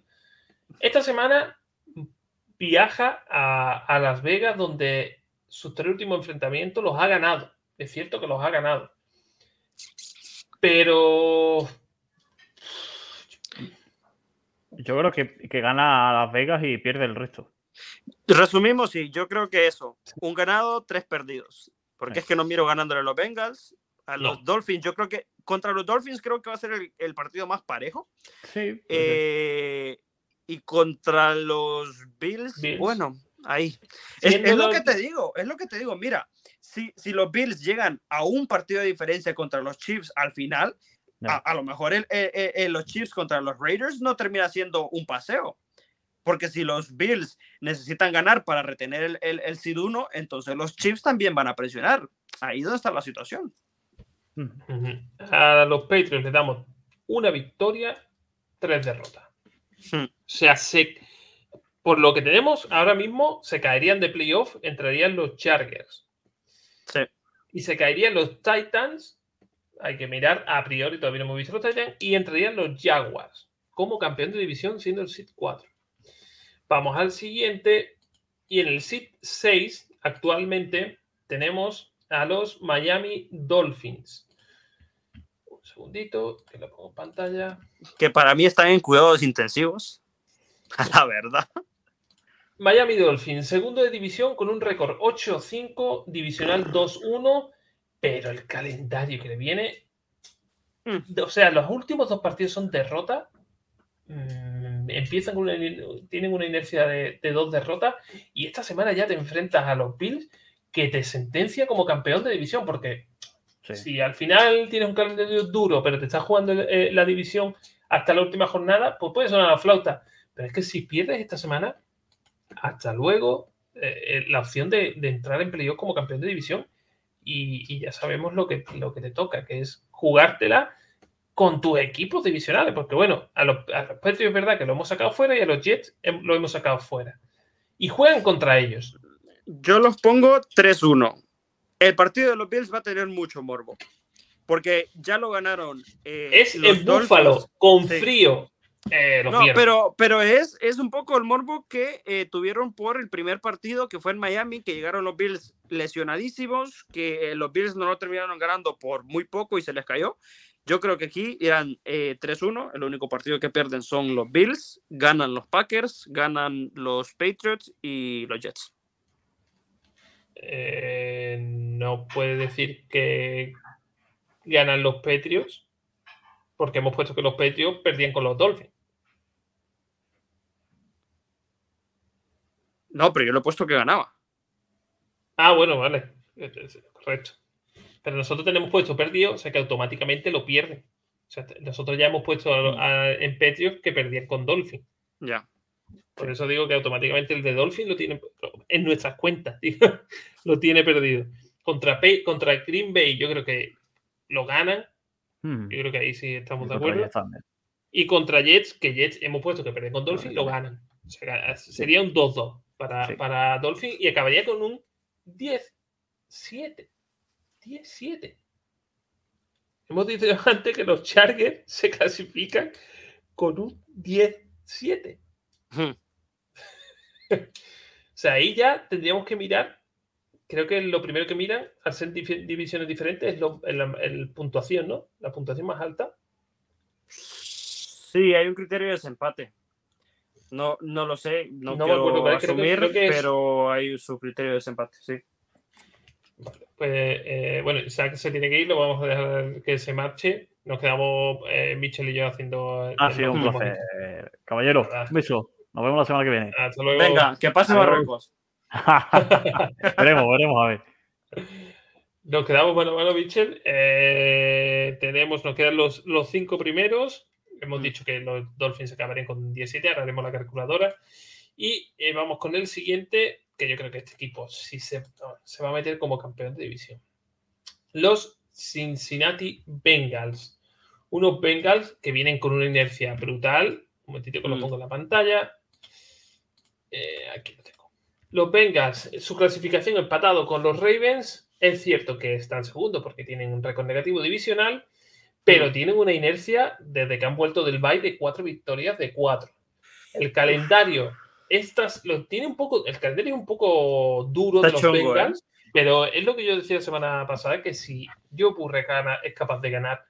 Esta semana viaja a, Las Vegas, donde sus tres últimos enfrentamientos los ha ganado. Es cierto que los ha ganado. Pero. Yo creo que, que gana a Las Vegas y pierde el resto. Resumimos, sí, yo creo que eso. Un ganado, tres perdidos. Porque es que no miro ganándole a los Bengals, a los Dolphins. Yo creo que contra los Dolphins creo que va a ser el, partido más parejo. Sí. Eh, y contra los Bills, bueno, ahí. Es, lo que te digo, es lo que te digo. Mira, si, si los Bills llegan a un partido de diferencia contra los Chiefs al final, a, lo mejor el, los Chiefs contra los Raiders no termina siendo un paseo. Porque si los Bills necesitan ganar para retener el, el, el SID 1, entonces los Chiefs también van a presionar. Ahí es donde está la situación. A los Patriots le damos una victoria, tres derrotas. O sea, por lo que tenemos ahora mismo, se caerían de playoff, entrarían los Chargers. Y se caerían los Titans. Hay que mirar a priori, todavía no hemos visto los Titans. Y entrarían los Jaguars como campeón de división, siendo el SID 4. Vamos al siguiente. Y en el SID 6, actualmente, tenemos a los Miami Dolphins. Un segundito, que lo pongo en pantalla. Que para mí están en cuidados intensivos. A la verdad. Miami Dolphins, segundo de división con un récord 8-5, divisional 2-1, pero el calendario que le viene. Mm. O sea, los últimos dos partidos son derrotas. Mm, empiezan con una, tienen una inercia de, de dos derrotas y esta semana ya te enfrentas a los Bills que te sentencia como campeón de división porque Sí. si al final tienes un calendario duro, pero te estás jugando eh, la división hasta la última jornada, pues puede sonar la flauta. Pero es que si pierdes esta semana, hasta luego, eh, eh, la opción de, de entrar en playoff como campeón de división y, y ya sabemos lo que, lo que te toca, que es jugártela con tus equipos divisionales. Porque bueno, a los, a los Patriots es verdad que lo hemos sacado fuera y a los Jets lo hemos sacado fuera. Y juegan contra ellos. Yo los pongo 3-1. El partido de los Bills va a tener mucho morbo. Porque ya lo ganaron. eh, Es en Búfalo, con Sí. frío. Eh, No, pero, pero es, es un poco el morbo que eh, tuvieron por el primer partido que fue en Miami, que llegaron los Bills lesionadísimos, que eh, los Bills no lo terminaron ganando por muy poco y se les cayó. Yo creo que aquí eh, 3-1. El único partido que pierden son los Bills, ganan los Packers, ganan los Patriots y los Jets. No puede decir que ganan los Patriots, porque hemos puesto que los Patriots perdían con los Dolphins. No, pero yo lo he puesto que ganaba. Ah, bueno, vale. Eh, eh, Correcto. Pero nosotros tenemos puesto perdido, o sea que automáticamente lo pierden. O sea, nosotros ya hemos puesto a- a- en Patriots que perdían con Dolphins. Ya. Por eso digo que automáticamente el de Dolphins lo tiene en nuestras cuentas, digo, lo tiene perdido. Contra, Pay- contra Green Bay, yo creo que lo ganan. Hmm. Yo creo que ahí sí estamos de acuerdo. Y contra Jets, que Jets hemos puesto que pierden con Dolphins, lo ganan. O sea, sería un 2-2 para, Sí. para Dolphins y acabaría con un 10-7. 10-7. Hemos dicho antes que los Chargers se clasifican con un 10-7. Ujú. O sea, ahí ya tendríamos que mirar. Creo que lo primero que miran al ser divisiones diferentes es lo- el, el puntuación, ¿no? La puntuación más alta. Sí, hay un criterio de desempate. No, no lo sé, no, No me quiero acuerdo, pero creo que- asumir, creo que es- pero hay su criterio de desempate, sí. Vale, pues eh, bueno, Isaac se tiene que ir, lo vamos a dejar que se marche. Nos quedamos eh, Michel y yo haciendo. Ha el sido un placer. Caballero, un beso. Nos vemos la semana que viene. Hasta luego. Venga, que pase. Marruecos. veremos, veremos, a ver. Nos quedamos mano a mano, Michel. Eh, tenemos, nos quedan los, los cinco primeros. Hemos Mm. dicho que los Dolphins acabarían con 17, ahora haremos la calculadora. Y eh, vamos con el siguiente, que yo creo que este equipo sí se, no, se va a meter como campeón de división. Los Cincinnati Bengals. Unos Bengals que vienen con una inercia brutal. Un momentito que lo Mm. pongo en la pantalla. Eh, aquí lo tengo. Los Bengals, su clasificación empatado con los Ravens. Es cierto que están segundo porque tienen un récord negativo divisional, pero tienen una inercia desde que han vuelto del bye de cuatro victorias de cuatro. El calendario, estas lo tiene un poco, el calendario es un poco duro de los chungo, ¿eh? Pero es lo que yo decía la semana pasada, que si Joe Burre gana- es capaz de ganar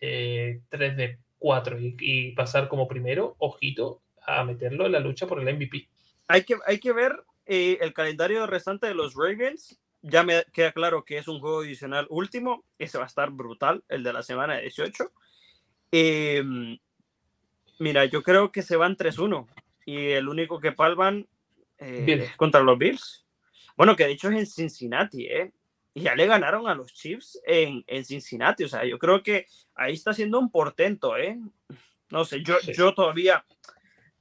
eh, 3 de 4 y, y pasar como primero, ojito a meterlo en la lucha por el MVP. Hay que, hay que ver eh, el calendario restante de los Ravens. Ya me queda claro que es un juego adicional último. Ese va a estar brutal, el de la semana 18. Eh, mira, yo creo que se van 3-1. Y el único que palman eh, es contra los Bills. Bueno, que de hecho es en Cincinnati, ¿eh? Y ya le ganaron a los Chiefs en, en Cincinnati. O sea, yo creo que ahí está siendo un portento, ¿eh? No sé, yo, Sí. yo todavía,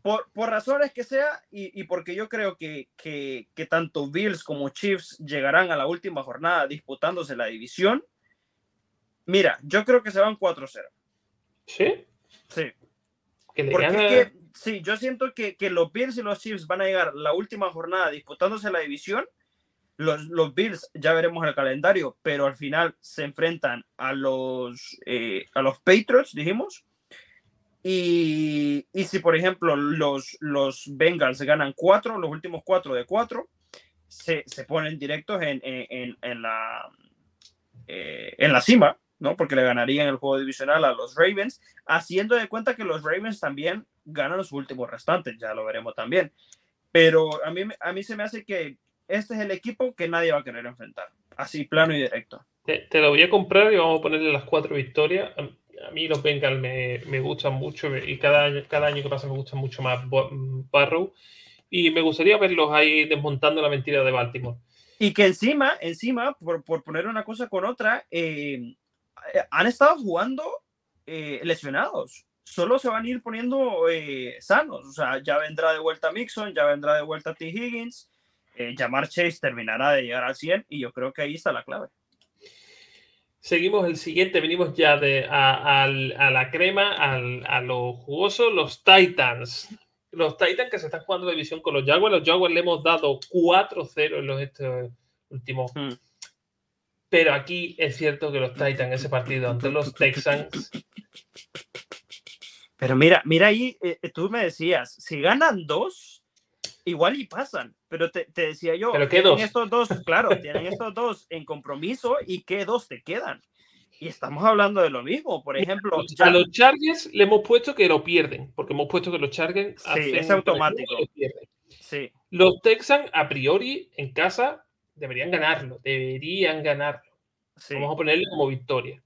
por, por razones que sea, y, y porque yo creo que, que, que tanto Bills como Chiefs llegarán a la última jornada disputándose la división. Mira, yo creo que se van 4-0. ¿Sí? Sí. Que Porque gana- es que, sí, yo siento que, que los Bills y los Chiefs van a llegar la última jornada disputándose la división. Los, los Bills, ya veremos el calendario, pero al final se enfrentan a los, eh, a los Patriots, dijimos. Y, si, por ejemplo, los, los Bengals ganan cuatro, los últimos cuatro de cuatro, se, se ponen directos en, en, en- la, eh, en la cima, ¿no? Porque le ganarían el juego divisional a los Ravens, haciendo de cuenta que los Ravens también ganan los últimos restantes, ya lo veremos también. Pero a mí, a mí se me hace que este es el equipo que nadie va a querer enfrentar. Así, plano y directo. Te, lo voy a comprar y vamos a ponerle las cuatro victorias. A mí los Bengals me, me gustan mucho y cada año, cada año que pasa me gustan mucho más Barrow. Y me gustaría verlos ahí desmontando la mentira de Baltimore. Y que encima, encima, por, por poner una cosa con otra, eh, han estado jugando eh, lesionados. Solo se van a ir poniendo eh, sanos. O sea, ya vendrá de vuelta Mixon, ya vendrá de vuelta T. Higgins. Jamar Chase terminará de llegar al 100 y yo creo que ahí está la clave. Seguimos el siguiente, venimos ya de, a, a, la crema, a lo jugoso, los Titans. Los Titans que se están jugando la división con los Jaguars. Los Jaguars le hemos dado 4-0 en los este, últimos. Hmm. Pero aquí es cierto que los Titans, ese partido ante los Texans. Pero mira, mira ahí, eh, eh, tú me decías, si ganan dos, igual y pasan. Pero te, decía yo, ¿Pero qué dos? estos dos, claro, tienen estos dos en compromiso y qué dos te quedan. Y estamos hablando de lo mismo. Por ejemplo, a los Chargers le hemos puesto que lo pierden, porque hemos puesto que los Chargers sí, es automático. Sí. Los Texans, a priori, en casa, deberían ganarlo. Deberían ganarlo. Vamos a ponerle como victoria.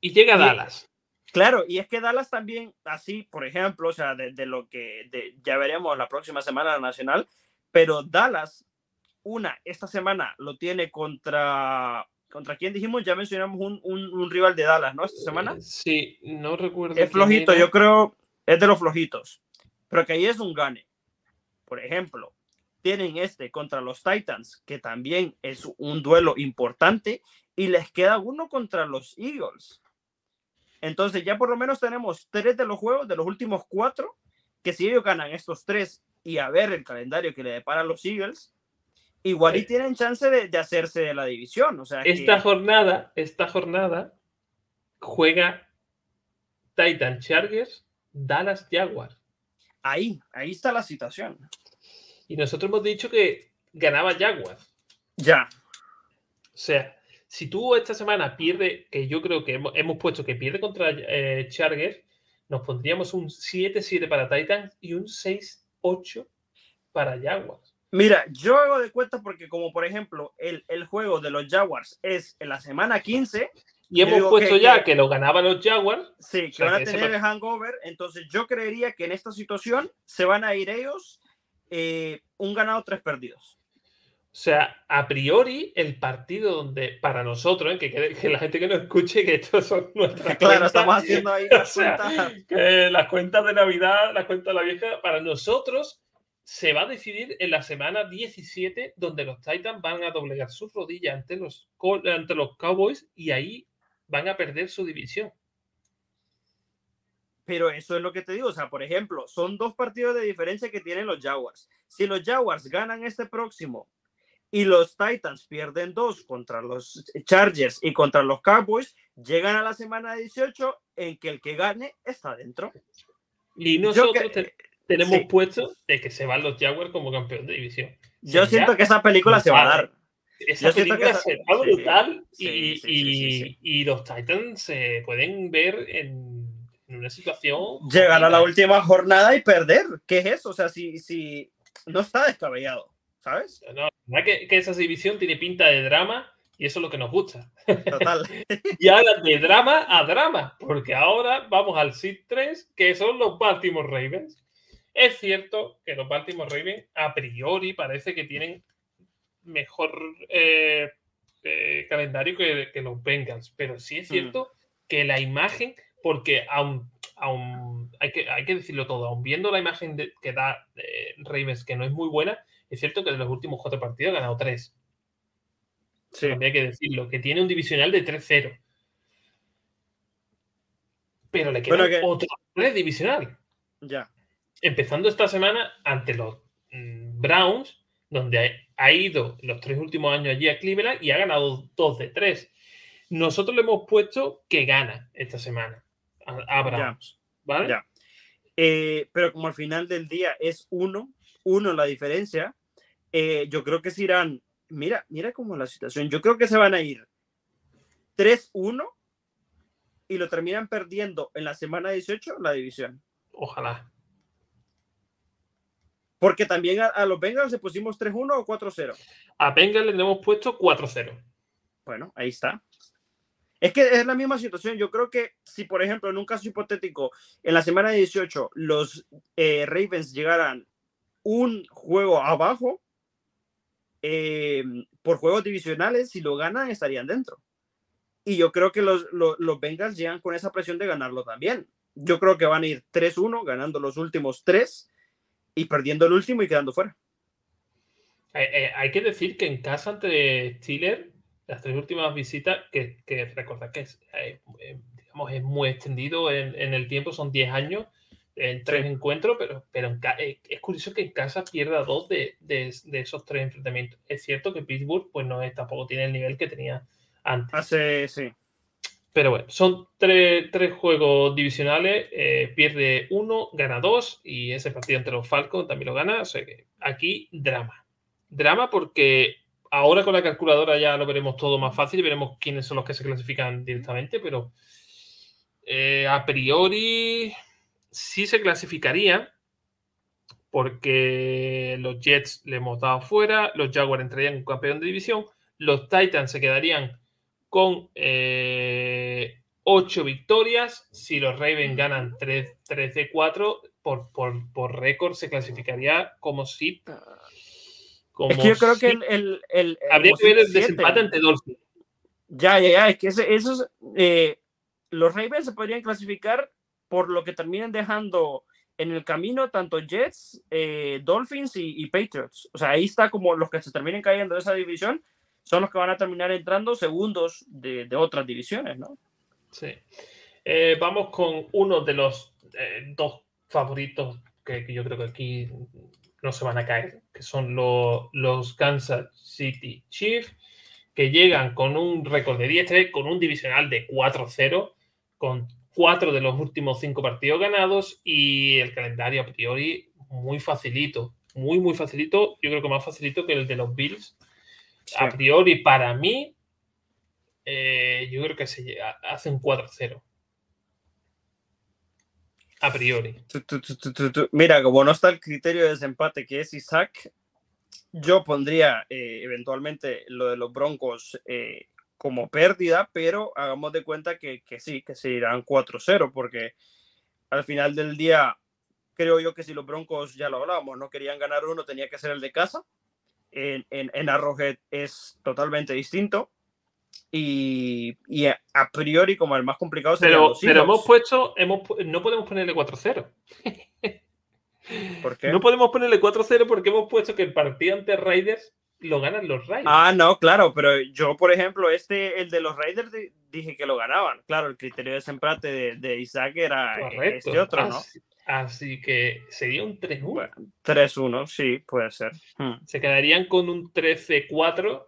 Y llega Dallas. Claro, y es que Dallas también, así, por ejemplo, o sea, de, lo que ya veremos la próxima semana la nacional, pero Dallas, una, esta semana lo tiene contra ¿Contra quién dijimos? Ya mencionamos un, un, rival de Dallas, ¿no? Esta semana. Eh, sí, no recuerdo. Es flojito, yo creo, es de los flojitos. Pero que ahí es un gane. Por ejemplo, tienen este contra los Titans, que también es un duelo importante, y les queda uno contra los Eagles. Entonces ya por lo menos tenemos tres de los juegos, de los últimos cuatro, que si ellos ganan estos tres y a ver el calendario que le depara a los Eagles, igual y tienen chance de, hacerse de la división. O sea, esta jornada, esta jornada juega Titan Chargers, Dallas Jaguars. Ahí, ahí está la situación. Y nosotros hemos dicho que ganaba Jaguars. Ya. O sea, si tú esta semana pierde, que yo creo que hemos, puesto que pierde contra eh, Chargers, nos pondríamos un 7-7 para Titans y un 6-8 para Jaguars. Mira, yo hago de cuenta porque como por ejemplo el, juego de los Jaguars es en la semana 15. Y hemos puesto ya que, lo ganaban los Jaguars. Sí, que van a tener el hangover. Entonces yo creería que en esta situación se van a ir ellos eh, un ganado, tres perdidos. O sea, a priori, el partido donde para nosotros, ¿eh? que, la gente que nos escuche, que estos son nuestras Claro, estamos haciendo ahí las cuentas. las cuentas de Navidad, las cuentas de la vieja, para nosotros se va a decidir en la semana 17, donde los Titans van a doblegar sus rodillas ante los, ante los Cowboys y ahí van a perder su división. Pero eso es lo que te digo, o sea, por ejemplo, son dos partidos de diferencia que tienen los Jaguars. Si los Jaguars ganan este próximo y los Titans pierden dos contra los Chargers y contra los Cowboys, llegan a la semana 18 en que el que gane está dentro. Y nosotros tenemos puesto de que se van los Jaguars como campeón de división. Yo siento que esa película se va a dar. Esa película se va brutal y, los Titans se pueden ver en, una situación. Llegar a la última jornada y perder. ¿Qué es eso? O sea, si, si no está descabellado, ¿sabes? No, que, que esa división tiene pinta de drama y eso es lo que nos gusta. Total. y ahora de drama a drama, porque ahora vamos al SID 3, que son los Baltimore Ravens. Es cierto que los Baltimore Ravens a priori parece que tienen mejor eh, eh, calendario que, los Bengals, pero sí es mm. cierto que la imagen, porque aún, hay, que, hay que decirlo todo, aún viendo la imagen que da eh, Ravens, que no es muy buena, es cierto que de los últimos cuatro partidos ha ganado tres. Sí. hay que decirlo, que tiene un divisional de 3-0. Pero le queda otro 3 divisional. Ya empezando esta semana ante los mm, Browns, donde ha ido los tres últimos años allí a Cleveland y ha ganado dos de tres. Nosotros le hemos puesto que gana esta semana a, Browns. ¿Vale? Eh, pero como al final del día es uno, uno la diferencia, eh, yo creo que se irán, mira, mira cómo es la situación, yo creo que se van a ir 3-1 y lo terminan perdiendo en la semana 18 la división. Ojalá. Porque también a, los Bengals le pusimos 3-1 o 4-0. A Bengals le hemos puesto 4-0. Bueno, ahí está. Es que es la misma situación. Yo creo que si, por ejemplo, en un caso hipotético, en la semana 18 los eh, Ravens llegaran un juego abajo, eh, por juegos divisionales, si lo ganan, estarían dentro. Y yo creo que los, los, los Bengals llegan con esa presión de ganarlo también. Yo creo que van a ir 3-1, ganando los últimos tres y perdiendo el último y quedando fuera. Eh, eh, hay que decir que en casa ante Steelers, las tres últimas visitas, que, que recordad que es, digamos, es muy extendido en, en, el tiempo, son 10 años, en tres encuentros, pero, pero eh, es curioso que en casa pierda dos de, de, esos tres enfrentamientos. Es cierto que Pittsburgh pues no es, tampoco tiene el nivel que tenía antes. Hace, sí. Pero bueno, son tres, tres juegos divisionales, eh, pierde uno, gana dos, y ese partido entre los Falcons también lo gana. O sea que aquí drama. Drama porque ahora con la calculadora ya lo veremos todo más fácil y veremos quiénes son los que se clasifican directamente, pero eh, a priori sí se clasificaría porque los Jets le hemos dado fuera, los Jaguars entrarían en campeón de división, los Titans se quedarían con eh, 8 victorias, si los Ravens ganan 3, 3 de 4, por, por, por récord se clasificaría como si... Como es que yo creo que el, el, Habría que ver el desempate ante Dolphins. Ya, ya, ya, es que esos... Eh, los Ravens se podrían clasificar por lo que terminan dejando en el camino tanto Jets, eh, Dolphins y, Patriots. O sea, ahí está como los que se terminen cayendo de esa división son los que van a terminar entrando segundos de, otras divisiones, ¿no? Sí. Eh, vamos con uno de los eh, dos favoritos que, yo creo que aquí no se van a caer, que son los Kansas City Chiefs, que llegan con un récord de 10 con un divisional de 4-0, con cuatro de los últimos cinco partidos ganados y el calendario a priori muy facilito, muy, muy facilito. Yo creo que más facilito que el de los Bills. A priori, para mí, eh, yo creo que se hace un 4-0. A priori. Mira, como no está el criterio de desempate que es Isaac, yo pondría eh, eventualmente lo de los Broncos eh, como pérdida, pero hagamos de cuenta que, que sí, que se irán 4-0, porque al final del día, creo yo que si los Broncos, ya lo hablábamos, no querían ganar uno, tenía que ser el de casa. En, en, en Arrowhead es totalmente distinto. Y, y, a priori, como el más complicado pero, pero hemos puesto, hemos, no podemos ponerle 4-0. ¿Por qué? No podemos ponerle 4-0 porque hemos puesto que el partido ante Raiders lo ganan los Raiders. Ah, no, claro, pero yo, por ejemplo, este, el de los Raiders, dije que lo ganaban. Claro, el criterio de desempate de, de Isaac era este otro, ¿no? Así, que sería un 3-1. 3-1, sí, puede ser. Hmm. Se quedarían con un 13-4.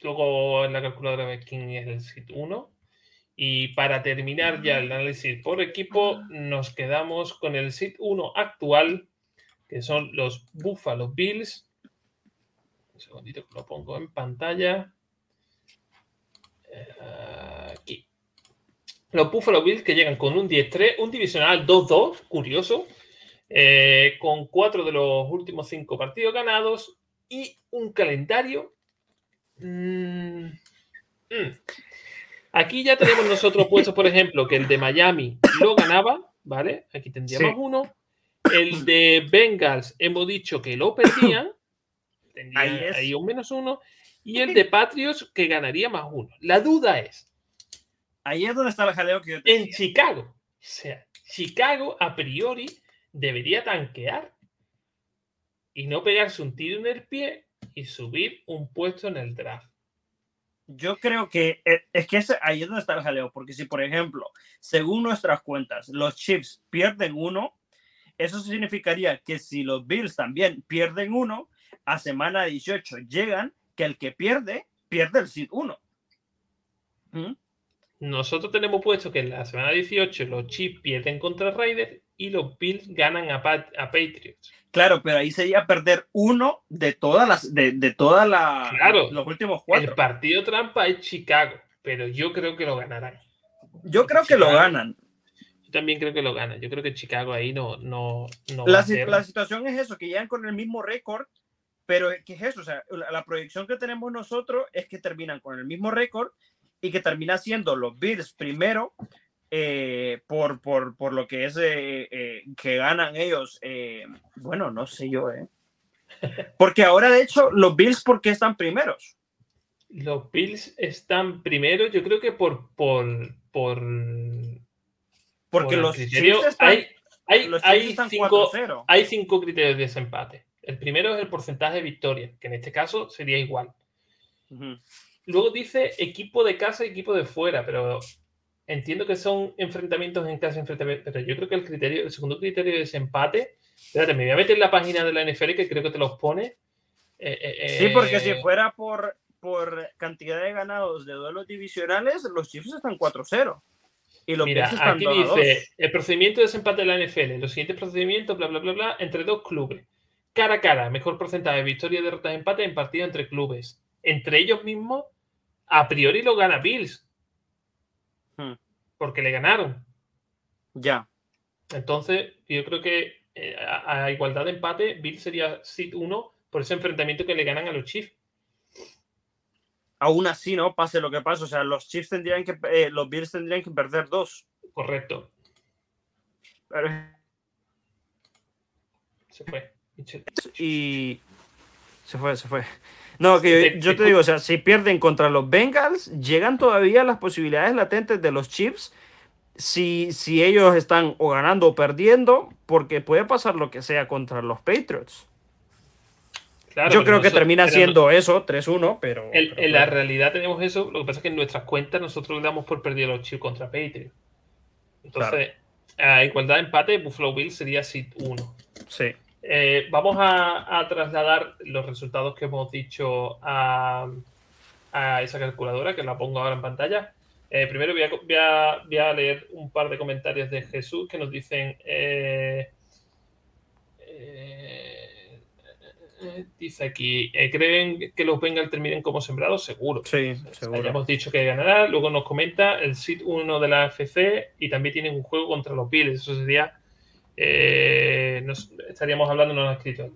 Luego en la calculadora de quién es el sit 1. Y para terminar ya el análisis por equipo, nos quedamos con el sit 1 actual, que son los Buffalo Bills, segundito que lo pongo en pantalla. Eh, aquí. Los Buffalo Bills que llegan con un 10-3, un divisional 2-2, curioso, eh, con cuatro de los últimos cinco partidos ganados y un calendario. Mm, mm. Aquí ya tenemos nosotros puestos, por ejemplo, que el de Miami lo ganaba, ¿vale? Aquí tendríamos uno. El de Bengals hemos dicho que lo perdían ahí, un menos uno. Y el de Patriots que ganaría más uno. La duda es. Ahí es donde está el jaleo que yo En Chicago. O sea, Chicago a priori debería tanquear y no pegarse un tiro en el pie y subir un puesto en el draft. Yo creo que eh, es que ahí es donde está el jaleo, porque si, por ejemplo, según nuestras cuentas, los Chiefs pierden uno, eso significaría que si los Bills también pierden uno, a semana 18 llegan que el que pierde, pierde el SID 1. ¿Mm? Nosotros tenemos puesto que en la semana 18 los Chiefs pierden contra Raiders y los Bills ganan a, a, Patriots. Claro, pero ahí sería perder uno de todas las, de, de todas las, claro, los últimos cuatro. El partido trampa es Chicago, pero yo creo que lo ganarán. Yo creo que lo ganan. también creo que lo gana. Yo creo que Chicago ahí no, no, no La, va a si- ser- la situación es eso, que llegan con el mismo récord, pero ¿qué es eso? O sea, la, la proyección que tenemos nosotros es que terminan con el mismo récord y que termina siendo los Bills primero eh, por, por, por lo que es eh, eh, que ganan ellos. eh, bueno, no sé yo, ¿eh? Porque ahora, de hecho, los Bills, ¿por qué están primeros? Los Bills están primero, yo creo que por por por, Porque por los Chiefs están, hay hay, los hay están cinco 4-0. hay cinco criterios de desempate. El primero es el porcentaje de victorias, que en este caso sería igual. Ujú. Luego dice equipo de casa y equipo de fuera, pero entiendo que son enfrentamientos en casa, enfrentamientos, pero yo creo que el criterio, el segundo criterio de desempate, espérate, me voy a meter en la página de la NFL que creo que te los pone. Eh, eh, Sí, porque si eh, fuera por, por cantidad de ganados de duelos divisionales, los Chiefs están 4-0. Y los Mira, están aquí 2 dice el procedimiento de desempate de la NFL. Los siguientes procedimientos, bla, bla, bla, bla, entre dos clubes. Cara a cara, mejor porcentaje de victoria, derrotas, empate en partido entre clubes. Entre ellos mismos, a priori lo gana Bills. Hmm. Porque le ganaron. Ya. Entonces, yo creo que eh, a, a igualdad de empate, Bills sería seed 1 por ese enfrentamiento que le ganan a los Chiefs. Aún así, ¿no? Pase lo que pase. O sea, los Chiefs tendrían que, eh, los Bills tendrían que perder dos. Correcto. Pero- Se fue. Y se fue, se fue. No, que yo te digo, o sea, si pierden contra los Bengals, llegan todavía las posibilidades latentes de los Chiefs. Si, si ellos están o ganando o perdiendo, porque puede pasar lo que sea contra los Patriots. Claro, yo pero creo que nosotros- termina siendo eso, 3-1, pero. En, pero en la realidad tenemos eso, lo que pasa es que en nuestras cuentas nosotros damos por perdido a los Chiefs contra Patriots. Entonces, a igualdad de empate, Buffalo Bills sería seed 1. Sí. Eh, vamos a, a trasladar los resultados que hemos dicho a, a esa calculadora, que la pongo ahora en pantalla. Eh, primero voy a, voy a- voy a leer un par de comentarios de Jesús que nos dicen... eh, dice aquí, ¿creen que los Bengals terminen como sembrados? Seguro. Sí, Ya seguro. hemos dicho que ganará. Luego nos comenta el SID 1 de la AFC y también tienen un juego contra los Bills. Eso sería. Eh, nos- estaríamos hablando, no lo han escrito.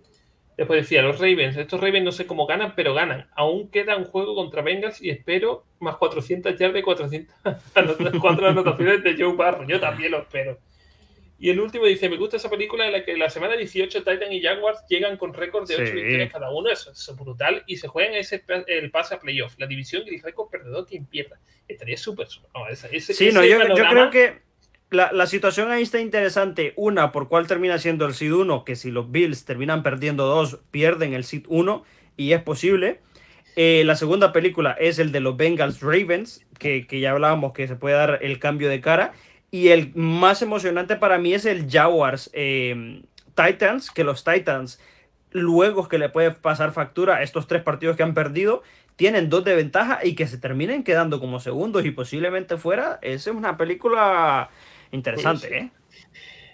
Después decía, los Ravens. Estos Ravens no sé cómo ganan, pero ganan. Aún queda un juego contra Bengals y espero más 400 yardas y 400 anot- cuatro anotaciones de Joe Barrow. Yo también lo espero. Y el último dice, me gusta esa película en la que la semana 18 Titan y Jaguars llegan con récord de 8 Sí. victorias cada uno. Eso, eso es brutal. Y se juegan ese, el pase a playoff. La división el récord perdedor quien pierda. Estaría súper... súper- no, Sí, ese no, yo, creo que la, la situación ahí está interesante. Una, por cuál termina siendo el seed 1, que si los Bills terminan perdiendo dos, pierden el seed 1 y es posible. Eh, la segunda película es el de los Bengals Ravens, que, que ya hablábamos que se puede dar el cambio de cara. Y el más emocionante para mí es el Jaguars eh, Titans, que los Titans, luego que le puede pasar factura a estos tres partidos que han perdido, tienen dos de ventaja y que se terminen quedando como segundos y posiblemente fuera, esa es una película interesante. ¿eh?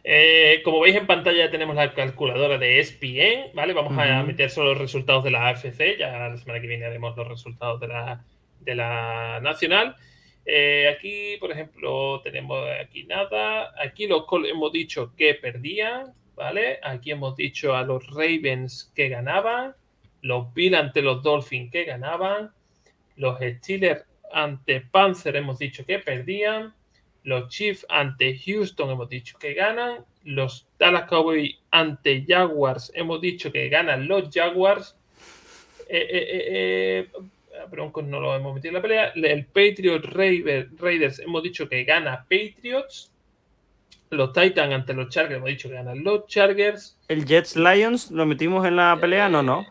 Eh, como veis en pantalla tenemos la calculadora de ESPN, ¿vale? Vamos a meter solo los resultados de la AFC, ya la semana que viene haremos los resultados de la, de la nacional. Eh, aquí, por ejemplo, tenemos aquí nada. Aquí los Colts hemos dicho que perdían, ¿vale? Aquí hemos dicho a los Ravens que ganaban, los Bills ante los Dolphins que ganaban, los Steelers ante Panzer hemos dicho que perdían, los Chiefs ante Houston hemos dicho que ganan. Los Dallas Cowboys ante Jaguars hemos dicho que ganan los Jaguars. Eh, eh, eh, eh, a Broncos no lo hemos metido en la pelea. El Patriot Raider- Raiders hemos dicho que gana Patriots. Los Titans ante los Chargers hemos dicho que ganan los Chargers. El Jets Lions lo metimos en la pelea, no, no.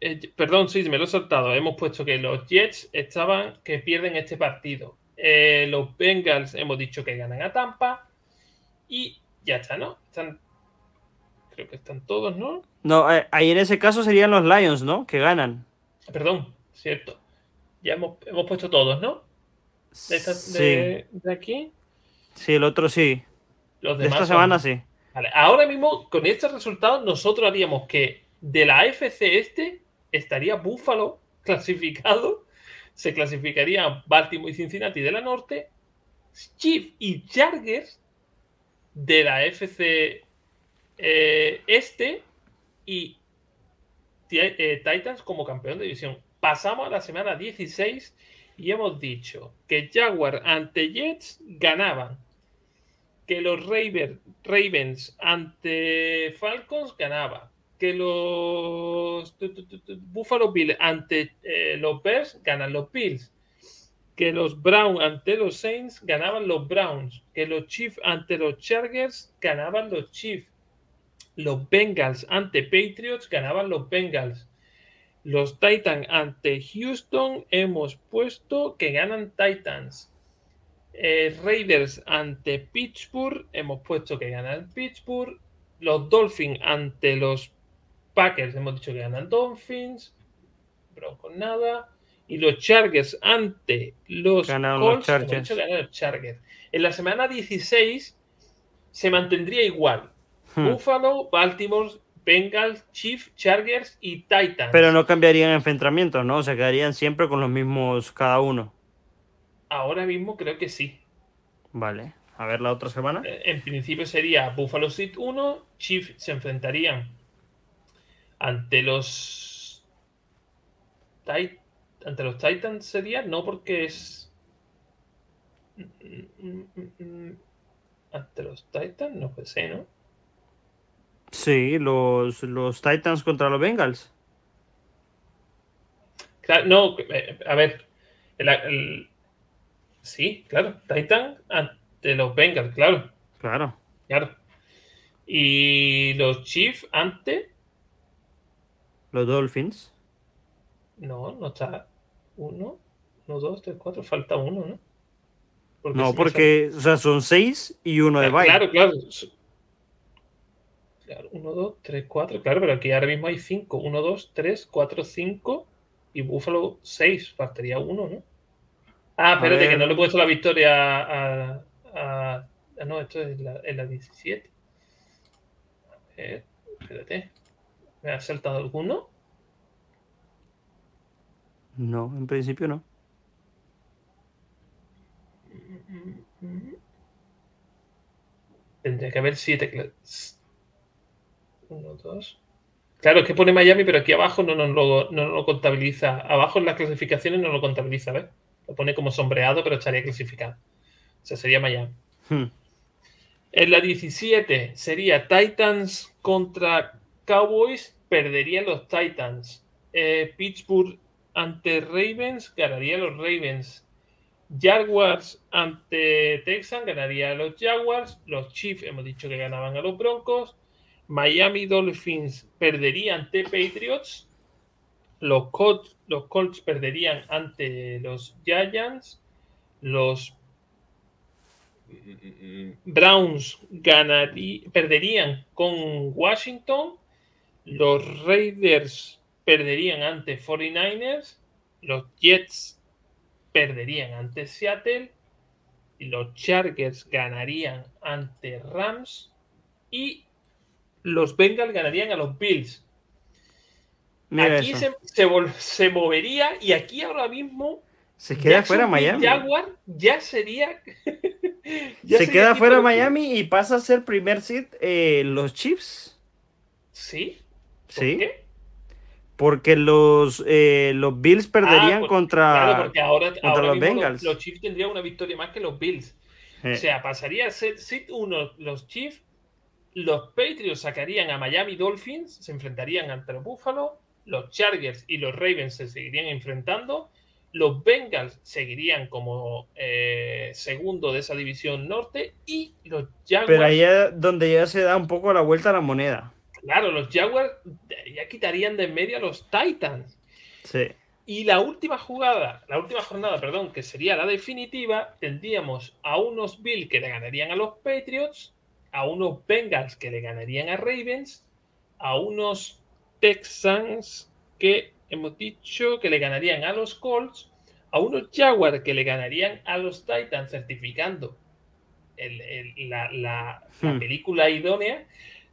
Eh, perdón, sí, me lo he soltado. Hemos puesto que los Jets estaban que pierden este partido. Eh, los Bengals hemos dicho que ganan a Tampa. Y ya está, ¿no? Están. Creo que están todos, ¿no? No, eh, ahí en ese caso serían los Lions, ¿no? Que ganan. Perdón, cierto. Ya hemos, hemos puesto todos, ¿no? De, esta- Sí, de- de aquí. sí, el otro sí. Los De demás esta son- semana sí. Vale, ahora mismo, con este resultado, nosotros haríamos que de la AFC este estaría Buffalo clasificado. Se clasificarían Baltimore y Cincinnati de la norte. Chiefs y Chargers de la FC eh, este y eh, Titans como campeón de división. Pasamos a la semana 16 y hemos dicho que Jaguar ante Jets ganaban, que los Ravens ante Falcons ganaban, que los Buffalo Bills ante eh, los Bears ganan los Bills, que los Browns ante los Saints ganaban los Browns, que los Chiefs ante los Chargers ganaban los Chiefs, los Bengals ante Patriots ganaban los Bengals. Los Titans ante Houston hemos puesto que ganan Titans. Eh, Raiders ante Pittsburgh hemos puesto que ganan Pittsburgh. Los Dolphins ante los Packers hemos dicho que ganan Dolphins. con nada. Y los Chargers ante los Colts hemos dicho que ganan los Chargers. En la semana 16 se mantendría igual. Hmm. Buffalo, Baltimore, Bengals, Chiefs, Chargers y Titans. Pero no cambiarían enfrentamientos, ¿no? O sea, quedarían siempre con los mismos cada uno. Ahora mismo creo que sí. Vale. A ver la otra semana. Eh, en principio sería Buffalo Seat 1, Chiefs se enfrentarían ante los ante los Titans sería, no porque es ante los Titans, no ser, ¿no? Sí, los, los Titans contra los Bengals. no, eh, a ver. sí, claro. Titan ante los Bengals, claro. Claro. Claro. Y los Chiefs ante. Los Dolphins. No, no está. Uno, uno, dos, tres, cuatro. Falta uno, ¿no? no, porque o sea, son seis y uno de bye. Claro, claro. Claro, 1, 2, 3, 4. Claro, pero aquí ahora mismo hay 5. 1, 2, 3, 4, 5. Y Buffalo 6. Faltaría 1, ¿no? Ah, espérate, que no le he puesto la victoria a. a, a no, esto es la, en la 17. A ver, espérate. ¿Me ha saltado alguno? No, en principio no. Tendría que haber 7 Claro, es que pone Miami, pero aquí abajo no nos lo, no lo contabiliza. Abajo en las clasificaciones no lo contabiliza, ¿ves? Lo pone como sombreado, pero estaría clasificado. O sea, sería Miami. Hmm. En la 17 sería Titans contra Cowboys, perderían los Titans. Eh, Pittsburgh ante Ravens, ganaría los Ravens. Jaguars ante Texans, ganaría los Jaguars. Los Chiefs, hemos dicho que ganaban a los Broncos. Miami Dolphins perdería ante Patriots. Los Colts, los Colts perderían ante los Giants. Los Browns perderían con Washington. Los Raiders perderían ante 49ers. Los Jets perderían ante Seattle. Y los Chargers ganarían ante Rams. Y los Bengals ganarían a los Bills. aquí se, movería y aquí ahora mismo. Se queda fuera Miami. Jaguar ya sería. se queda fuera Miami y pasa a ser primer seed eh, los Chiefs. Sí. Sí. Qué? Porque los, eh, los Bills perderían ah, contra, ahora, los Bengals. Los, Chiefs tendrían una victoria más que los Bills. O sea, pasaría a ser seed 1 los Chiefs los Patriots sacarían a Miami Dolphins, se enfrentarían ante los Buffalo, los Chargers y los Ravens se seguirían enfrentando, los Bengals seguirían como eh, segundo de esa división norte y los Jaguars... Pero ahí es donde ya se da un poco la vuelta a la moneda. Claro, los Jaguars ya quitarían de en medio a los Titans. Sí. Y la última jugada, la última jornada, perdón, que sería la definitiva, tendríamos a unos Bills que le ganarían a los Patriots a unos Bengals que le ganarían a Ravens, a unos Texans que hemos dicho que le ganarían a los Colts, a unos Jaguars que le ganarían a los Titans, certificando la, hmm. película idónea,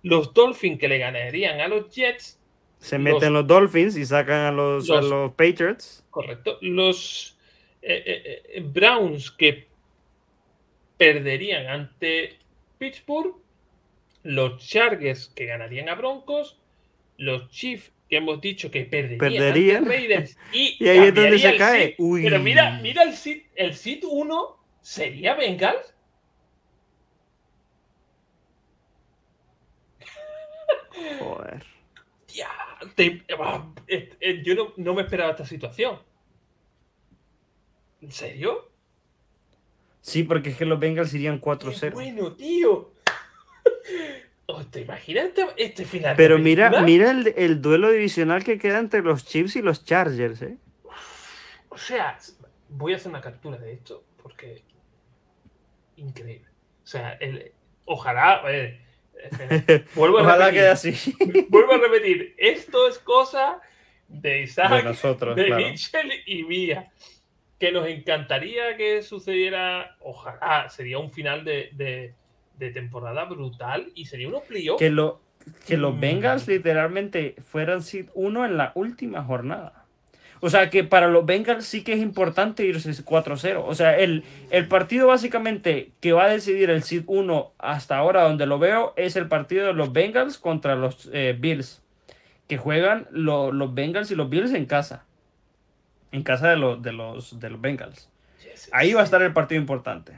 los Dolphins que le ganarían a los Jets. Se meten los, Dolphins y sacan a los, Patriots. Correcto. Los eh, eh, eh, Browns que perderían ante Pittsburgh, los Chargers que ganarían a Broncos, los Chiefs que hemos dicho que perderían, Perderían. ante Raiders y, Y ahí es donde se cae. Uy. Pero mira, mira el sit, el sit 1 sería Bengals. Joder. Ya, te- eh, eh, yo no, no me esperaba esta situación. ¿En serio? Sí, porque es que los Bengals irían Qué 4-0. bueno, tío. Oh, ¿Te imaginas este, final? de Pero mira, película? mira el, el duelo divisional que queda entre los Chiefs y los Chargers, ¿eh? O sea, voy a hacer una captura de esto porque. Increíble. O sea, el, ojalá. eh, vuelvo, a Ojalá quede así. vuelvo a repetir. Esto es cosa de Isaac, De nosotros, de claro. Mitchell y mía. Que nos encantaría que sucediera. Ojalá, sería un final de, de- de temporada brutal y sería unos playoffs. Que, lo, que los Mm. Bengals literalmente fueran seed 1 en la última jornada. O sea que para los Bengals sí que es importante irse 4-0. O sea, el, el partido básicamente que va a decidir el seed 1 hasta ahora donde lo veo es el partido de los Bengals contra los eh, Bills. Que juegan lo- los Bengals y los Bills en casa. En casa de, los de, los, de los Bengals. Ahí va a estar el partido importante.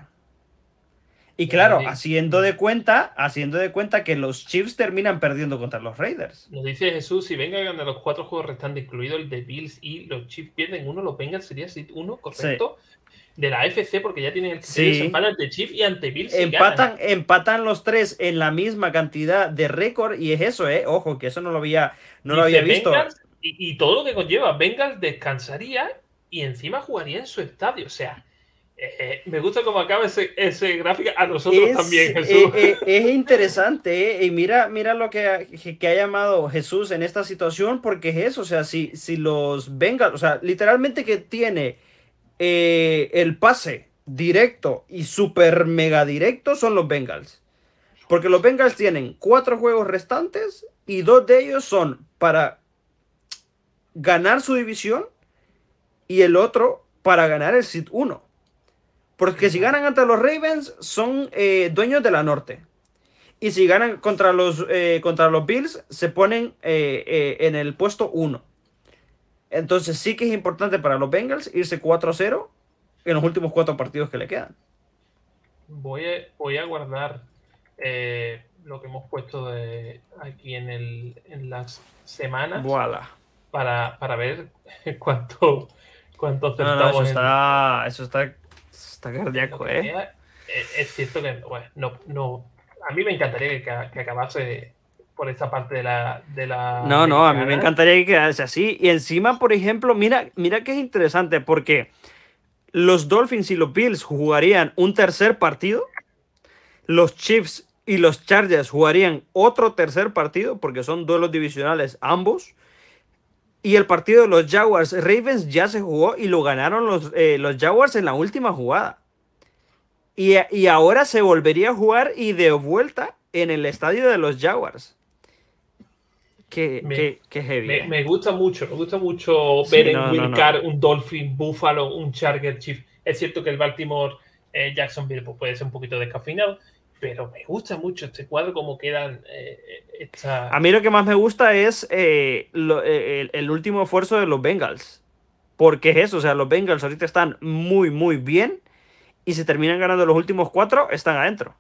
Y claro, Sí. haciendo de cuenta, haciendo de cuenta que los Chiefs terminan perdiendo contra los Raiders. Nos dice Jesús, si vengan a los cuatro juegos restantes, incluido el de Bills y los Chiefs pierden uno, los Bengals sería uno, correcto. De la AFC, porque ya tienen el Sí. de empate ante Chiefs y ante Bills. Empatan, empatan los tres en la misma cantidad de récord y es eso, eh. Ojo, que eso no lo había, no lo había visto. Bengals, y, y todo lo que conlleva, Bengals descansaría y encima jugaría en su estadio. O sea, eh, me gusta cómo acaba ese, ese gráfico. A nosotros Es, también, eh, Jesús. eh, es interesante, eh, y mira, mira lo que ha, que- ha llamado Jesús en esta situación, porque es eso, o sea, si, si los Bengals, o sea, literalmente que tiene el pase directo y super mega directo son los Bengals. Porque los Bengals tienen cuatro juegos restantes y dos de ellos son para ganar su división y el otro para ganar el Seed 1. Porque si ganan ante los Ravens, son eh, dueños de la norte. Y si ganan contra los, eh, contra los Bills, se ponen eh, eh, en el puesto 1. Entonces sí que es importante para los Bengals irse 4-0 en los últimos cuatro partidos que le quedan. Voy a, voy a guardar lo que hemos puesto de- aquí en, el, en las semanas Voilà. para, para ver cuánto, cuánto No, no, acertamos eso en- está, eso está, está cardíaco, ¿eh? Eh, Es cierto que bueno, no, no, a mí me encantaría que, que acabase por esa parte de la. De la No, no, a mí me encantaría que quedase así. Y encima, por ejemplo, mira, mira que es interesante porque los Dolphins y los Bills jugarían un tercer partido. Los Chiefs y los Chargers jugarían otro tercer partido porque son duelos divisionales ambos. Y el partido de los Jaguars Ravens ya se jugó y lo ganaron los, eh, los Jaguars en la última jugada. Y, y ahora se volvería a jugar y de vuelta en el estadio de los Jaguars. Qué, Me- qué- qué heavy. Me, eh. me gusta mucho, me gusta mucho Sí, ver en no, no. Carr un Dolphin, Buffalo, un Charger Chief. Es cierto que el Baltimore eh, Jacksonville pues, puede ser un poquito descafeinado, pero me gusta mucho este cuadro, como quedan eh, esta... A mí lo que más me gusta es eh, eh, el, último esfuerzo de los Bengals. Porque es eso, o sea, los Bengals ahorita están muy, muy bien. Y si terminan ganando los últimos cuatro, están adentro.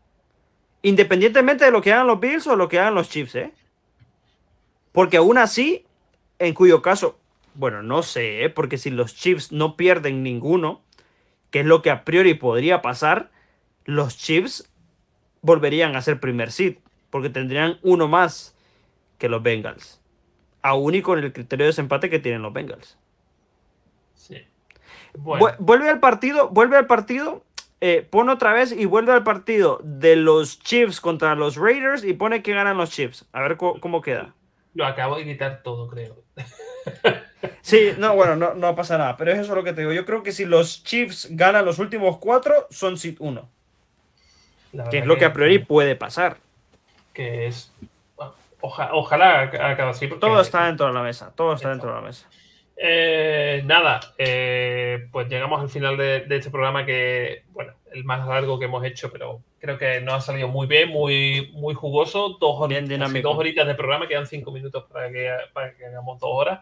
Independientemente de lo que hagan los Bills o lo que hagan los Chiefs, ¿eh? Porque aún así, en cuyo caso, bueno, no sé, ¿eh? porque si los Chiefs no pierden ninguno, que es lo que a priori podría pasar, los Chiefs volverían a ser primer seed, porque tendrían uno más que los Bengals. Aún y con el criterio de desempate que tienen los Bengals. Sí. Bueno, Vuelve al partido, vuelve al partido, eh, pone otra vez y vuelve al partido de los Chiefs contra los Raiders y pone que ganan los Chiefs. A ver cómo queda. lo acabo de quitar todo, creo. Sí, no, bueno, no, no pasa nada, pero es eso lo que te digo. Yo creo que si los Chiefs ganan los últimos cuatro, son seed 1, La que es lo que a priori puede pasar. que es... oja- ojalá acabe así. porque- Todo está dentro de la mesa, todo está dentro de la mesa. Eh, nada, eh, pues llegamos al final de, de este programa que, bueno, más largo que hemos hecho, pero creo que nos ha salido muy bien, muy, muy jugoso. Dos, dinámico. dos horitas de programa, quedan cinco minutos para que, para que hagamos dos horas.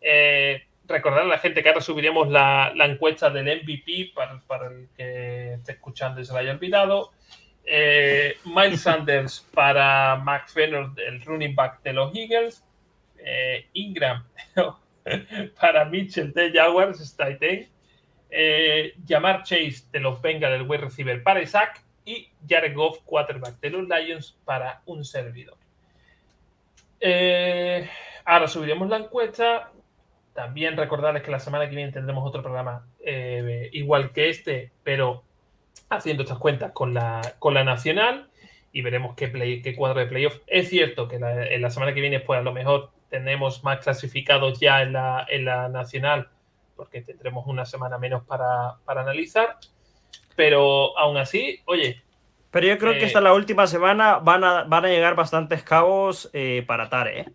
Eh, recordar a la gente que ahora subiremos la, la encuesta del MVP para, para el que esté escuchando y se lo haya olvidado. Eh, Miles Sanders para Max Fenner, el running back de los Eagles. Eh, Ingram para Mitchell de Jaguars, está. Eh, Jamar Chase de los Bengals, el wide receiver para Isaac. Y Jared Goff, quarterback de los Lions, para un servidor. Eh, ahora subiremos la encuesta. También recordarles que la semana que viene tendremos otro programa igual que este, pero haciendo estas cuentas con la, con la nacional y veremos qué, play, qué cuadro de playoff. Es cierto que la, en la semana que viene, pues a lo mejor tenemos más clasificados ya en la, en la nacional, porque tendremos una semana menos para, para analizar. Pero aún así, oye, Pero yo creo que Eh, esta la última semana van a, van a llegar bastantes cabos eh, para Tare, ¿eh?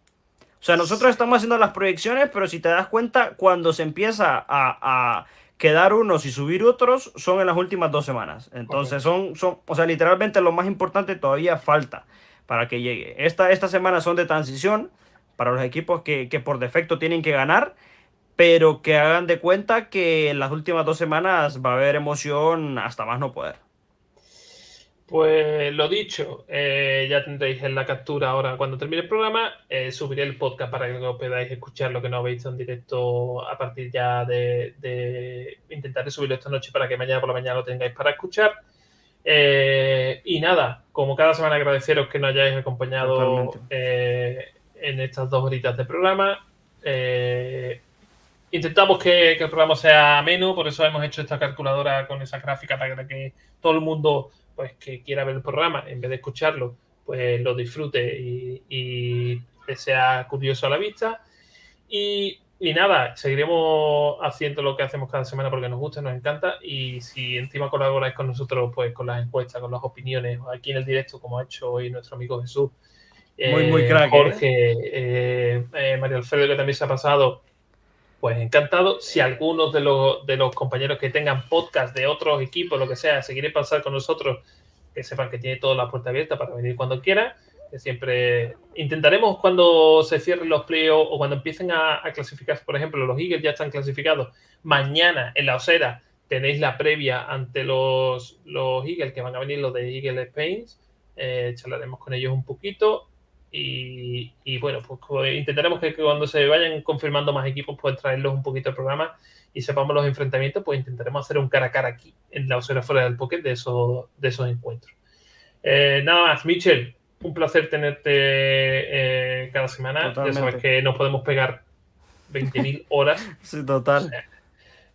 O sea, nosotros estamos haciendo las proyecciones, pero si te das cuenta, cuando se empieza a, a quedar unos y subir otros, son en las últimas dos semanas. Entonces, son, son, o sea, literalmente lo más importante todavía falta para que llegue. Esta, esta semana son de transición para los equipos que, que por defecto tienen que ganar, pero que hagan de cuenta que en las últimas dos semanas va a haber emoción hasta más no poder. Pues lo dicho, eh, ya tendréis en la captura ahora cuando termine el programa. eh, subiré el podcast para que lo podáis escuchar lo que no habéis visto en directo a partir ya de, de- Intentaré subirlo esta noche para que mañana por la mañana lo tengáis para escuchar. Eh, y nada, como cada semana agradeceros que nos hayáis acompañado en estas dos horitas de programa. Eh, intentamos que, que el programa sea ameno, por eso hemos hecho esta calculadora con esa gráfica para que todo el mundo pues que quiera ver el programa, en vez de escucharlo, pues lo disfrute y, y sea curioso a la vista. Y, y nada, seguiremos haciendo lo que hacemos cada semana porque nos gusta, nos encanta. Y si encima colaboráis con nosotros, pues con las encuestas, con las opiniones, aquí en el directo, como ha hecho hoy nuestro amigo Jesús. Muy, muy crack, ¿eh? Jorge, eh, eh, María Alfredo, que también se ha pasado, pues encantado. Si algunos de los, de los compañeros que tengan podcast de otros equipos, lo que sea, se quieren pasar con nosotros, que sepan que tiene toda la puerta abierta para venir cuando quieran. Que siempre intentaremos cuando se cierren los playoffs o cuando empiecen a, a clasificar, por ejemplo, los Eagles ya están clasificados. Mañana en la osera tenéis la previa ante los, los Eagles, que van a venir los de Eagles Pains. Eh, charlaremos con ellos un poquito. Y, y bueno, pues intentaremos que, cuando se vayan confirmando más equipos, pues traerlos un poquito al programa y sepamos los enfrentamientos, pues intentaremos hacer un cara a cara aquí, en la osera fuera del pocket de esos, de esos encuentros. Eh, nada más, Mitchell, un placer tenerte eh, cada semana. Totalmente. Ya sabes que nos podemos pegar 20.000 horas. Sí, total.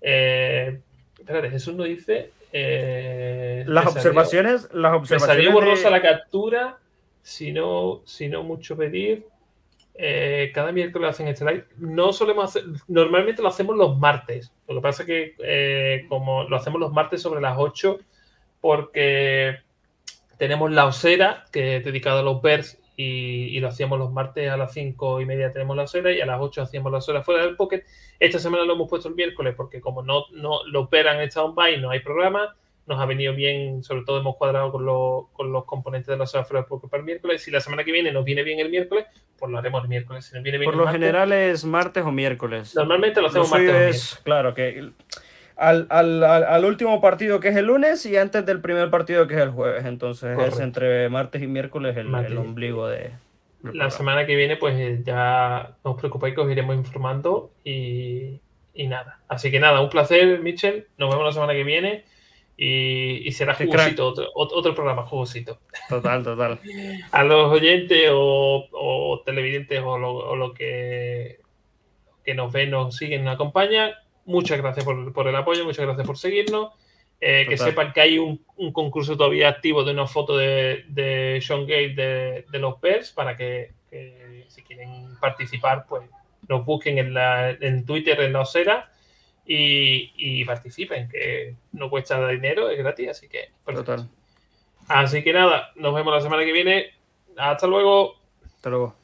Eh, espérate, Jesús nos dice. eh, Las me salió- observaciones, las me observaciones. salió de- borrosa la captura. Si no, si no mucho pedir. Eh, cada miércoles hacen este live. No solemos hacer, normalmente lo hacemos los martes. Lo que pasa es que eh, como lo hacemos los martes sobre las 8, porque tenemos la osera, que es dedicada a los Bears, y, lo hacíamos los martes a las 5 y media tenemos la osera, y a las 8 hacíamos la osera fuera del pocket. Esta semana lo hemos puesto el miércoles, porque como no, no los Bears han estado en no hay programa, nos ha venido bien, sobre todo hemos cuadrado con, los- con los componentes de la pocket para el miércoles. Si la semana que viene nos viene bien el miércoles, pues lo haremos el miércoles. Si nos viene bien Por el lo martes, general es martes o miércoles. Normalmente lo hacemos martes o es, miércoles. claro, que al, al- al- último partido que es el lunes y antes del primer partido que es el jueves. Entonces es entre martes y miércoles el, Martes. el ombligo de. La programa. semana que viene, pues eh, ya no os preocupéis que os iremos informando y, y nada. Así que nada, un placer, Mitchell. Nos vemos la semana que viene y, y será jugosito, otro, ot- otro programa jugosito. Total, total. A los oyentes o, o televidentes o lo, o lo que, que nos ven, nos siguen, nos acompañan, muchas gracias por, por el apoyo, muchas gracias por seguirnos. Eh, que sepan que hay un, un concurso todavía activo de una foto de, de Sean Gale de, de los Bears para que, que si quieren participar, pues nos busquen en, la, en Twitter, en la osera y, y participen, que no cuesta dinero, es gratis, así que perfecto. Total. Así que nada, nos vemos la semana que viene. Hasta luego. Hasta luego.